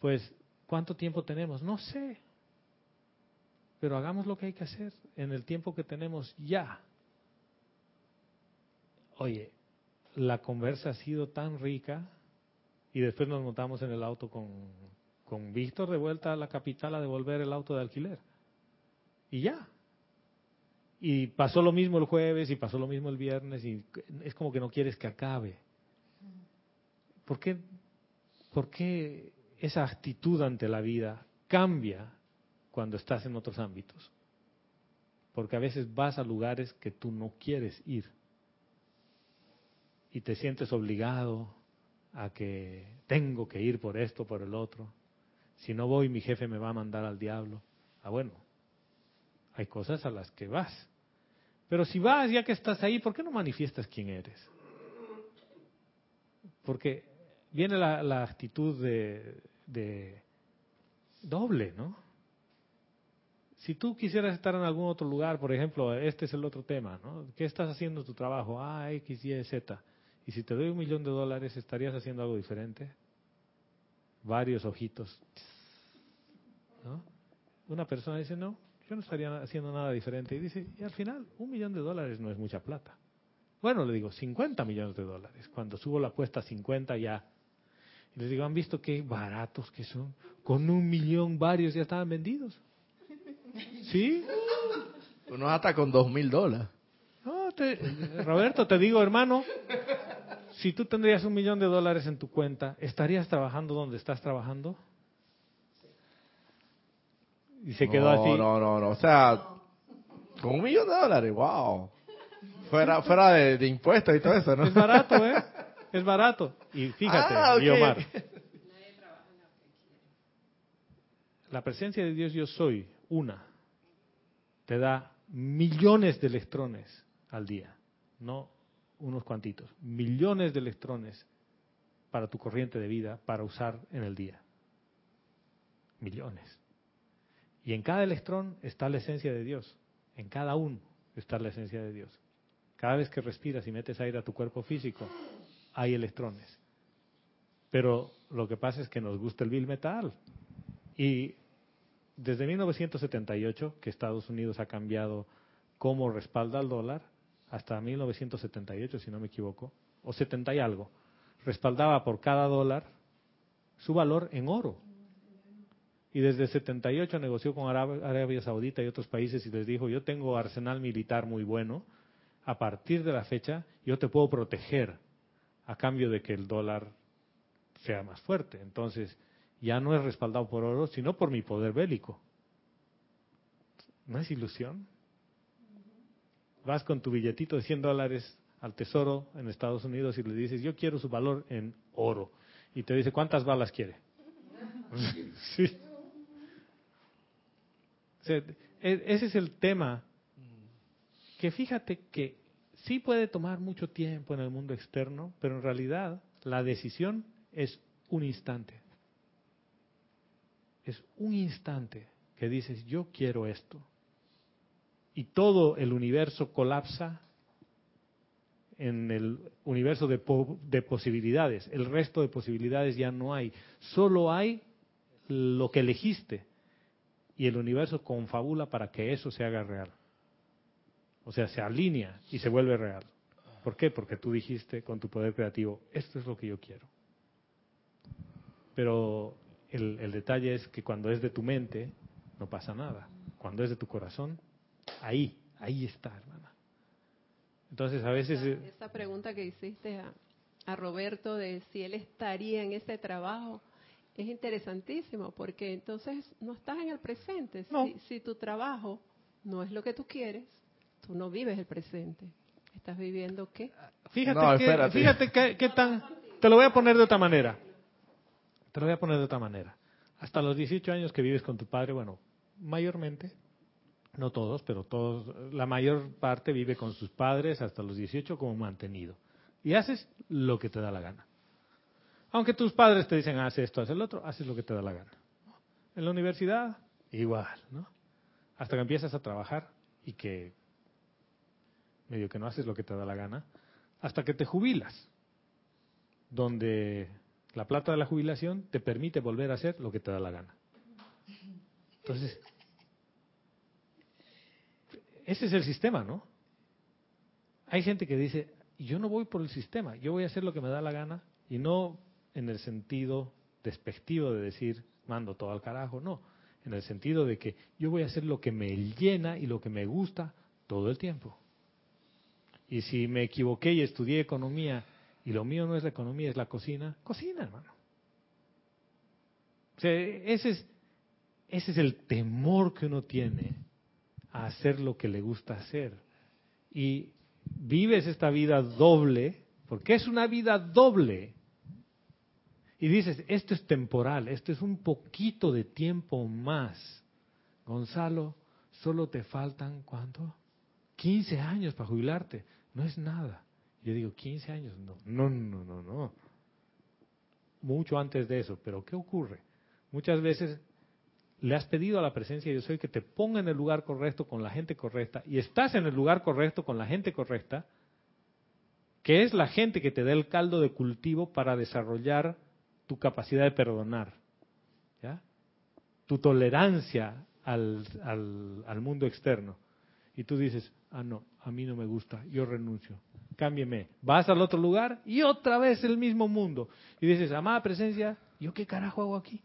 Pues, ¿cuánto tiempo tenemos? No sé. Pero hagamos lo que hay que hacer en el tiempo que tenemos ya. Oye, la conversa ha sido tan rica y después nos montamos en el auto con, con Víctor de vuelta a la capital a devolver el auto de alquiler. Y ya. Y pasó lo mismo el jueves y pasó lo mismo el viernes y es como que no quieres que acabe. ¿Por qué, ¿Por qué esa actitud ante la vida cambia cuando estás en otros ámbitos? Porque a veces vas a lugares que tú no quieres ir y te sientes obligado a que tengo que ir por esto, por el otro. Si no voy, mi jefe me va a mandar al diablo. Ah, bueno, hay cosas a las que vas. Pero si vas, ya que estás ahí, ¿por qué no manifiestas quién eres? Porque viene la, actitud de, doble, ¿no? Si tú quisieras estar en algún otro lugar, por ejemplo, este es el otro tema, ¿no? ¿Qué estás haciendo en tu trabajo? Ah, X, Y, Z. Y si te doy un millón de dólares, ¿estarías haciendo algo diferente? Varios ojitos. ¿No? Una persona dice, no, yo no estaría haciendo nada diferente. Y dice, y al final, un millón de dólares no es mucha plata. Bueno, le digo, 50 millones de dólares. Cuando subo la apuesta a 50 ya. Y les digo, ¿han visto qué baratos que son? Con un millón varios ya estaban vendidos. ¿Sí? Uno hasta con dos mil dólares. No, te- Roberto, te digo, hermano, si tú tendrías un millón de dólares en tu cuenta, ¿estarías trabajando donde estás trabajando? Y se quedó no, así. No, no, no. O sea, con un millón de dólares, wow. Fuera, fuera de, de impuestos y todo eso, ¿no? Es barato, ¿eh? Es barato. Y fíjate, Ah, ok. Guiomar. La presencia de Dios yo soy, una, te da millones de electrones al día, no unos cuantitos, millones de electrones para tu corriente de vida para usar en el día. Millones. Y en cada electrón está la esencia de Dios. En cada uno está la esencia de Dios. Cada vez que respiras y metes aire a tu cuerpo físico, hay electrones. Pero lo que pasa es que nos gusta el bill metal. Y desde 1978, que Estados Unidos ha cambiado cómo respalda al dólar, hasta 1978, si no me equivoco, o 70 y algo, respaldaba por cada dólar su valor en oro. Y desde 78 negoció con Arab- Arabia Saudita y otros países y les dijo, yo tengo arsenal militar muy bueno, a partir de la fecha yo te puedo proteger a cambio de que el dólar sea más fuerte. Entonces, ya no es respaldado por oro, sino por mi poder bélico. ¿No es ilusión? Vas con tu billetito de 100 dólares al tesoro en Estados Unidos y le dices, yo quiero su valor en oro. Y te dice, ¿cuántas balas quiere? [LAUGHS] sí. E- ese es el tema que fíjate que sí puede tomar mucho tiempo en el mundo externo, pero en realidad la decisión es un instante. Es un instante que dices, yo quiero esto. Y todo el universo colapsa en el universo de, po- de posibilidades. El resto de posibilidades ya no hay. Solo hay lo que elegiste. Y el universo confabula para que eso se haga real. O sea, se alinea y se vuelve real. ¿Por qué? Porque tú dijiste con tu poder creativo, esto es lo que yo quiero. Pero el, el detalle es que cuando es de tu mente, no pasa nada. Cuando es de tu corazón, ahí, ahí está, hermana. Entonces a veces... Esa, esa pregunta que hiciste a, a Roberto de si él estaría en ese trabajo es interesantísimo porque entonces no estás en el presente. No. Si, si tu trabajo no es lo que tú quieres, tú no vives el presente. Estás viviendo qué? Fíjate, No, que, fíjate que, qué tan... Te lo voy a poner de otra manera. Te lo voy a poner de otra manera. Hasta los 18 años que vives con tu padre, bueno, mayormente, no todos, pero todos, la mayor parte vive con sus padres hasta los 18 como mantenido. Y haces lo que te da la gana. Aunque tus padres te dicen, haz esto, haz el otro, haces lo que te da la gana. En la universidad, igual, ¿no? Hasta que empiezas a trabajar y que medio que no haces lo que te da la gana, hasta que te jubilas, donde la plata de la jubilación te permite volver a hacer lo que te da la gana. Entonces, ese es el sistema, ¿no? Hay gente que dice, yo no voy por el sistema, yo voy a hacer lo que me da la gana y no en el sentido despectivo de decir, mando todo al carajo, no, en el sentido de que yo voy a hacer lo que me llena y lo que me gusta todo el tiempo. Y si me equivoqué y estudié economía y lo mío no es la economía, es la cocina, cocina, hermano. O sea, ese es, ese es el temor que uno tiene a hacer lo que le gusta hacer. Y vives esta vida doble, porque es una vida doble. Y dices, esto es temporal, esto es un poquito de tiempo más. Gonzalo, solo te faltan, ¿cuánto? 15 años para jubilarte. No es nada. Yo digo, 15 años, no, no, no, no, no. Mucho antes de eso, pero ¿qué ocurre? Muchas veces le has pedido a la presencia de Dios hoy que te ponga en el lugar correcto con la gente correcta y estás en el lugar correcto con la gente correcta, que es la gente que te da el caldo de cultivo para desarrollar tu capacidad de perdonar, ¿ya? tu tolerancia al, al, al mundo externo. Y tú dices, ah, no, a mí no me gusta, yo renuncio, cámbieme. Vas al otro lugar y otra vez el mismo mundo. Y dices, amada presencia, ¿yo qué carajo hago aquí?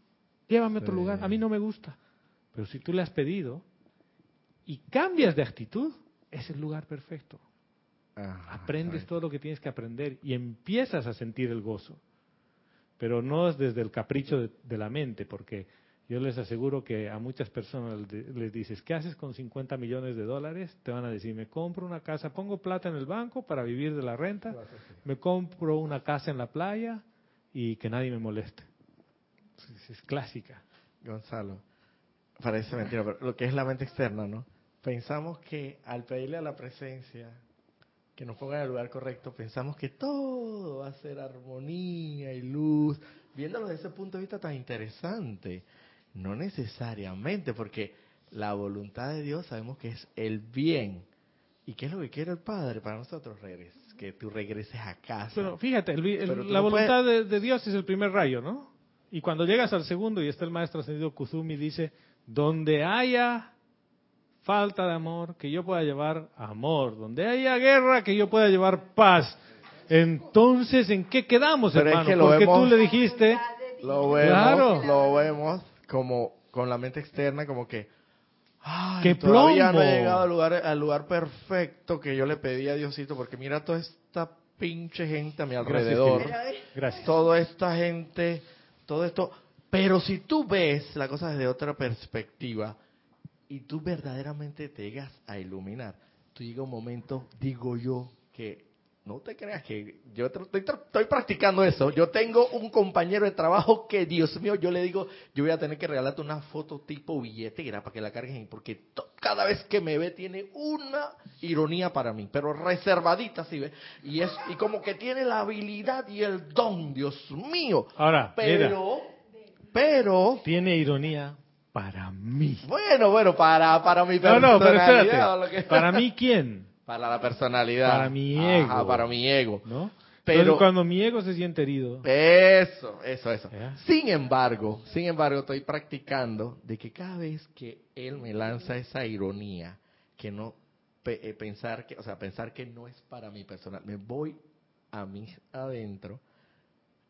Llévame a otro Sí. lugar, a mí no me gusta. Pero si tú le has pedido y cambias de actitud, es el lugar perfecto. Ajá, Aprendes todo lo que tienes que aprender y empiezas a sentir el gozo. Pero no es desde el capricho de, de la mente, porque yo les aseguro que a muchas personas de- les dices, ¿qué haces con 50 millones de dólares? Te van a decir, me compro una casa, pongo plata en el banco para vivir de la renta, me compro una casa en la playa y que nadie me moleste. Es, es clásica. Gonzalo, parece mentira, pero lo que es la mente externa, ¿no? Pensamos que al pedirle a la presencia que nos ponga en el lugar correcto, pensamos que todo va a ser armonía y luz, viéndolo desde ese punto de vista tan interesante. No necesariamente, porque la voluntad de Dios sabemos que es el bien. ¿Y qué es lo que quiere el Padre para nosotros, Regres? Que tú regreses a casa. Pero fíjate, el vi- el- Pero tú la no voluntad de, de Dios es el primer rayo, ¿no? Y cuando llegas al segundo y está el maestro ascendido Kuzumi, dice, donde haya falta de amor, que yo pueda llevar amor. Donde haya guerra, que yo pueda llevar paz. Entonces, ¿en qué quedamos, Pero es hermano? que lo Porque vemos- tú le dijiste, Lo vemos, Claro. lo vemos como con la mente externa, como que ay, ¡Qué todavía no he plomo! llegado al lugar, al lugar perfecto que yo le pedí a Diosito, porque mira toda esta pinche gente a mi alrededor, gracias. toda esta gente, todo esto. Pero si tú ves la cosa desde otra perspectiva y tú verdaderamente te llegas a iluminar, tú llega un momento, digo yo, que no te creas que yo estoy, practicando eso. Yo tengo un compañero de trabajo que, Dios mío, yo le digo, yo voy a tener que regalarte una foto tipo billetera para que la cargues ahí, porque to- cada vez que me ve tiene una ironía para mí, pero reservadita, ¿sí ve? Y, es, y como que tiene la habilidad y el don, Dios mío. Ahora, mira, Pero, pero, tiene ironía para mí. bueno, bueno, para, para mi No, no, pero personalidad. o lo que- espérate. ¿Para mí quién? Para la personalidad. Para mi Ajá, ego. para mi ego. ¿No? Pero- Entonces, cuando mi ego se siente herido, Eso, eso, eso. Sin embargo, sin embargo, estoy practicando de que cada vez que él me lanza esa ironía, que no pe- eh, pensar que, o sea, pensar que no es para mi personal, me voy a mí adentro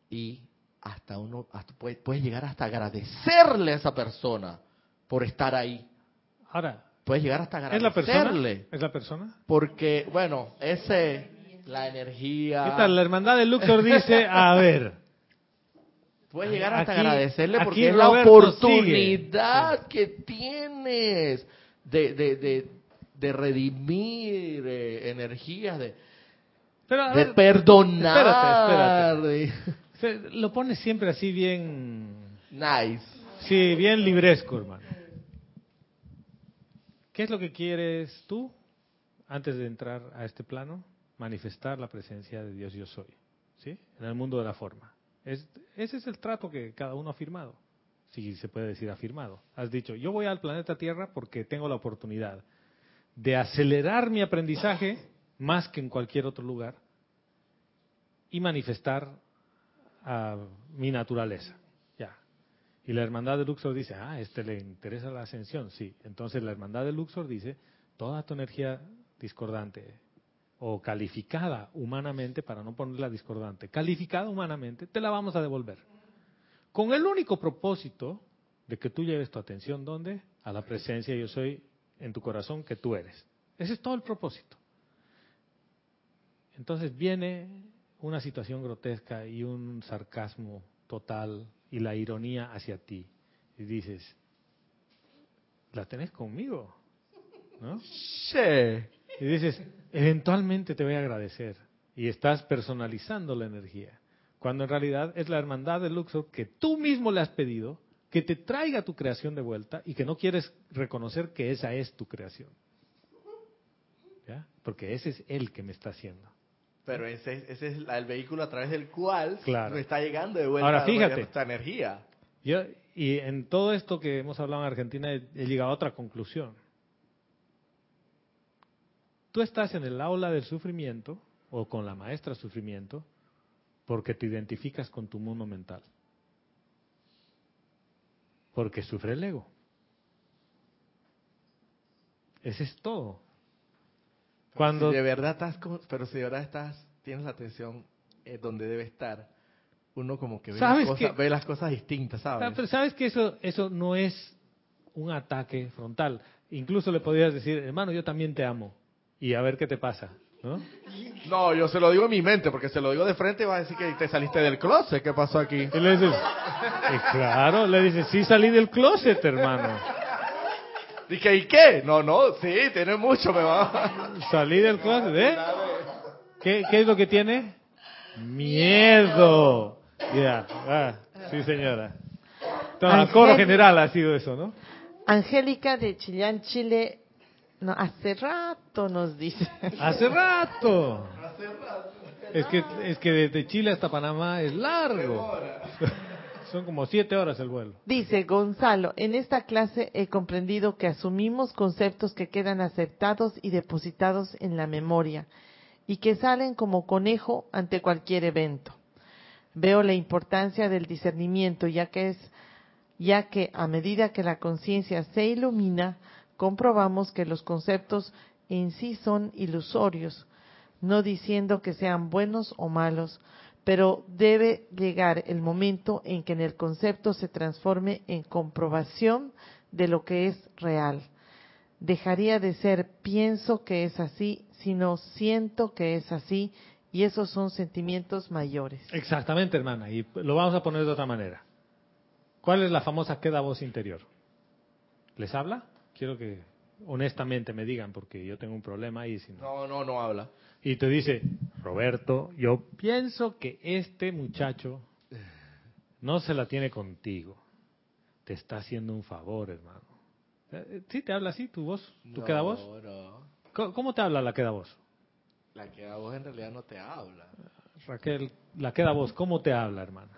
y hasta uno hasta puede, puede llegar hasta agradecerle a esa persona por estar ahí. ahora, Puedes llegar hasta ¿es la persona? agradecerle. ¿Es la persona? Porque, bueno, ese, la energía. ¿Qué tal? La hermandad de Luxor dice, a ver, [LAUGHS] Puedes llegar hasta Aquí- agradecerle porque es la oportunidad que tienes de, de, de, de redimir eh, energías, de, pero a de ver, perdonar. espérate, espérate. [LAUGHS] Lo pones siempre así bien, Nice. sí, bien libresco, hermano. ¿Qué es lo que quieres tú antes de entrar a este plano? Manifestar la presencia de Dios yo soy, ¿sí? En el mundo de la forma. Es- ese es el trato que cada uno ha firmado, si se puede decir afirmado. Has dicho, yo voy al planeta Tierra porque tengo la oportunidad de acelerar mi aprendizaje más que en cualquier otro lugar y manifestar a mi naturaleza. Ya. Y la hermandad de Luxor dice, ah, este le interesa la ascensión. Sí. Entonces la hermandad de Luxor dice, toda tu energía discordante o calificada humanamente, para no ponerla discordante, calificada humanamente, te la vamos a devolver. Con el único propósito de que tú lleves tu atención, ¿dónde? A la presencia yo soy en tu corazón que tú eres. Ese es todo el propósito. Entonces viene una situación grotesca y un sarcasmo total y la ironía hacia ti. Y dices, la tenés conmigo, ¿no? Che. Y dices, eventualmente te voy a agradecer. Y estás personalizando la energía. Cuando en realidad es la hermandad de Luxor que tú mismo le has pedido que te traiga tu creación de vuelta y que no quieres reconocer que esa es tu creación. ¿Ya? Porque ese es él que me está haciendo. Pero ese, es- ese es el vehículo a través del cual Claro. me está llegando de vuelta Ahora, fíjate. esta energía. Yo, y en todo esto que hemos hablado en Argentina he, he llegado a otra conclusión. Tú estás en el aula del sufrimiento o con la maestra sufrimiento porque te identificas con tu mundo mental. Porque sufre el ego. Ese es todo. Cuando Si de verdad estás, pero si de verdad estás, tienes la atención eh, donde debe estar, uno como que ve, las ¿Sabes cosas, qué? ve las cosas distintas, Ah, ¿sabes? pero sabes que eso, eso no es un ataque frontal. Incluso le podrías decir, hermano, yo también te amo. Y a ver qué te pasa, ¿no? No, yo se lo digo en mi mente, porque se lo digo de frente y va a decir que te saliste del closet. ¿Qué pasó aquí? Y le dices, "Eh, claro, le dices, sí salí del closet, hermano. Dije, ¿y qué? No, no, sí, tiene mucho, me va. Salí del [LAUGHS] closet, ¿eh? ¿Qué, qué es lo que tiene? Miedo. Ya, ah, sí señora. Todo, el coro general ha sido eso, ¿no? Angélica de Chillán, Chile, no, hace rato nos dice. [LAUGHS] Hace rato. Es que, es que desde Chile hasta Panamá es largo. Son como siete horas el vuelo. Dice Gonzalo, en esta clase he comprendido que asumimos conceptos que quedan aceptados y depositados en la memoria y que salen como conejo ante cualquier evento. Veo la importancia del discernimiento ya que es ya que a medida que la conciencia se ilumina, comprobamos que los conceptos en sí son ilusorios, no diciendo que sean buenos o malos, pero debe llegar el momento en que en el concepto se transforme en comprobación de lo que es real. Dejaría de ser pienso que es así, sino siento que es así, y esos son sentimientos mayores. Exactamente, hermana. Y lo vamos a poner de otra manera. ¿Cuál es la famosa queda voz interior? ¿Les habla? Quiero que honestamente me digan, porque yo tengo un problema ahí. Si no. No, no, no habla. Y te dice, Roberto, yo pienso que este muchacho no se la tiene contigo. Te está haciendo un favor, hermano. ¿Sí te habla así tu voz? ¿Tu no, queda voz? No, ¿Cómo, cómo te habla la queda voz? La que a vos en realidad no te habla. Raquel, la queda voz, ¿cómo te habla, hermana?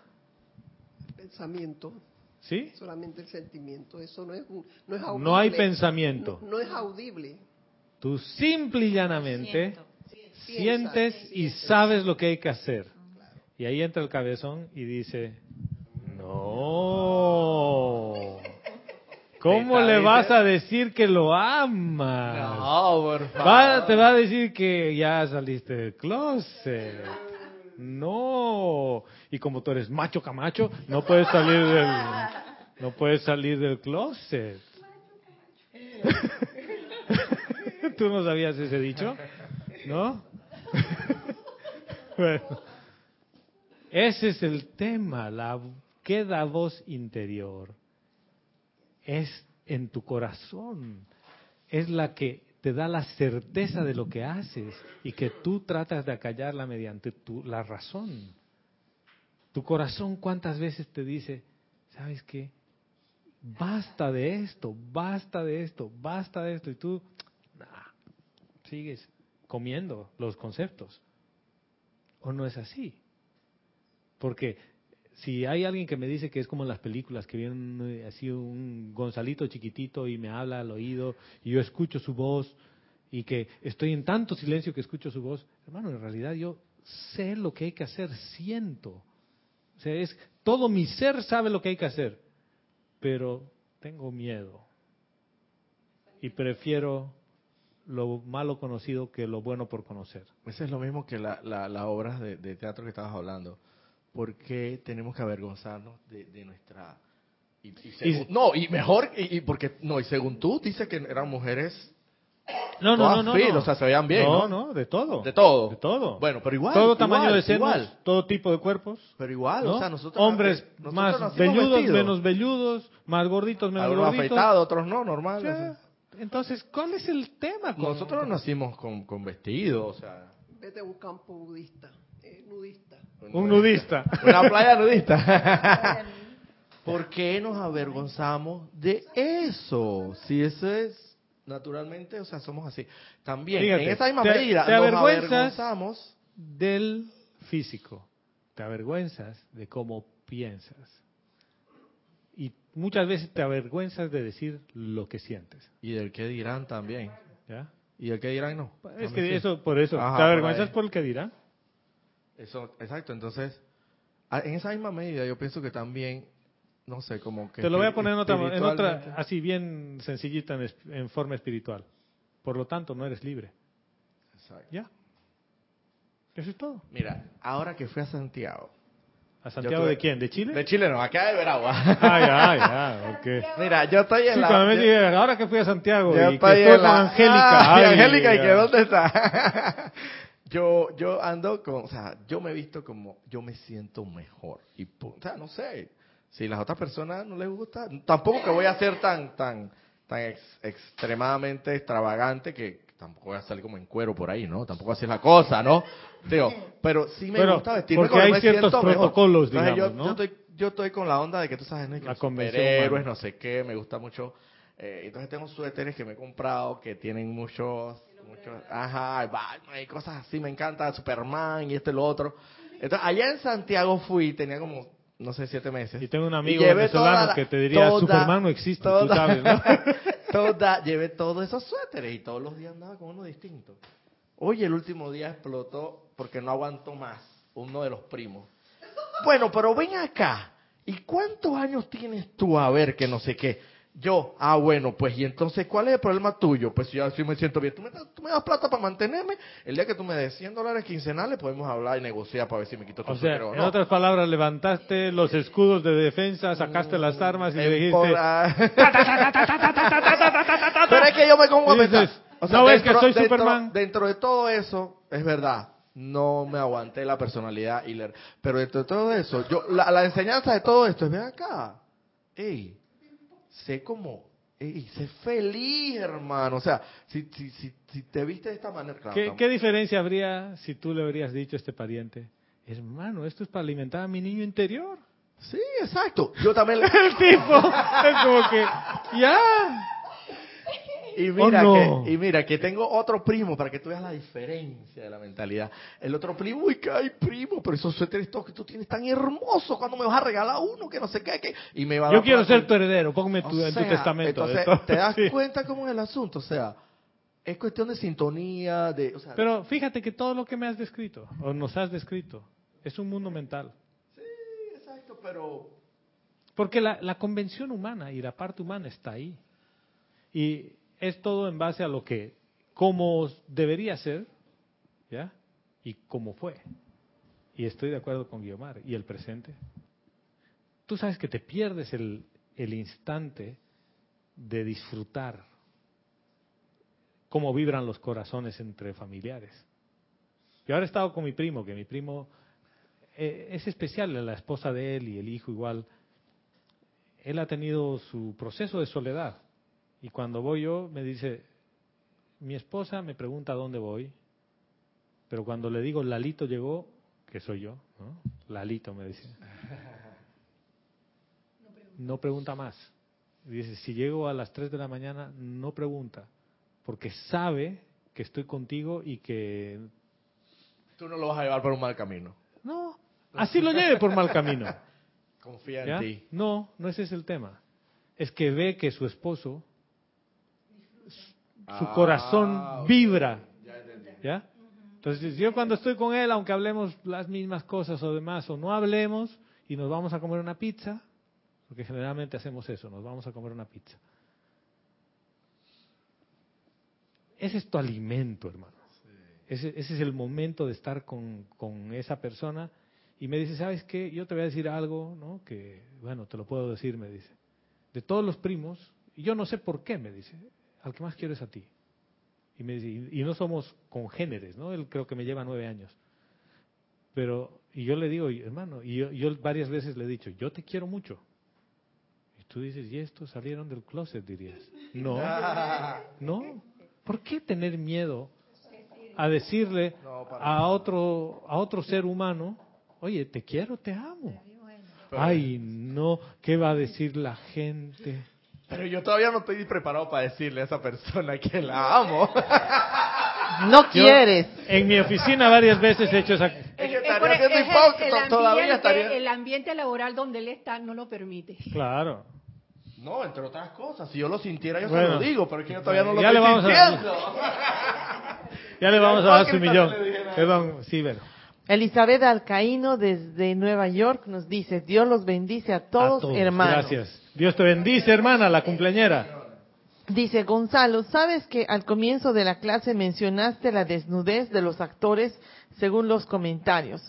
Pensamiento, ¿Sí? solamente el sentimiento. Eso no es, un- no es audible. No hay pensamiento. No, no es audible. Tú simple y llanamente Siento. Sientes y sabes lo que hay que hacer. Y ahí entra el cabezón y dice, no. ¿Cómo le vas a decir que lo amas? No, por favor. Va- te va a decir que ya saliste del closet. No. Y como tú eres macho camacho, no puedes salir del, no puedes salir del closet. [LAUGHS] ¿Tú no sabías ese dicho? ¿No? Bueno, ese es el tema, la queda voz interior. Es en tu corazón, es la que te da la certeza de lo que haces y que tú tratas de acallarla mediante tu, la razón. Tu corazón cuántas veces te dice, ¿sabes qué? Basta de esto, basta de esto, basta de esto. Y tú nah, sigues comiendo los conceptos. ¿O no es así? Porque si hay alguien que me dice que es como en las películas, que viene eh, así un Gonzalito chiquitito y me habla al oído y yo escucho su voz y que estoy en tanto silencio que escucho su voz, hermano, en realidad yo sé lo que hay que hacer, siento. O sea, es todo mi ser sabe lo que hay que hacer, pero tengo miedo y prefiero lo malo conocido que lo bueno por conocer. Eso es lo mismo que la- la- las obras de, de teatro que estabas hablando. ¿Por qué tenemos que avergonzarnos de, de nuestra... Y, y según- no, y mejor, y, y porque, no, y según tú, dice que eran mujeres No, no, no, no. fit, no. o sea, se veían bien, No, ¿no? no, de todo. De todo. De todo. Bueno, pero igual. Todo tamaño igual, de senos, todo tipo de cuerpos. Pero igual, o sea, nosotros... Hombres nosotros más velludos, menos velludos, más gorditos, menos Algunos gorditos. afeitados, otros no, normal. o Ya. sea. Entonces, ¿cuál es el tema? con- Nosotros no nacimos con, con vestidos, o sea... Vete a un campo budista, eh, nudista. Un nudista. Una playa nudista. [LAUGHS] ¿Por qué nos avergonzamos de eso? Si eso es naturalmente, o sea, somos así. También, Fíjate, en esa misma te- medida, te nos avergüenzas avergonzamos. del físico. Te avergüenzas de cómo piensas. Muchas veces te avergüenzas de decir lo que sientes. Y del que dirán también. ¿Ya? Y del que dirán no. Es que eso, por eso, Ajá, te avergüenzas por el que dirán. Eso, exacto. Entonces, en esa misma medida, yo pienso que también, no sé, como que. Te lo voy a poner en otra, en otra así bien sencillita en, en forma espiritual. Por lo tanto, no eres libre. Exacto. ¿Ya? Eso es todo. Mira, ahora que fui a Santiago. ¿A Santiago de quién? ¿De Chile? De Chile no, acá de Veragua. Ah, ya, ya, [LAUGHS] ok. Mira, yo estoy en Sí, la. cuando me dije, ahora que fui a Santiago yo y que estoy estoy en con la- Angélica. Ah, y Angélica, ¿y que dónde está? [LAUGHS] yo, yo ando con, o sea, yo me he visto como, yo me siento mejor. Y, o sea, no sé, si las otras personas no les gusta, tampoco que voy a ser tan, tan, tan ex- extremadamente extravagante que tampoco voy a salir como en cuero por ahí, ¿no? Tampoco así es la cosa, ¿no? Digo, pero sí me Pero, gusta vestirme porque como hay me ciertos siento mejor. protocolos, Entonces, digamos, yo, ¿no? yo estoy, yo estoy con la onda de que tú sabes, ¿no? Que La los convención superhéroes, no sé qué, me gusta mucho. Eh, entonces tengo suéteres que me he comprado que tienen muchos, muchos, ajá, Batman y cosas así, me encanta Superman y esto y lo otro. Entonces allá en Santiago fui, tenía como, no sé, siete meses. Y tengo un amigo venezolano la- que te diría, toda- Superman no existe, tú toda- sabes, ¿no? [LAUGHS] toda- llevé todos esos suéteres y todos los días andaba con uno distinto. Oye, el último día explotó porque no aguantó más uno de los primos. Bueno, pero ven acá. ¿Y cuántos años tienes tú a ver que no sé qué? Yo, ah, bueno, pues, ¿y entonces cuál es el problema tuyo? Pues yo así me siento bien. ¿Tú me, das- tú me das plata para mantenerme? El día que tú me des 100 dólares quincenales, podemos hablar y negociar para ver si me quito tu O sea, o en no. otras palabras, levantaste los escudos de defensa, sacaste las armas y dijiste, ah. Pero es que yo me pongo a pensar. dices, ¿no ves que soy dentro- Superman? Dentro de todo eso, es verdad, no me aguanté la personalidad y leer. Pero dentro de todo eso, yo la, la enseñanza de todo esto es, ven acá, ey, sé como, sé feliz, hermano. O sea, si, si, si, si te viste de esta manera, claro. ¿qué, qué diferencia habría si tú le habrías dicho a este pariente, hermano, esto es para alimentar a mi niño interior? Sí, exacto. Yo también [LAUGHS] le... El tipo, es como que, ya. Y mira, Oh, no. que, y mira que tengo otro primo para que tú veas la diferencia de la mentalidad. El otro primo, uy, que hay primo, pero esos suéteres todos que tú tienes tan hermosos, cuando me vas a regalar uno que no sé qué, que y me va a Yo quiero ser tu heredero, ponme tu, O en tu sea, testamento. Entonces, te das [LAUGHS] Sí. cuenta cómo es el asunto, o sea, es cuestión de sintonía, de, o sea, Pero fíjate que todo lo que me has descrito, o nos has descrito, es un mundo mental. exacto, pero Porque la, la convención humana y la parte humana está ahí. Y es todo en base a lo que, como debería ser, ¿ya? Y cómo fue. Y estoy de acuerdo con Guiomar. ¿Y el presente? Tú sabes que te pierdes el, el instante de disfrutar cómo vibran los corazones entre familiares. Yo ahora he estado con mi primo, que mi primo eh, es especial, la esposa de él y el hijo igual él ha tenido su proceso de soledad. Y cuando voy yo, me dice, mi esposa me pregunta dónde voy, pero cuando le digo Lalito llegó, que soy yo, ¿no? Lalito me dice. No pregunta más. Dice, si llego a las 3 de la mañana, no pregunta, porque sabe que estoy contigo y que... tú no lo vas a llevar por un mal camino. No, así lo lleve por mal camino. [LAUGHS] Confía ¿Ya? en ti. No, no ese es el tema. Es que ve que su esposo, su Ah, corazón ok. vibra. Ya entendí. ¿Ya? Entonces, yo cuando estoy con él, aunque hablemos las mismas cosas o demás, o no hablemos y nos vamos a comer una pizza, porque generalmente hacemos eso, nos vamos a comer una pizza. Ese es tu alimento, hermano. Ese, ese es el momento de estar con, con esa persona y me dice, ¿sabes qué? Yo te voy a decir algo, ¿no? Que, bueno, te lo puedo decir, me dice. De todos los primos, y yo no sé por qué, me dice, al que más quiero es a ti. Y, me dice, y, y no somos congéneres, ¿no? Él creo que me lleva nueve años. Pero, y yo le digo, hermano, y yo, yo varias veces le he dicho, yo te quiero mucho. Y tú dices, ¿y estos salieron del closet, dirías? No, [LAUGHS] no. ¿Por qué tener miedo a decirle a otro, a otro ser humano, oye, te quiero, te amo? Ay, no, ¿qué va a decir la gente? Pero yo todavía no estoy preparado para decirle a esa persona que la amo. [LAUGHS] No Yo, quieres. En mi oficina varias veces he hecho esa... Es que Es estaría es el- hipócrita, el todavía ambiente- estaría- El ambiente laboral donde él está no lo permite. Claro. No, entre otras cosas. Si yo lo sintiera, yo Bueno. se lo digo, pero es que yo todavía no lo Ya estoy le vamos a- sintiendo. [LAUGHS] Ya le vamos a dar su millón. Perdón, sí, Vero. Elizabeth Alcaíno desde Nueva York nos dice, Dios los bendice a todos, A hermanos. Gracias. Dios te bendice, hermana, la cumpleañera. Dice Gonzalo, ¿sabes que al comienzo de la clase mencionaste la desnudez de los actores según los comentarios?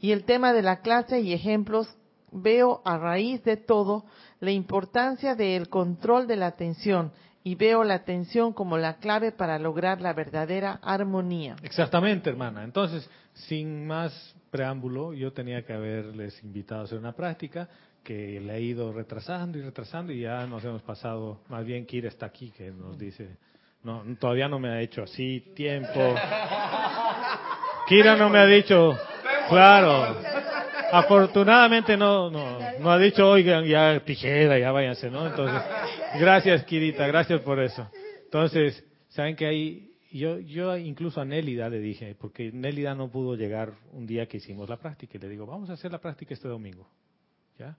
Y el tema de la clase y ejemplos, veo a raíz de todo la importancia del control de la atención y veo la atención como la clave para lograr la verdadera armonía. Exactamente, hermana. Entonces, sin más preámbulo, yo tenía que haberles invitado a hacer una práctica que le he ido retrasando y retrasando y ya nos hemos pasado, más bien Kira está aquí que nos dice, no, todavía no me ha hecho así tiempo. [LAUGHS] Kira no me ha dicho, claro, afortunadamente no, no, no ha dicho, oigan, ya tijera, ya váyanse, ¿no? Entonces, gracias Kirita, gracias por eso. Entonces, ¿saben que hay yo, incluso a Nélida le dije, porque Nélida no pudo llegar un día que hicimos la práctica, y le digo, vamos a hacer la práctica este domingo. ¿Ya?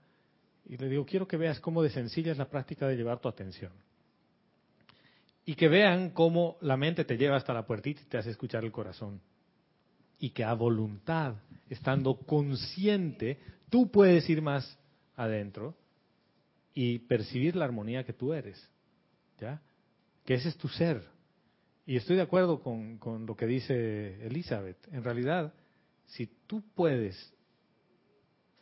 Y le digo, quiero que veas cómo de sencilla es la práctica de llevar tu atención. Y que vean cómo la mente te lleva hasta la puertita y te hace escuchar el corazón. Y que a voluntad, estando consciente, tú puedes ir más adentro y percibir la armonía que tú eres. ¿Ya? Que ese es tu ser. Y estoy de acuerdo con, con, lo que dice Elizabeth. En realidad, si tú puedes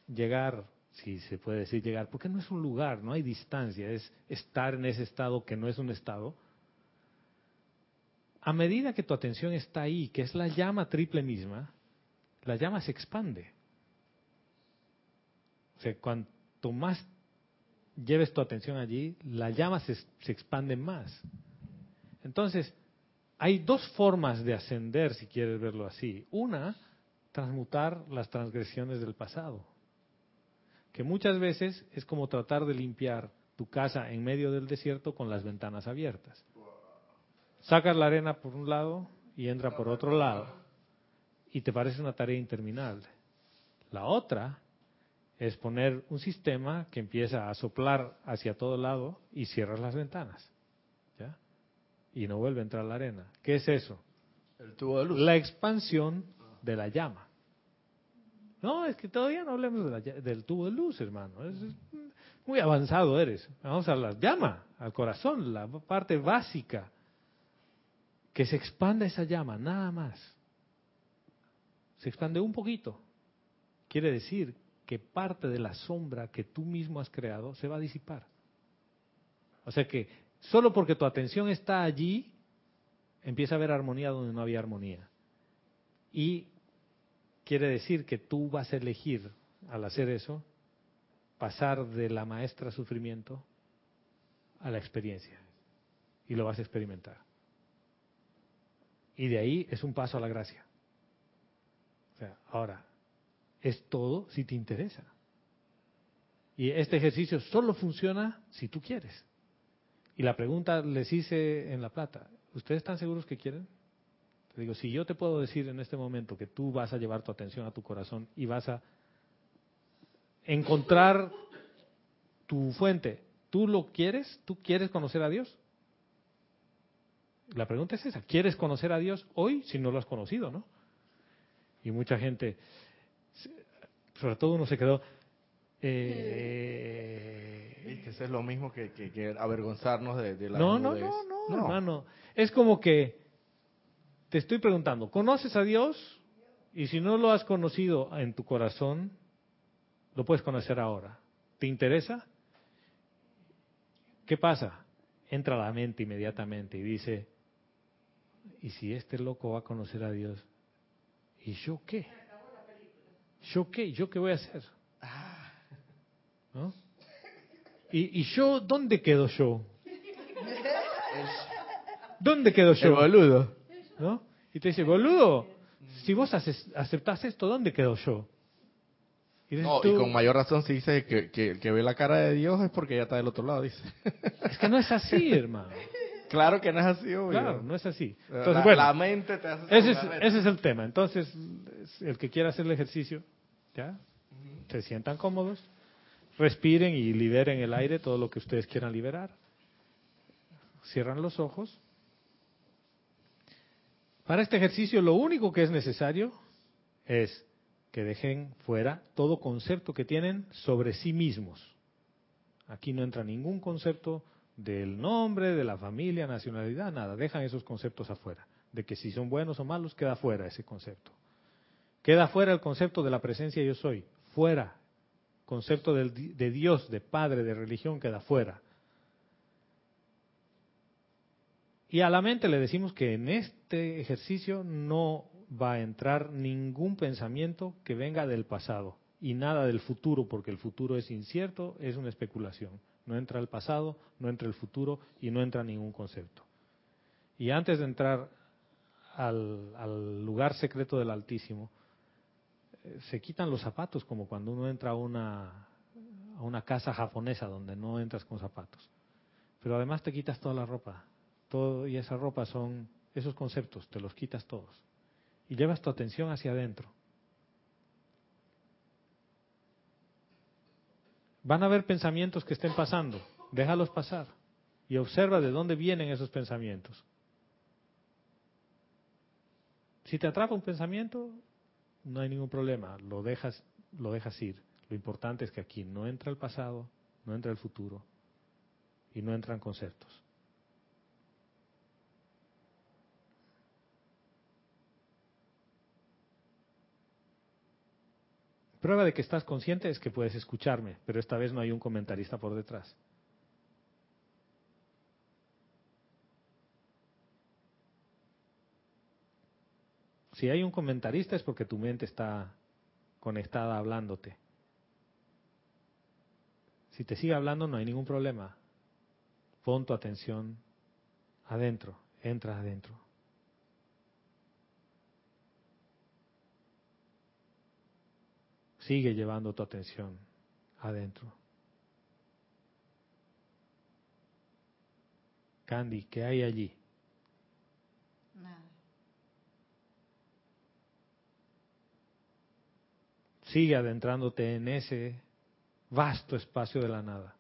llegar, si se puede decir llegar, porque no es un lugar, no hay distancia, es estar en ese estado que no es un estado, a medida que tu atención está ahí, que es la llama triple misma, la llama se expande. O sea, cuanto más lleves tu atención allí, la llama se, se expande más. Entonces, hay dos formas de ascender, si quieres verlo así. Una, transmutar las transgresiones del pasado, que muchas veces es como tratar de limpiar tu casa en medio del desierto con las ventanas abiertas. Sacas la arena por un lado y entra por otro lado, y te parece una tarea interminable. La otra es poner un sistema que empieza a soplar hacia todo lado y cierras las ventanas. Y no vuelve a entrar la arena. ¿Qué es eso? El tubo de luz. La expansión de la llama. No, es que todavía no hablemos de la ll- del tubo de luz, hermano. Es, es muy avanzado eres. Vamos a la llama, al corazón, la parte básica. Que se expanda esa llama, nada más. Se expande un poquito. Quiere decir que parte de la sombra que tú mismo has creado se va a disipar. O sea que solo porque tu atención está allí, empieza a haber armonía donde no había armonía. Y quiere decir que tú vas a elegir, al hacer eso, pasar de la maestra sufrimiento a la experiencia. Y lo vas a experimentar. Y de ahí es un paso a la gracia. O sea, ahora, es todo si te interesa. Y este ejercicio solo funciona si tú quieres. Y la pregunta les hice en La Plata, ¿ustedes están seguros que quieren? Te digo, si yo te puedo decir en este momento que tú vas a llevar tu atención a tu corazón y vas a encontrar tu fuente, ¿tú lo quieres? ¿Tú quieres conocer a Dios? La pregunta es esa, ¿quieres conocer a Dios hoy si no lo has conocido, no? Y mucha gente, sobre todo uno se quedó, eh, Que eso es lo mismo que, que- que avergonzarnos de, de la no, no, desnudez. no, no, hermano. Es como que te estoy preguntando, ¿conoces a Dios? Y si no lo has conocido en tu corazón, lo puedes conocer ahora. ¿Te interesa? ¿Qué pasa? Entra a la mente inmediatamente y dice, ¿y si este loco va a conocer a Dios? ¿Y yo qué? ¿Yo qué? ¿Yo qué voy a hacer? ¿No? ¿Y, ¿Y yo dónde quedo yo? ¿Dónde quedo El yo? boludo. ¿No? Y te dice, boludo, si vos aceptás esto, ¿dónde quedo yo? Y No, tú, y con mayor razón si dice que, que el que ve la cara de Dios es porque ya está del otro lado, dice. [LAUGHS] es que no es así, hermano. claro que no es así, obvio. Claro, no es así. La- Entonces, bueno, la mente te hace... ese es, ese es el tema. Entonces, el que quiera hacer el ejercicio, ¿ya? Se sientan cómodos, respiren y liberen el aire, todo lo que ustedes quieran liberar. Cierran los ojos. Para este ejercicio lo único que es necesario es que dejen fuera todo concepto que tienen sobre sí mismos. Aquí no entra ningún concepto del nombre, de la familia, nacionalidad, nada. Dejan esos conceptos afuera. De que si son buenos o malos, queda fuera ese concepto. Queda fuera el concepto de la presencia yo soy. Fuera. Concepto di- de Dios, de Padre, de religión, queda fuera. Y a la mente le decimos que en este ejercicio no va a entrar ningún pensamiento que venga del pasado y nada del futuro, porque el futuro es incierto, es una especulación. No entra el pasado, no entra el futuro y no entra ningún concepto. Y antes de entrar al, lugar secreto del Altísimo, se quitan los zapatos como cuando uno entra a una, a una casa japonesa donde no entras con zapatos. Pero además te quitas toda la ropa. Todo, y esa ropa son esos conceptos, te los quitas todos. Y llevas tu atención hacia adentro. Van a haber pensamientos que estén pasando. Déjalos pasar. Y observa de dónde vienen esos pensamientos. Si te atrapa un pensamiento, no hay ningún problema. Lo dejas, lo dejas ir. Lo importante es que aquí no entra el pasado, no entra el futuro y no entran conceptos. Prueba de que estás consciente es que puedes escucharme, pero esta vez no hay un comentarista por detrás. Si hay un comentarista es porque tu mente está conectada hablándote. Si te sigue hablando no hay ningún problema. Pon tu atención adentro, entra adentro. Sigue llevando tu atención adentro. Candy, ¿qué hay allí? Sigue adentrándote en ese vasto espacio de la nada.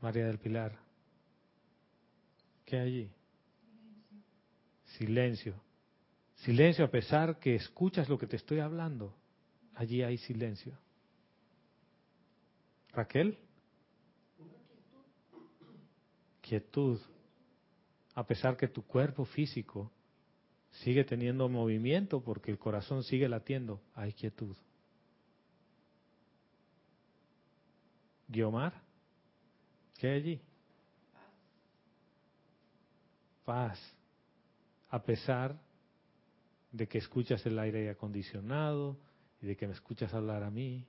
María del Pilar, ¿qué hay allí? Silencio. Silencio a pesar que escuchas lo que te estoy hablando. Allí hay silencio. Raquel. Quietud. A pesar que tu cuerpo físico sigue teniendo movimiento porque el corazón sigue latiendo, hay quietud. Guiomar, ¿qué hay allí? Paz. A pesar de que escuchas el aire acondicionado y de que me escuchas hablar a mí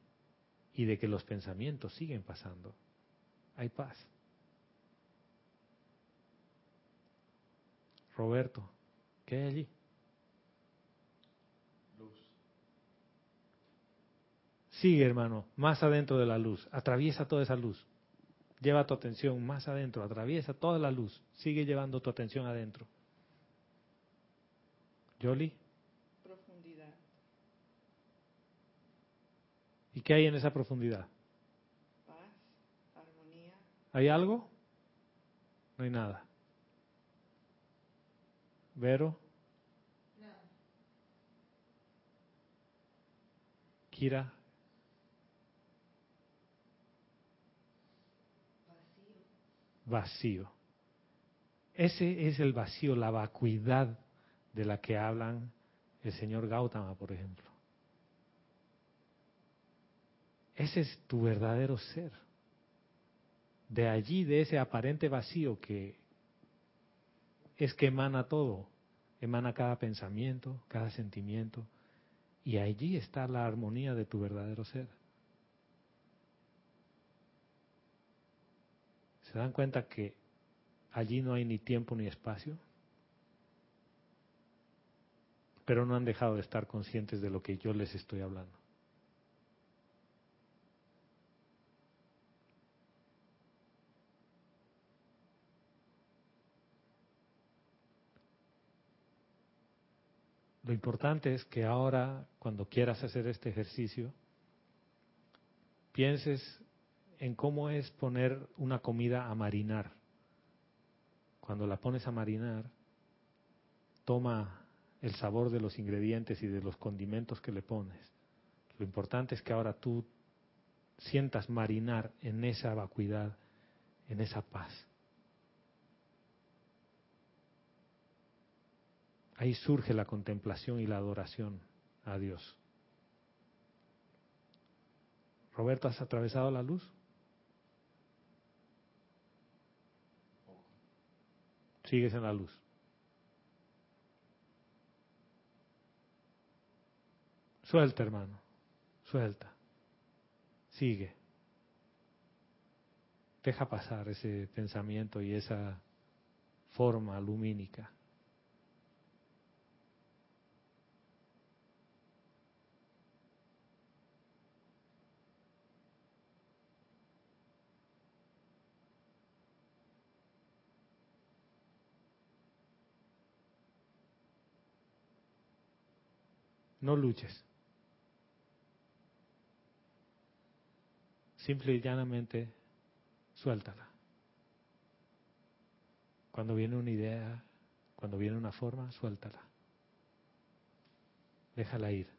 y de que los pensamientos siguen pasando, hay paz. Roberto, ¿qué hay allí? Sigue, hermano, más adentro de la luz. Atraviesa toda esa luz. Lleva tu atención más adentro. Atraviesa toda la luz. Sigue llevando tu atención adentro. Yoli, Profundidad. ¿y qué hay en esa profundidad? Paz. Armonía. ¿Hay algo? No hay nada. Vero. Kira. Vacío. Ese es el vacío, la vacuidad de la que hablan el señor Gautama, por ejemplo. Ese es tu verdadero ser. de allí, de ese aparente vacío que es que emana todo, emana cada pensamiento, cada sentimiento, y allí está la armonía de tu verdadero ser. ¿Se dan cuenta que allí no hay ni tiempo ni espacio? Pero no han dejado de estar conscientes de lo que yo les estoy hablando. Lo importante es que ahora, cuando quieras hacer este ejercicio, pienses en cómo es poner una comida a marinar. Cuando la pones a marinar, toma el sabor de los ingredientes y de los condimentos que le pones. Lo importante es que ahora tú sientas marinar en esa vacuidad, en esa paz. Ahí surge la contemplación y la adoración a Dios. Roberto, ¿has atravesado la luz? Sigues en la luz. Suelta, hermano. Suelta. Sigue. Deja pasar ese pensamiento y esa forma lumínica. No luches. Simple y llanamente suéltala. Cuando viene una idea, cuando viene una forma, suéltala. Déjala ir.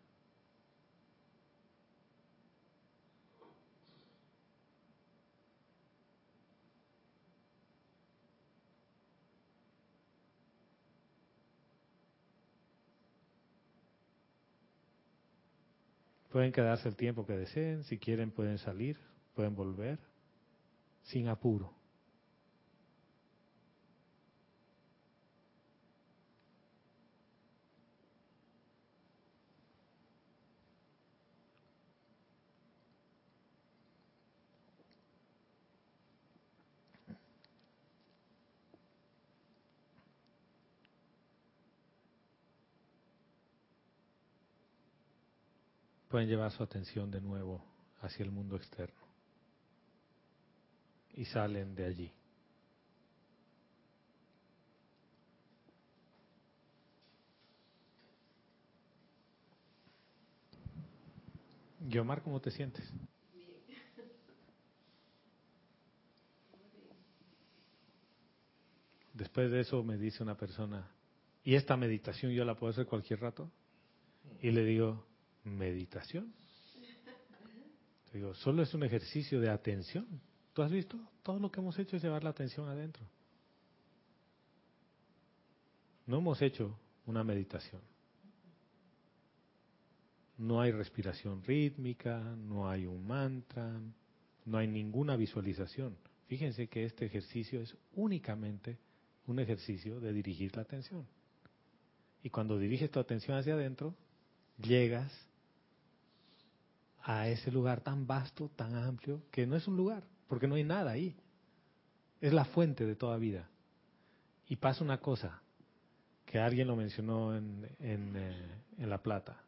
Pueden quedarse el tiempo que deseen, si quieren pueden salir, pueden volver, sin apuro. Pueden llevar su atención de nuevo hacia el mundo externo y salen de allí. Guiomar, ¿cómo te sientes? Después de eso me dice una persona, ¿y esta meditación yo la puedo hacer cualquier rato? Y le digo, meditación. Digo, solo es un ejercicio de atención. ¿Tú has visto? Todo lo que hemos hecho es llevar la atención adentro. No hemos hecho una meditación. No hay respiración rítmica, no hay un mantra, no hay ninguna visualización. Fíjense que este ejercicio es únicamente un ejercicio de dirigir la atención. Y cuando diriges tu atención hacia adentro, llegas a ese lugar tan vasto, tan amplio, que no es un lugar, porque no hay nada ahí. Es la fuente de toda vida. Y pasa una cosa, que alguien lo mencionó en, en, eh, La Plata,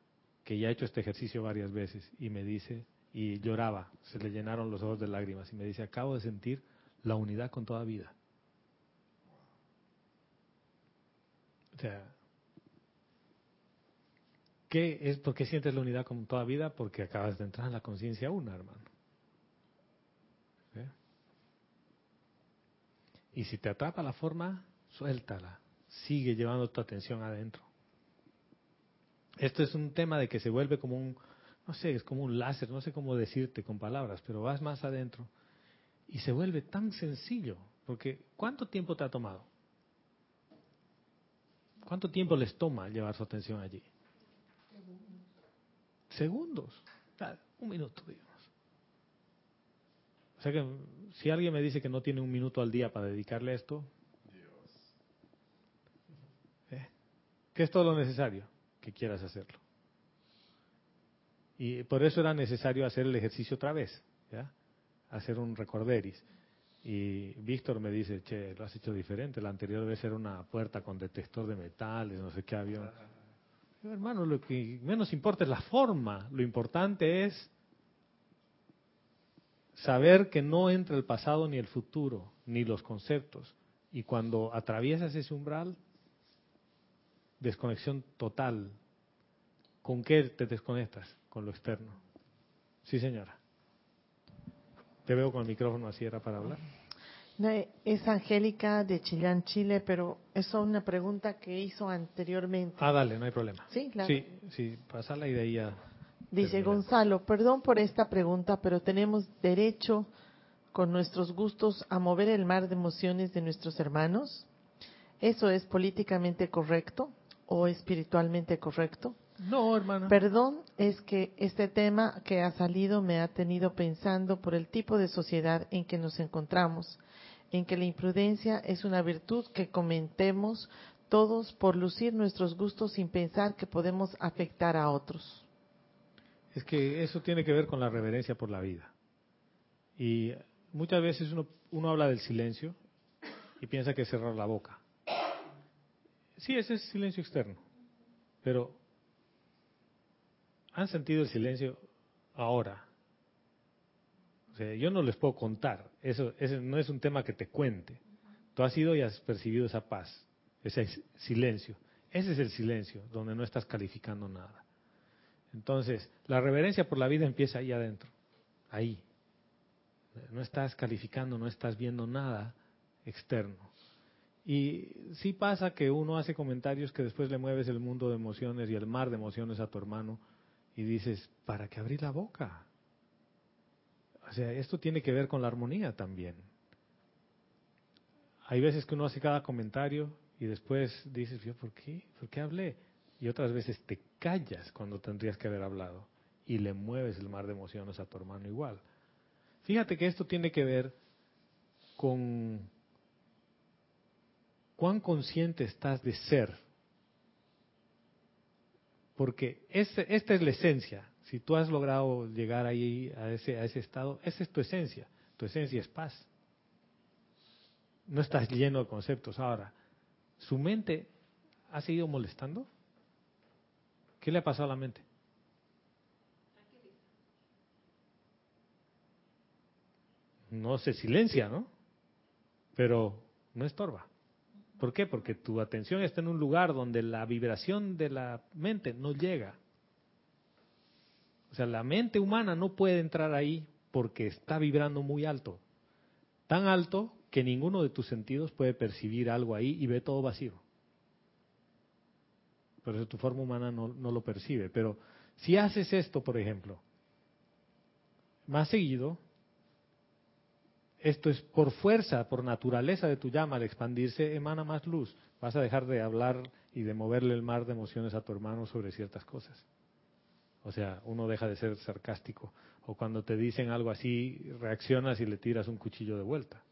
que ya ha hecho este ejercicio varias veces, y me dice, y lloraba, se le llenaron los ojos de lágrimas, y me dice, acabo de sentir la unidad con toda vida. O sea, ¿Qué es por qué sientes la unidad con toda vida? Porque acabas de entrar en la conciencia una, hermano. Y si te atrapa la forma, suéltala. Sigue llevando tu atención adentro. Esto es un tema de que se vuelve como un, no sé, es como un láser, no sé cómo decirte con palabras, pero vas más adentro y se vuelve tan sencillo. Porque ¿cuánto tiempo te ha tomado? ¿Cuánto tiempo les toma llevar su atención allí? Segundos, un minuto, digamos. O sea que si alguien me dice que no tiene un minuto al día para dedicarle a esto, ¿eh? ¿qué es todo lo necesario? Que quieras hacerlo. Y por eso era necesario hacer el ejercicio otra vez, ¿ya? hacer un recorderis. Y Víctor me dice, che, lo has hecho diferente. La anterior vez era una puerta con detector de metales, no sé qué avión. Hermano, lo que menos importa es la forma. Lo importante es saber que no entra el pasado ni el futuro, ni los conceptos. Y cuando atraviesas ese umbral, desconexión total. ¿Con qué te desconectas? Con lo externo. Sí, señora. Te veo con el micrófono así, era para hablar. Es Angélica de Chillán, Chile, pero eso es una pregunta que hizo anteriormente. Ah, dale, no hay problema. Sí, la- Sí, sí, pasala y de ahí ya. Dice. Gonzalo, perdón por esta pregunta, pero tenemos derecho con nuestros gustos a mover el mar de emociones de nuestros hermanos. ¿Eso es políticamente correcto o espiritualmente correcto? No, hermana. Perdón, es que este tema que ha salido me ha tenido pensando por el tipo de sociedad en que nos encontramos, en que la imprudencia es una virtud que comentemos todos por lucir nuestros gustos sin pensar que podemos afectar a otros. Es que eso tiene que ver con la reverencia por la vida. Y muchas veces uno, habla del silencio y piensa que es cerrar la boca. Sí, ese es silencio externo. Pero han sentido el silencio ahora. Yo no les puedo contar. Eso, no es un tema que te cuente. Tú has ido y has percibido esa paz, ese silencio. Ese es el silencio, donde no estás calificando nada. Entonces, la reverencia por la vida empieza ahí adentro, ahí. No estás calificando, no estás viendo nada externo. Y sí pasa que uno hace comentarios que después le mueves el mundo de emociones y el mar de emociones a tu hermano y dices, ¿para qué abrir la boca? O sea, esto tiene que ver con la armonía también. Hay veces que uno hace cada comentario y después dices, ¿yo por qué? ¿Por qué hablé? Y otras veces te callas cuando tendrías que haber hablado y le mueves el mar de emociones a tu hermano igual. Fíjate que esto tiene que ver con cuán consciente estás de ser. Porque este- esta es la esencia. Si tú has logrado llegar ahí a ese, a ese estado, esa es tu esencia. Tu esencia es paz. No estás lleno de conceptos. Ahora, ¿su mente ha seguido molestando? ¿Qué le ha pasado a la mente? No se silencia, ¿no? Pero no estorba. ¿Por qué? Porque tu atención está en un lugar donde la vibración de la mente no llega. O sea, la mente humana no puede entrar ahí porque está vibrando muy alto. Tan alto que ninguno de tus sentidos puede percibir algo ahí y ve todo vacío. Por eso tu forma humana no, no lo percibe. Pero si haces esto, por ejemplo, más seguido, esto es por fuerza, por naturaleza de tu llama, al expandirse, emana más luz. Vas a dejar de hablar y de moverle el mar de emociones a tu hermano sobre ciertas cosas. O sea, uno deja de ser sarcástico. O cuando te dicen algo así, reaccionas y le tiras un cuchillo de vuelta.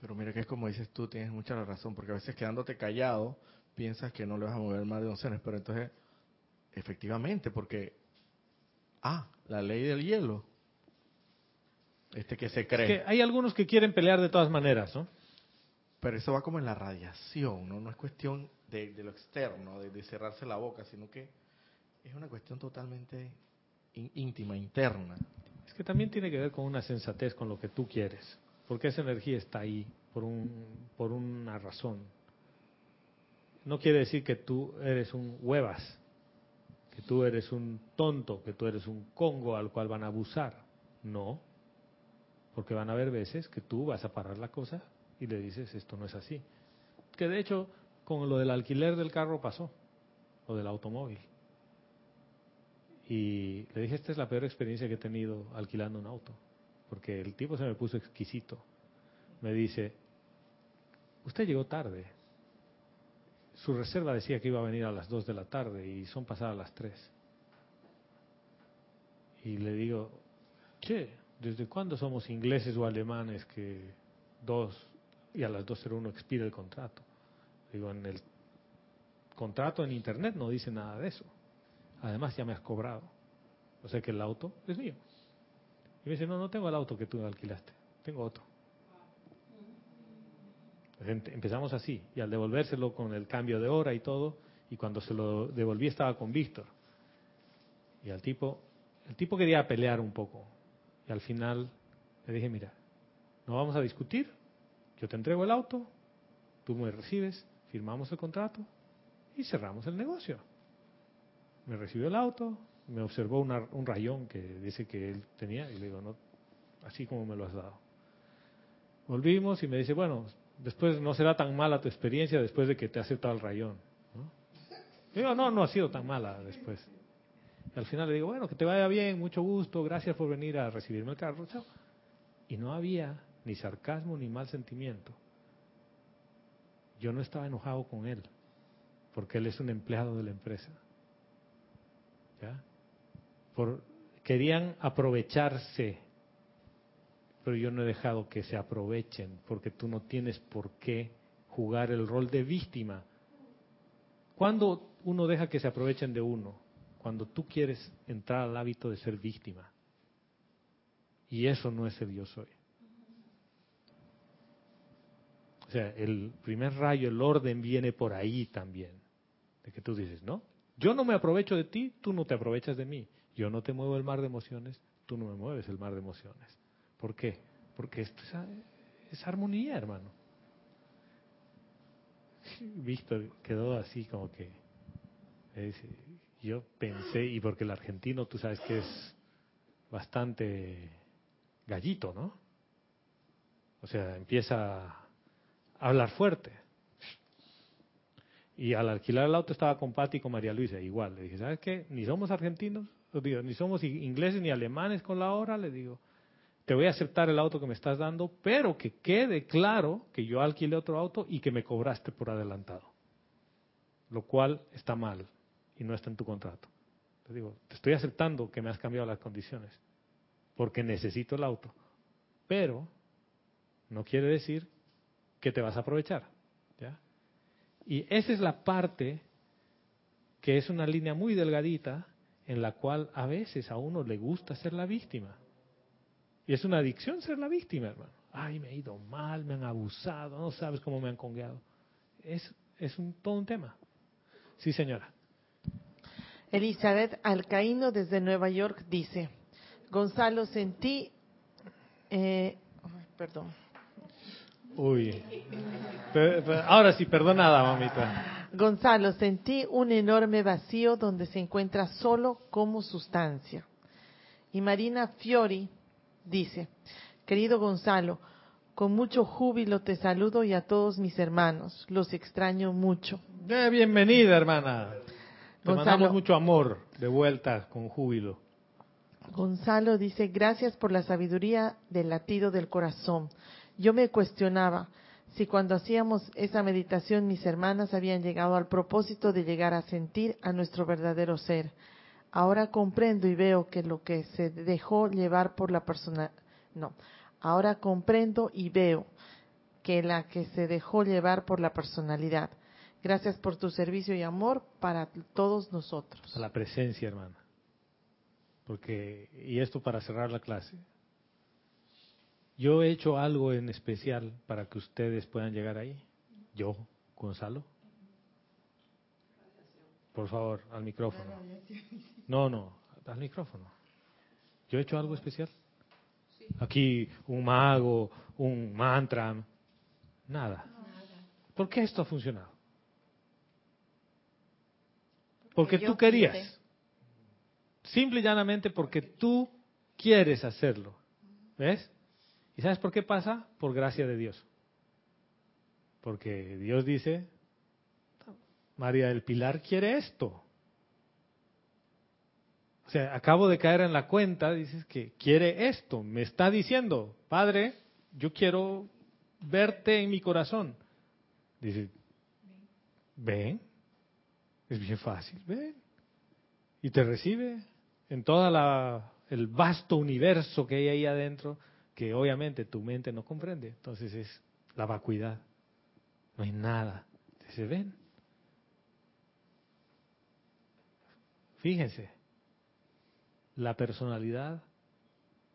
Pero mira que es como dices tú, tienes mucha la razón, porque a veces quedándote callado piensas que no le vas a mover más de emociones, pero entonces, efectivamente, porque, ah, la ley del hielo, este que se cree, Es que hay algunos que quieren pelear de todas maneras, ¿no? pero eso va como en la radiación, ¿no? No es cuestión de, de lo externo, de, de cerrarse la boca, sino que es una cuestión totalmente ín- íntima, interna. Es que también tiene que ver con una sensatez, con lo que tú quieres. Porque esa energía está ahí por, un, por una razón. No quiere decir que tú eres un huevas, que tú eres un tonto, que tú eres un congo al cual van a abusar. No. Porque van a haber veces que tú vas a parar la cosa y le dices, esto no es así. Que de hecho, con lo del alquiler del carro pasó, o del automóvil. Y le dije, esta es la peor experiencia que he tenido alquilando un auto. Porque el tipo se me puso exquisito. Me dice, usted llegó tarde. Su reserva decía que iba a venir a las 2 de la tarde y son pasadas las 3. Y le digo, che, ¿desde cuándo somos ingleses o alemanes que dos y a las 2.01 expira el contrato? Digo, en el contrato en internet no dice nada de eso. Además ya me has cobrado. O sea que el auto es mío. Y me dice, no, no tengo el auto que tú alquilaste, tengo otro. Empezamos así, y al devolvérselo con el cambio de hora y todo, y cuando se lo devolví estaba con Víctor. Y al tipo, el tipo quería pelear un poco. Y al final le dije, mira, no vamos a discutir, yo te entrego el auto, tú me recibes, firmamos el contrato y cerramos el negocio. Me recibió el auto, me observó un rayón que dice que él tenía y le digo, no, así como me lo has dado. Volvimos y me dice, bueno, después no será tan mala tu experiencia después de que te aceptado el rayón. ¿no? Digo, no, no ha sido tan mala después. Y al final le digo, bueno, que te vaya bien, mucho gusto, gracias por venir a recibirme el carro, chao. Y no había ni sarcasmo ni mal sentimiento. Yo no estaba enojado con él, porque él es un empleado de la empresa. Por, querían aprovecharse pero yo no he dejado que se aprovechen, porque tú no tienes por qué jugar el rol de víctima. ¿Cuándo uno deja que se aprovechen de uno? Cuando tú quieres entrar al hábito de ser víctima. Y eso no es el yo soy. O sea, el primer rayo, el orden viene por ahí también. De que tú dices, no, yo no me aprovecho de ti, tú no te aprovechas de mí. Yo no te muevo el mar de emociones, tú no me mueves el mar de emociones. ¿Por qué? Porque esto es, armonía, hermano. [LAUGHS] Víctor quedó así como que yo pensé y porque el argentino tú sabes que es bastante gallito, ¿no? O sea, empieza a hablar fuerte. Y al alquilar el auto estaba con Pati y con María Luisa, igual. Le dije, ¿sabes qué? Ni somos argentinos, ni somos ingleses ni alemanes con la hora, le digo te voy a aceptar el auto que me estás dando, pero que quede claro que yo alquilé otro auto y que me cobraste por adelantado. Lo cual está mal y no está en tu contrato. Te digo, te estoy aceptando que me has cambiado las condiciones, porque necesito el auto. Pero no quiere decir que te vas a aprovechar. Y esa es la parte que es una línea muy delgadita en la cual a veces a uno le gusta ser la víctima. Y es una adicción ser la víctima, hermano. Ay, me he ido mal, me han abusado, no sabes cómo me han congueado. Es, es un, todo un tema. Sí, señora. Elizabeth Alcaíno desde Nueva York dice, Gonzalo, sentí... Eh, perdón. Uy. ahora sí, perdonada, mamita. Gonzalo, sentí un enorme vacío donde se encuentra solo como sustancia. Y Marina Fiori dice, querido Gonzalo, con mucho júbilo te saludo y a todos mis hermanos, los extraño mucho. Eh, bienvenida, hermana. Te mandamos mucho amor de vuelta con júbilo. Gonzalo dice, gracias por la sabiduría del latido del corazón. Yo me cuestionaba si cuando hacíamos esa meditación mis hermanas habían llegado al propósito de llegar a sentir a nuestro verdadero ser. Ahora comprendo y veo que lo que se dejó llevar por la persona, no, ahora comprendo y veo que la que se dejó llevar por la personalidad. Gracias por tu servicio y amor para todos nosotros. A la presencia, hermana. Porque, y esto para cerrar la clase, yo he hecho algo en especial para que ustedes puedan llegar ahí. Yo, Gonzalo. Por favor, al micrófono. No, no, al micrófono. ¿Yo he hecho algo especial? Aquí un mago, un mantra, nada. ¿Por qué esto ha funcionado? Porque tú querías. Simple y llanamente porque tú quieres hacerlo. ¿Ves? ¿Y sabes por qué pasa? Por gracia de Dios. Porque Dios dice, María del Pilar quiere esto. O sea, acabo de caer en la cuenta, dices que quiere esto, me está diciendo, Padre, yo quiero verte en mi corazón. Dice, ven, es bien fácil, ven. Y te recibe en toda el vasto universo que hay ahí adentro, que obviamente tu mente no comprende. Entonces es la vacuidad. No hay nada. ¿Se ven? Fíjense, la personalidad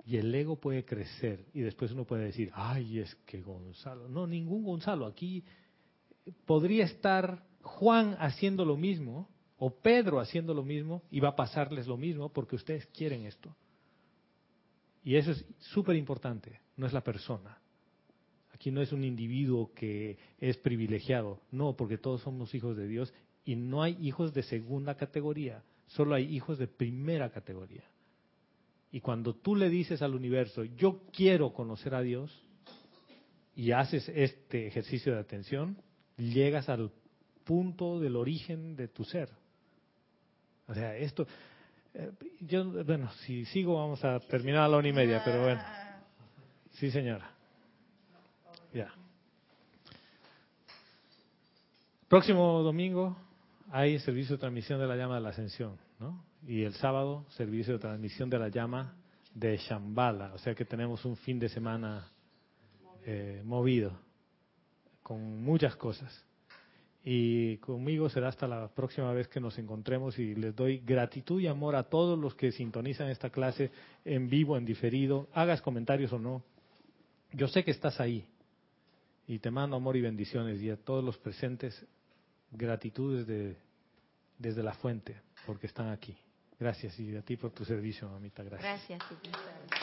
y el ego puede crecer y después uno puede decir, ay, es que Gonzalo. No, ningún Gonzalo. Aquí podría estar Juan haciendo lo mismo o Pedro haciendo lo mismo y va a pasarles lo mismo porque ustedes quieren esto. Y eso es súper importante, no es la persona. Aquí no es un individuo que es privilegiado, no, porque todos somos hijos de Dios y no hay hijos de segunda categoría, solo hay hijos de primera categoría. Y cuando tú le dices al universo, yo quiero conocer a Dios, y haces este ejercicio de atención, llegas al punto del origen de tu ser. O sea, esto, yo, bueno, si sigo vamos a terminar a la una y media, pero bueno. Sí, señora. Ya. Próximo domingo hay servicio de transmisión de la llama de la ascensión, ¿no? Y el sábado, servicio de transmisión de la llama de Shambhala. O sea que tenemos un fin de semana eh, movido, con muchas cosas y conmigo será hasta la próxima vez que nos encontremos y les doy gratitud y amor a todos los que sintonizan esta clase en vivo, en diferido, hagas comentarios o no. Yo sé que estás ahí y te mando amor y bendiciones y a todos los presentes gratitud desde, desde la fuente porque están aquí. Gracias y a ti por tu servicio, mamita. Gracias. Gracias.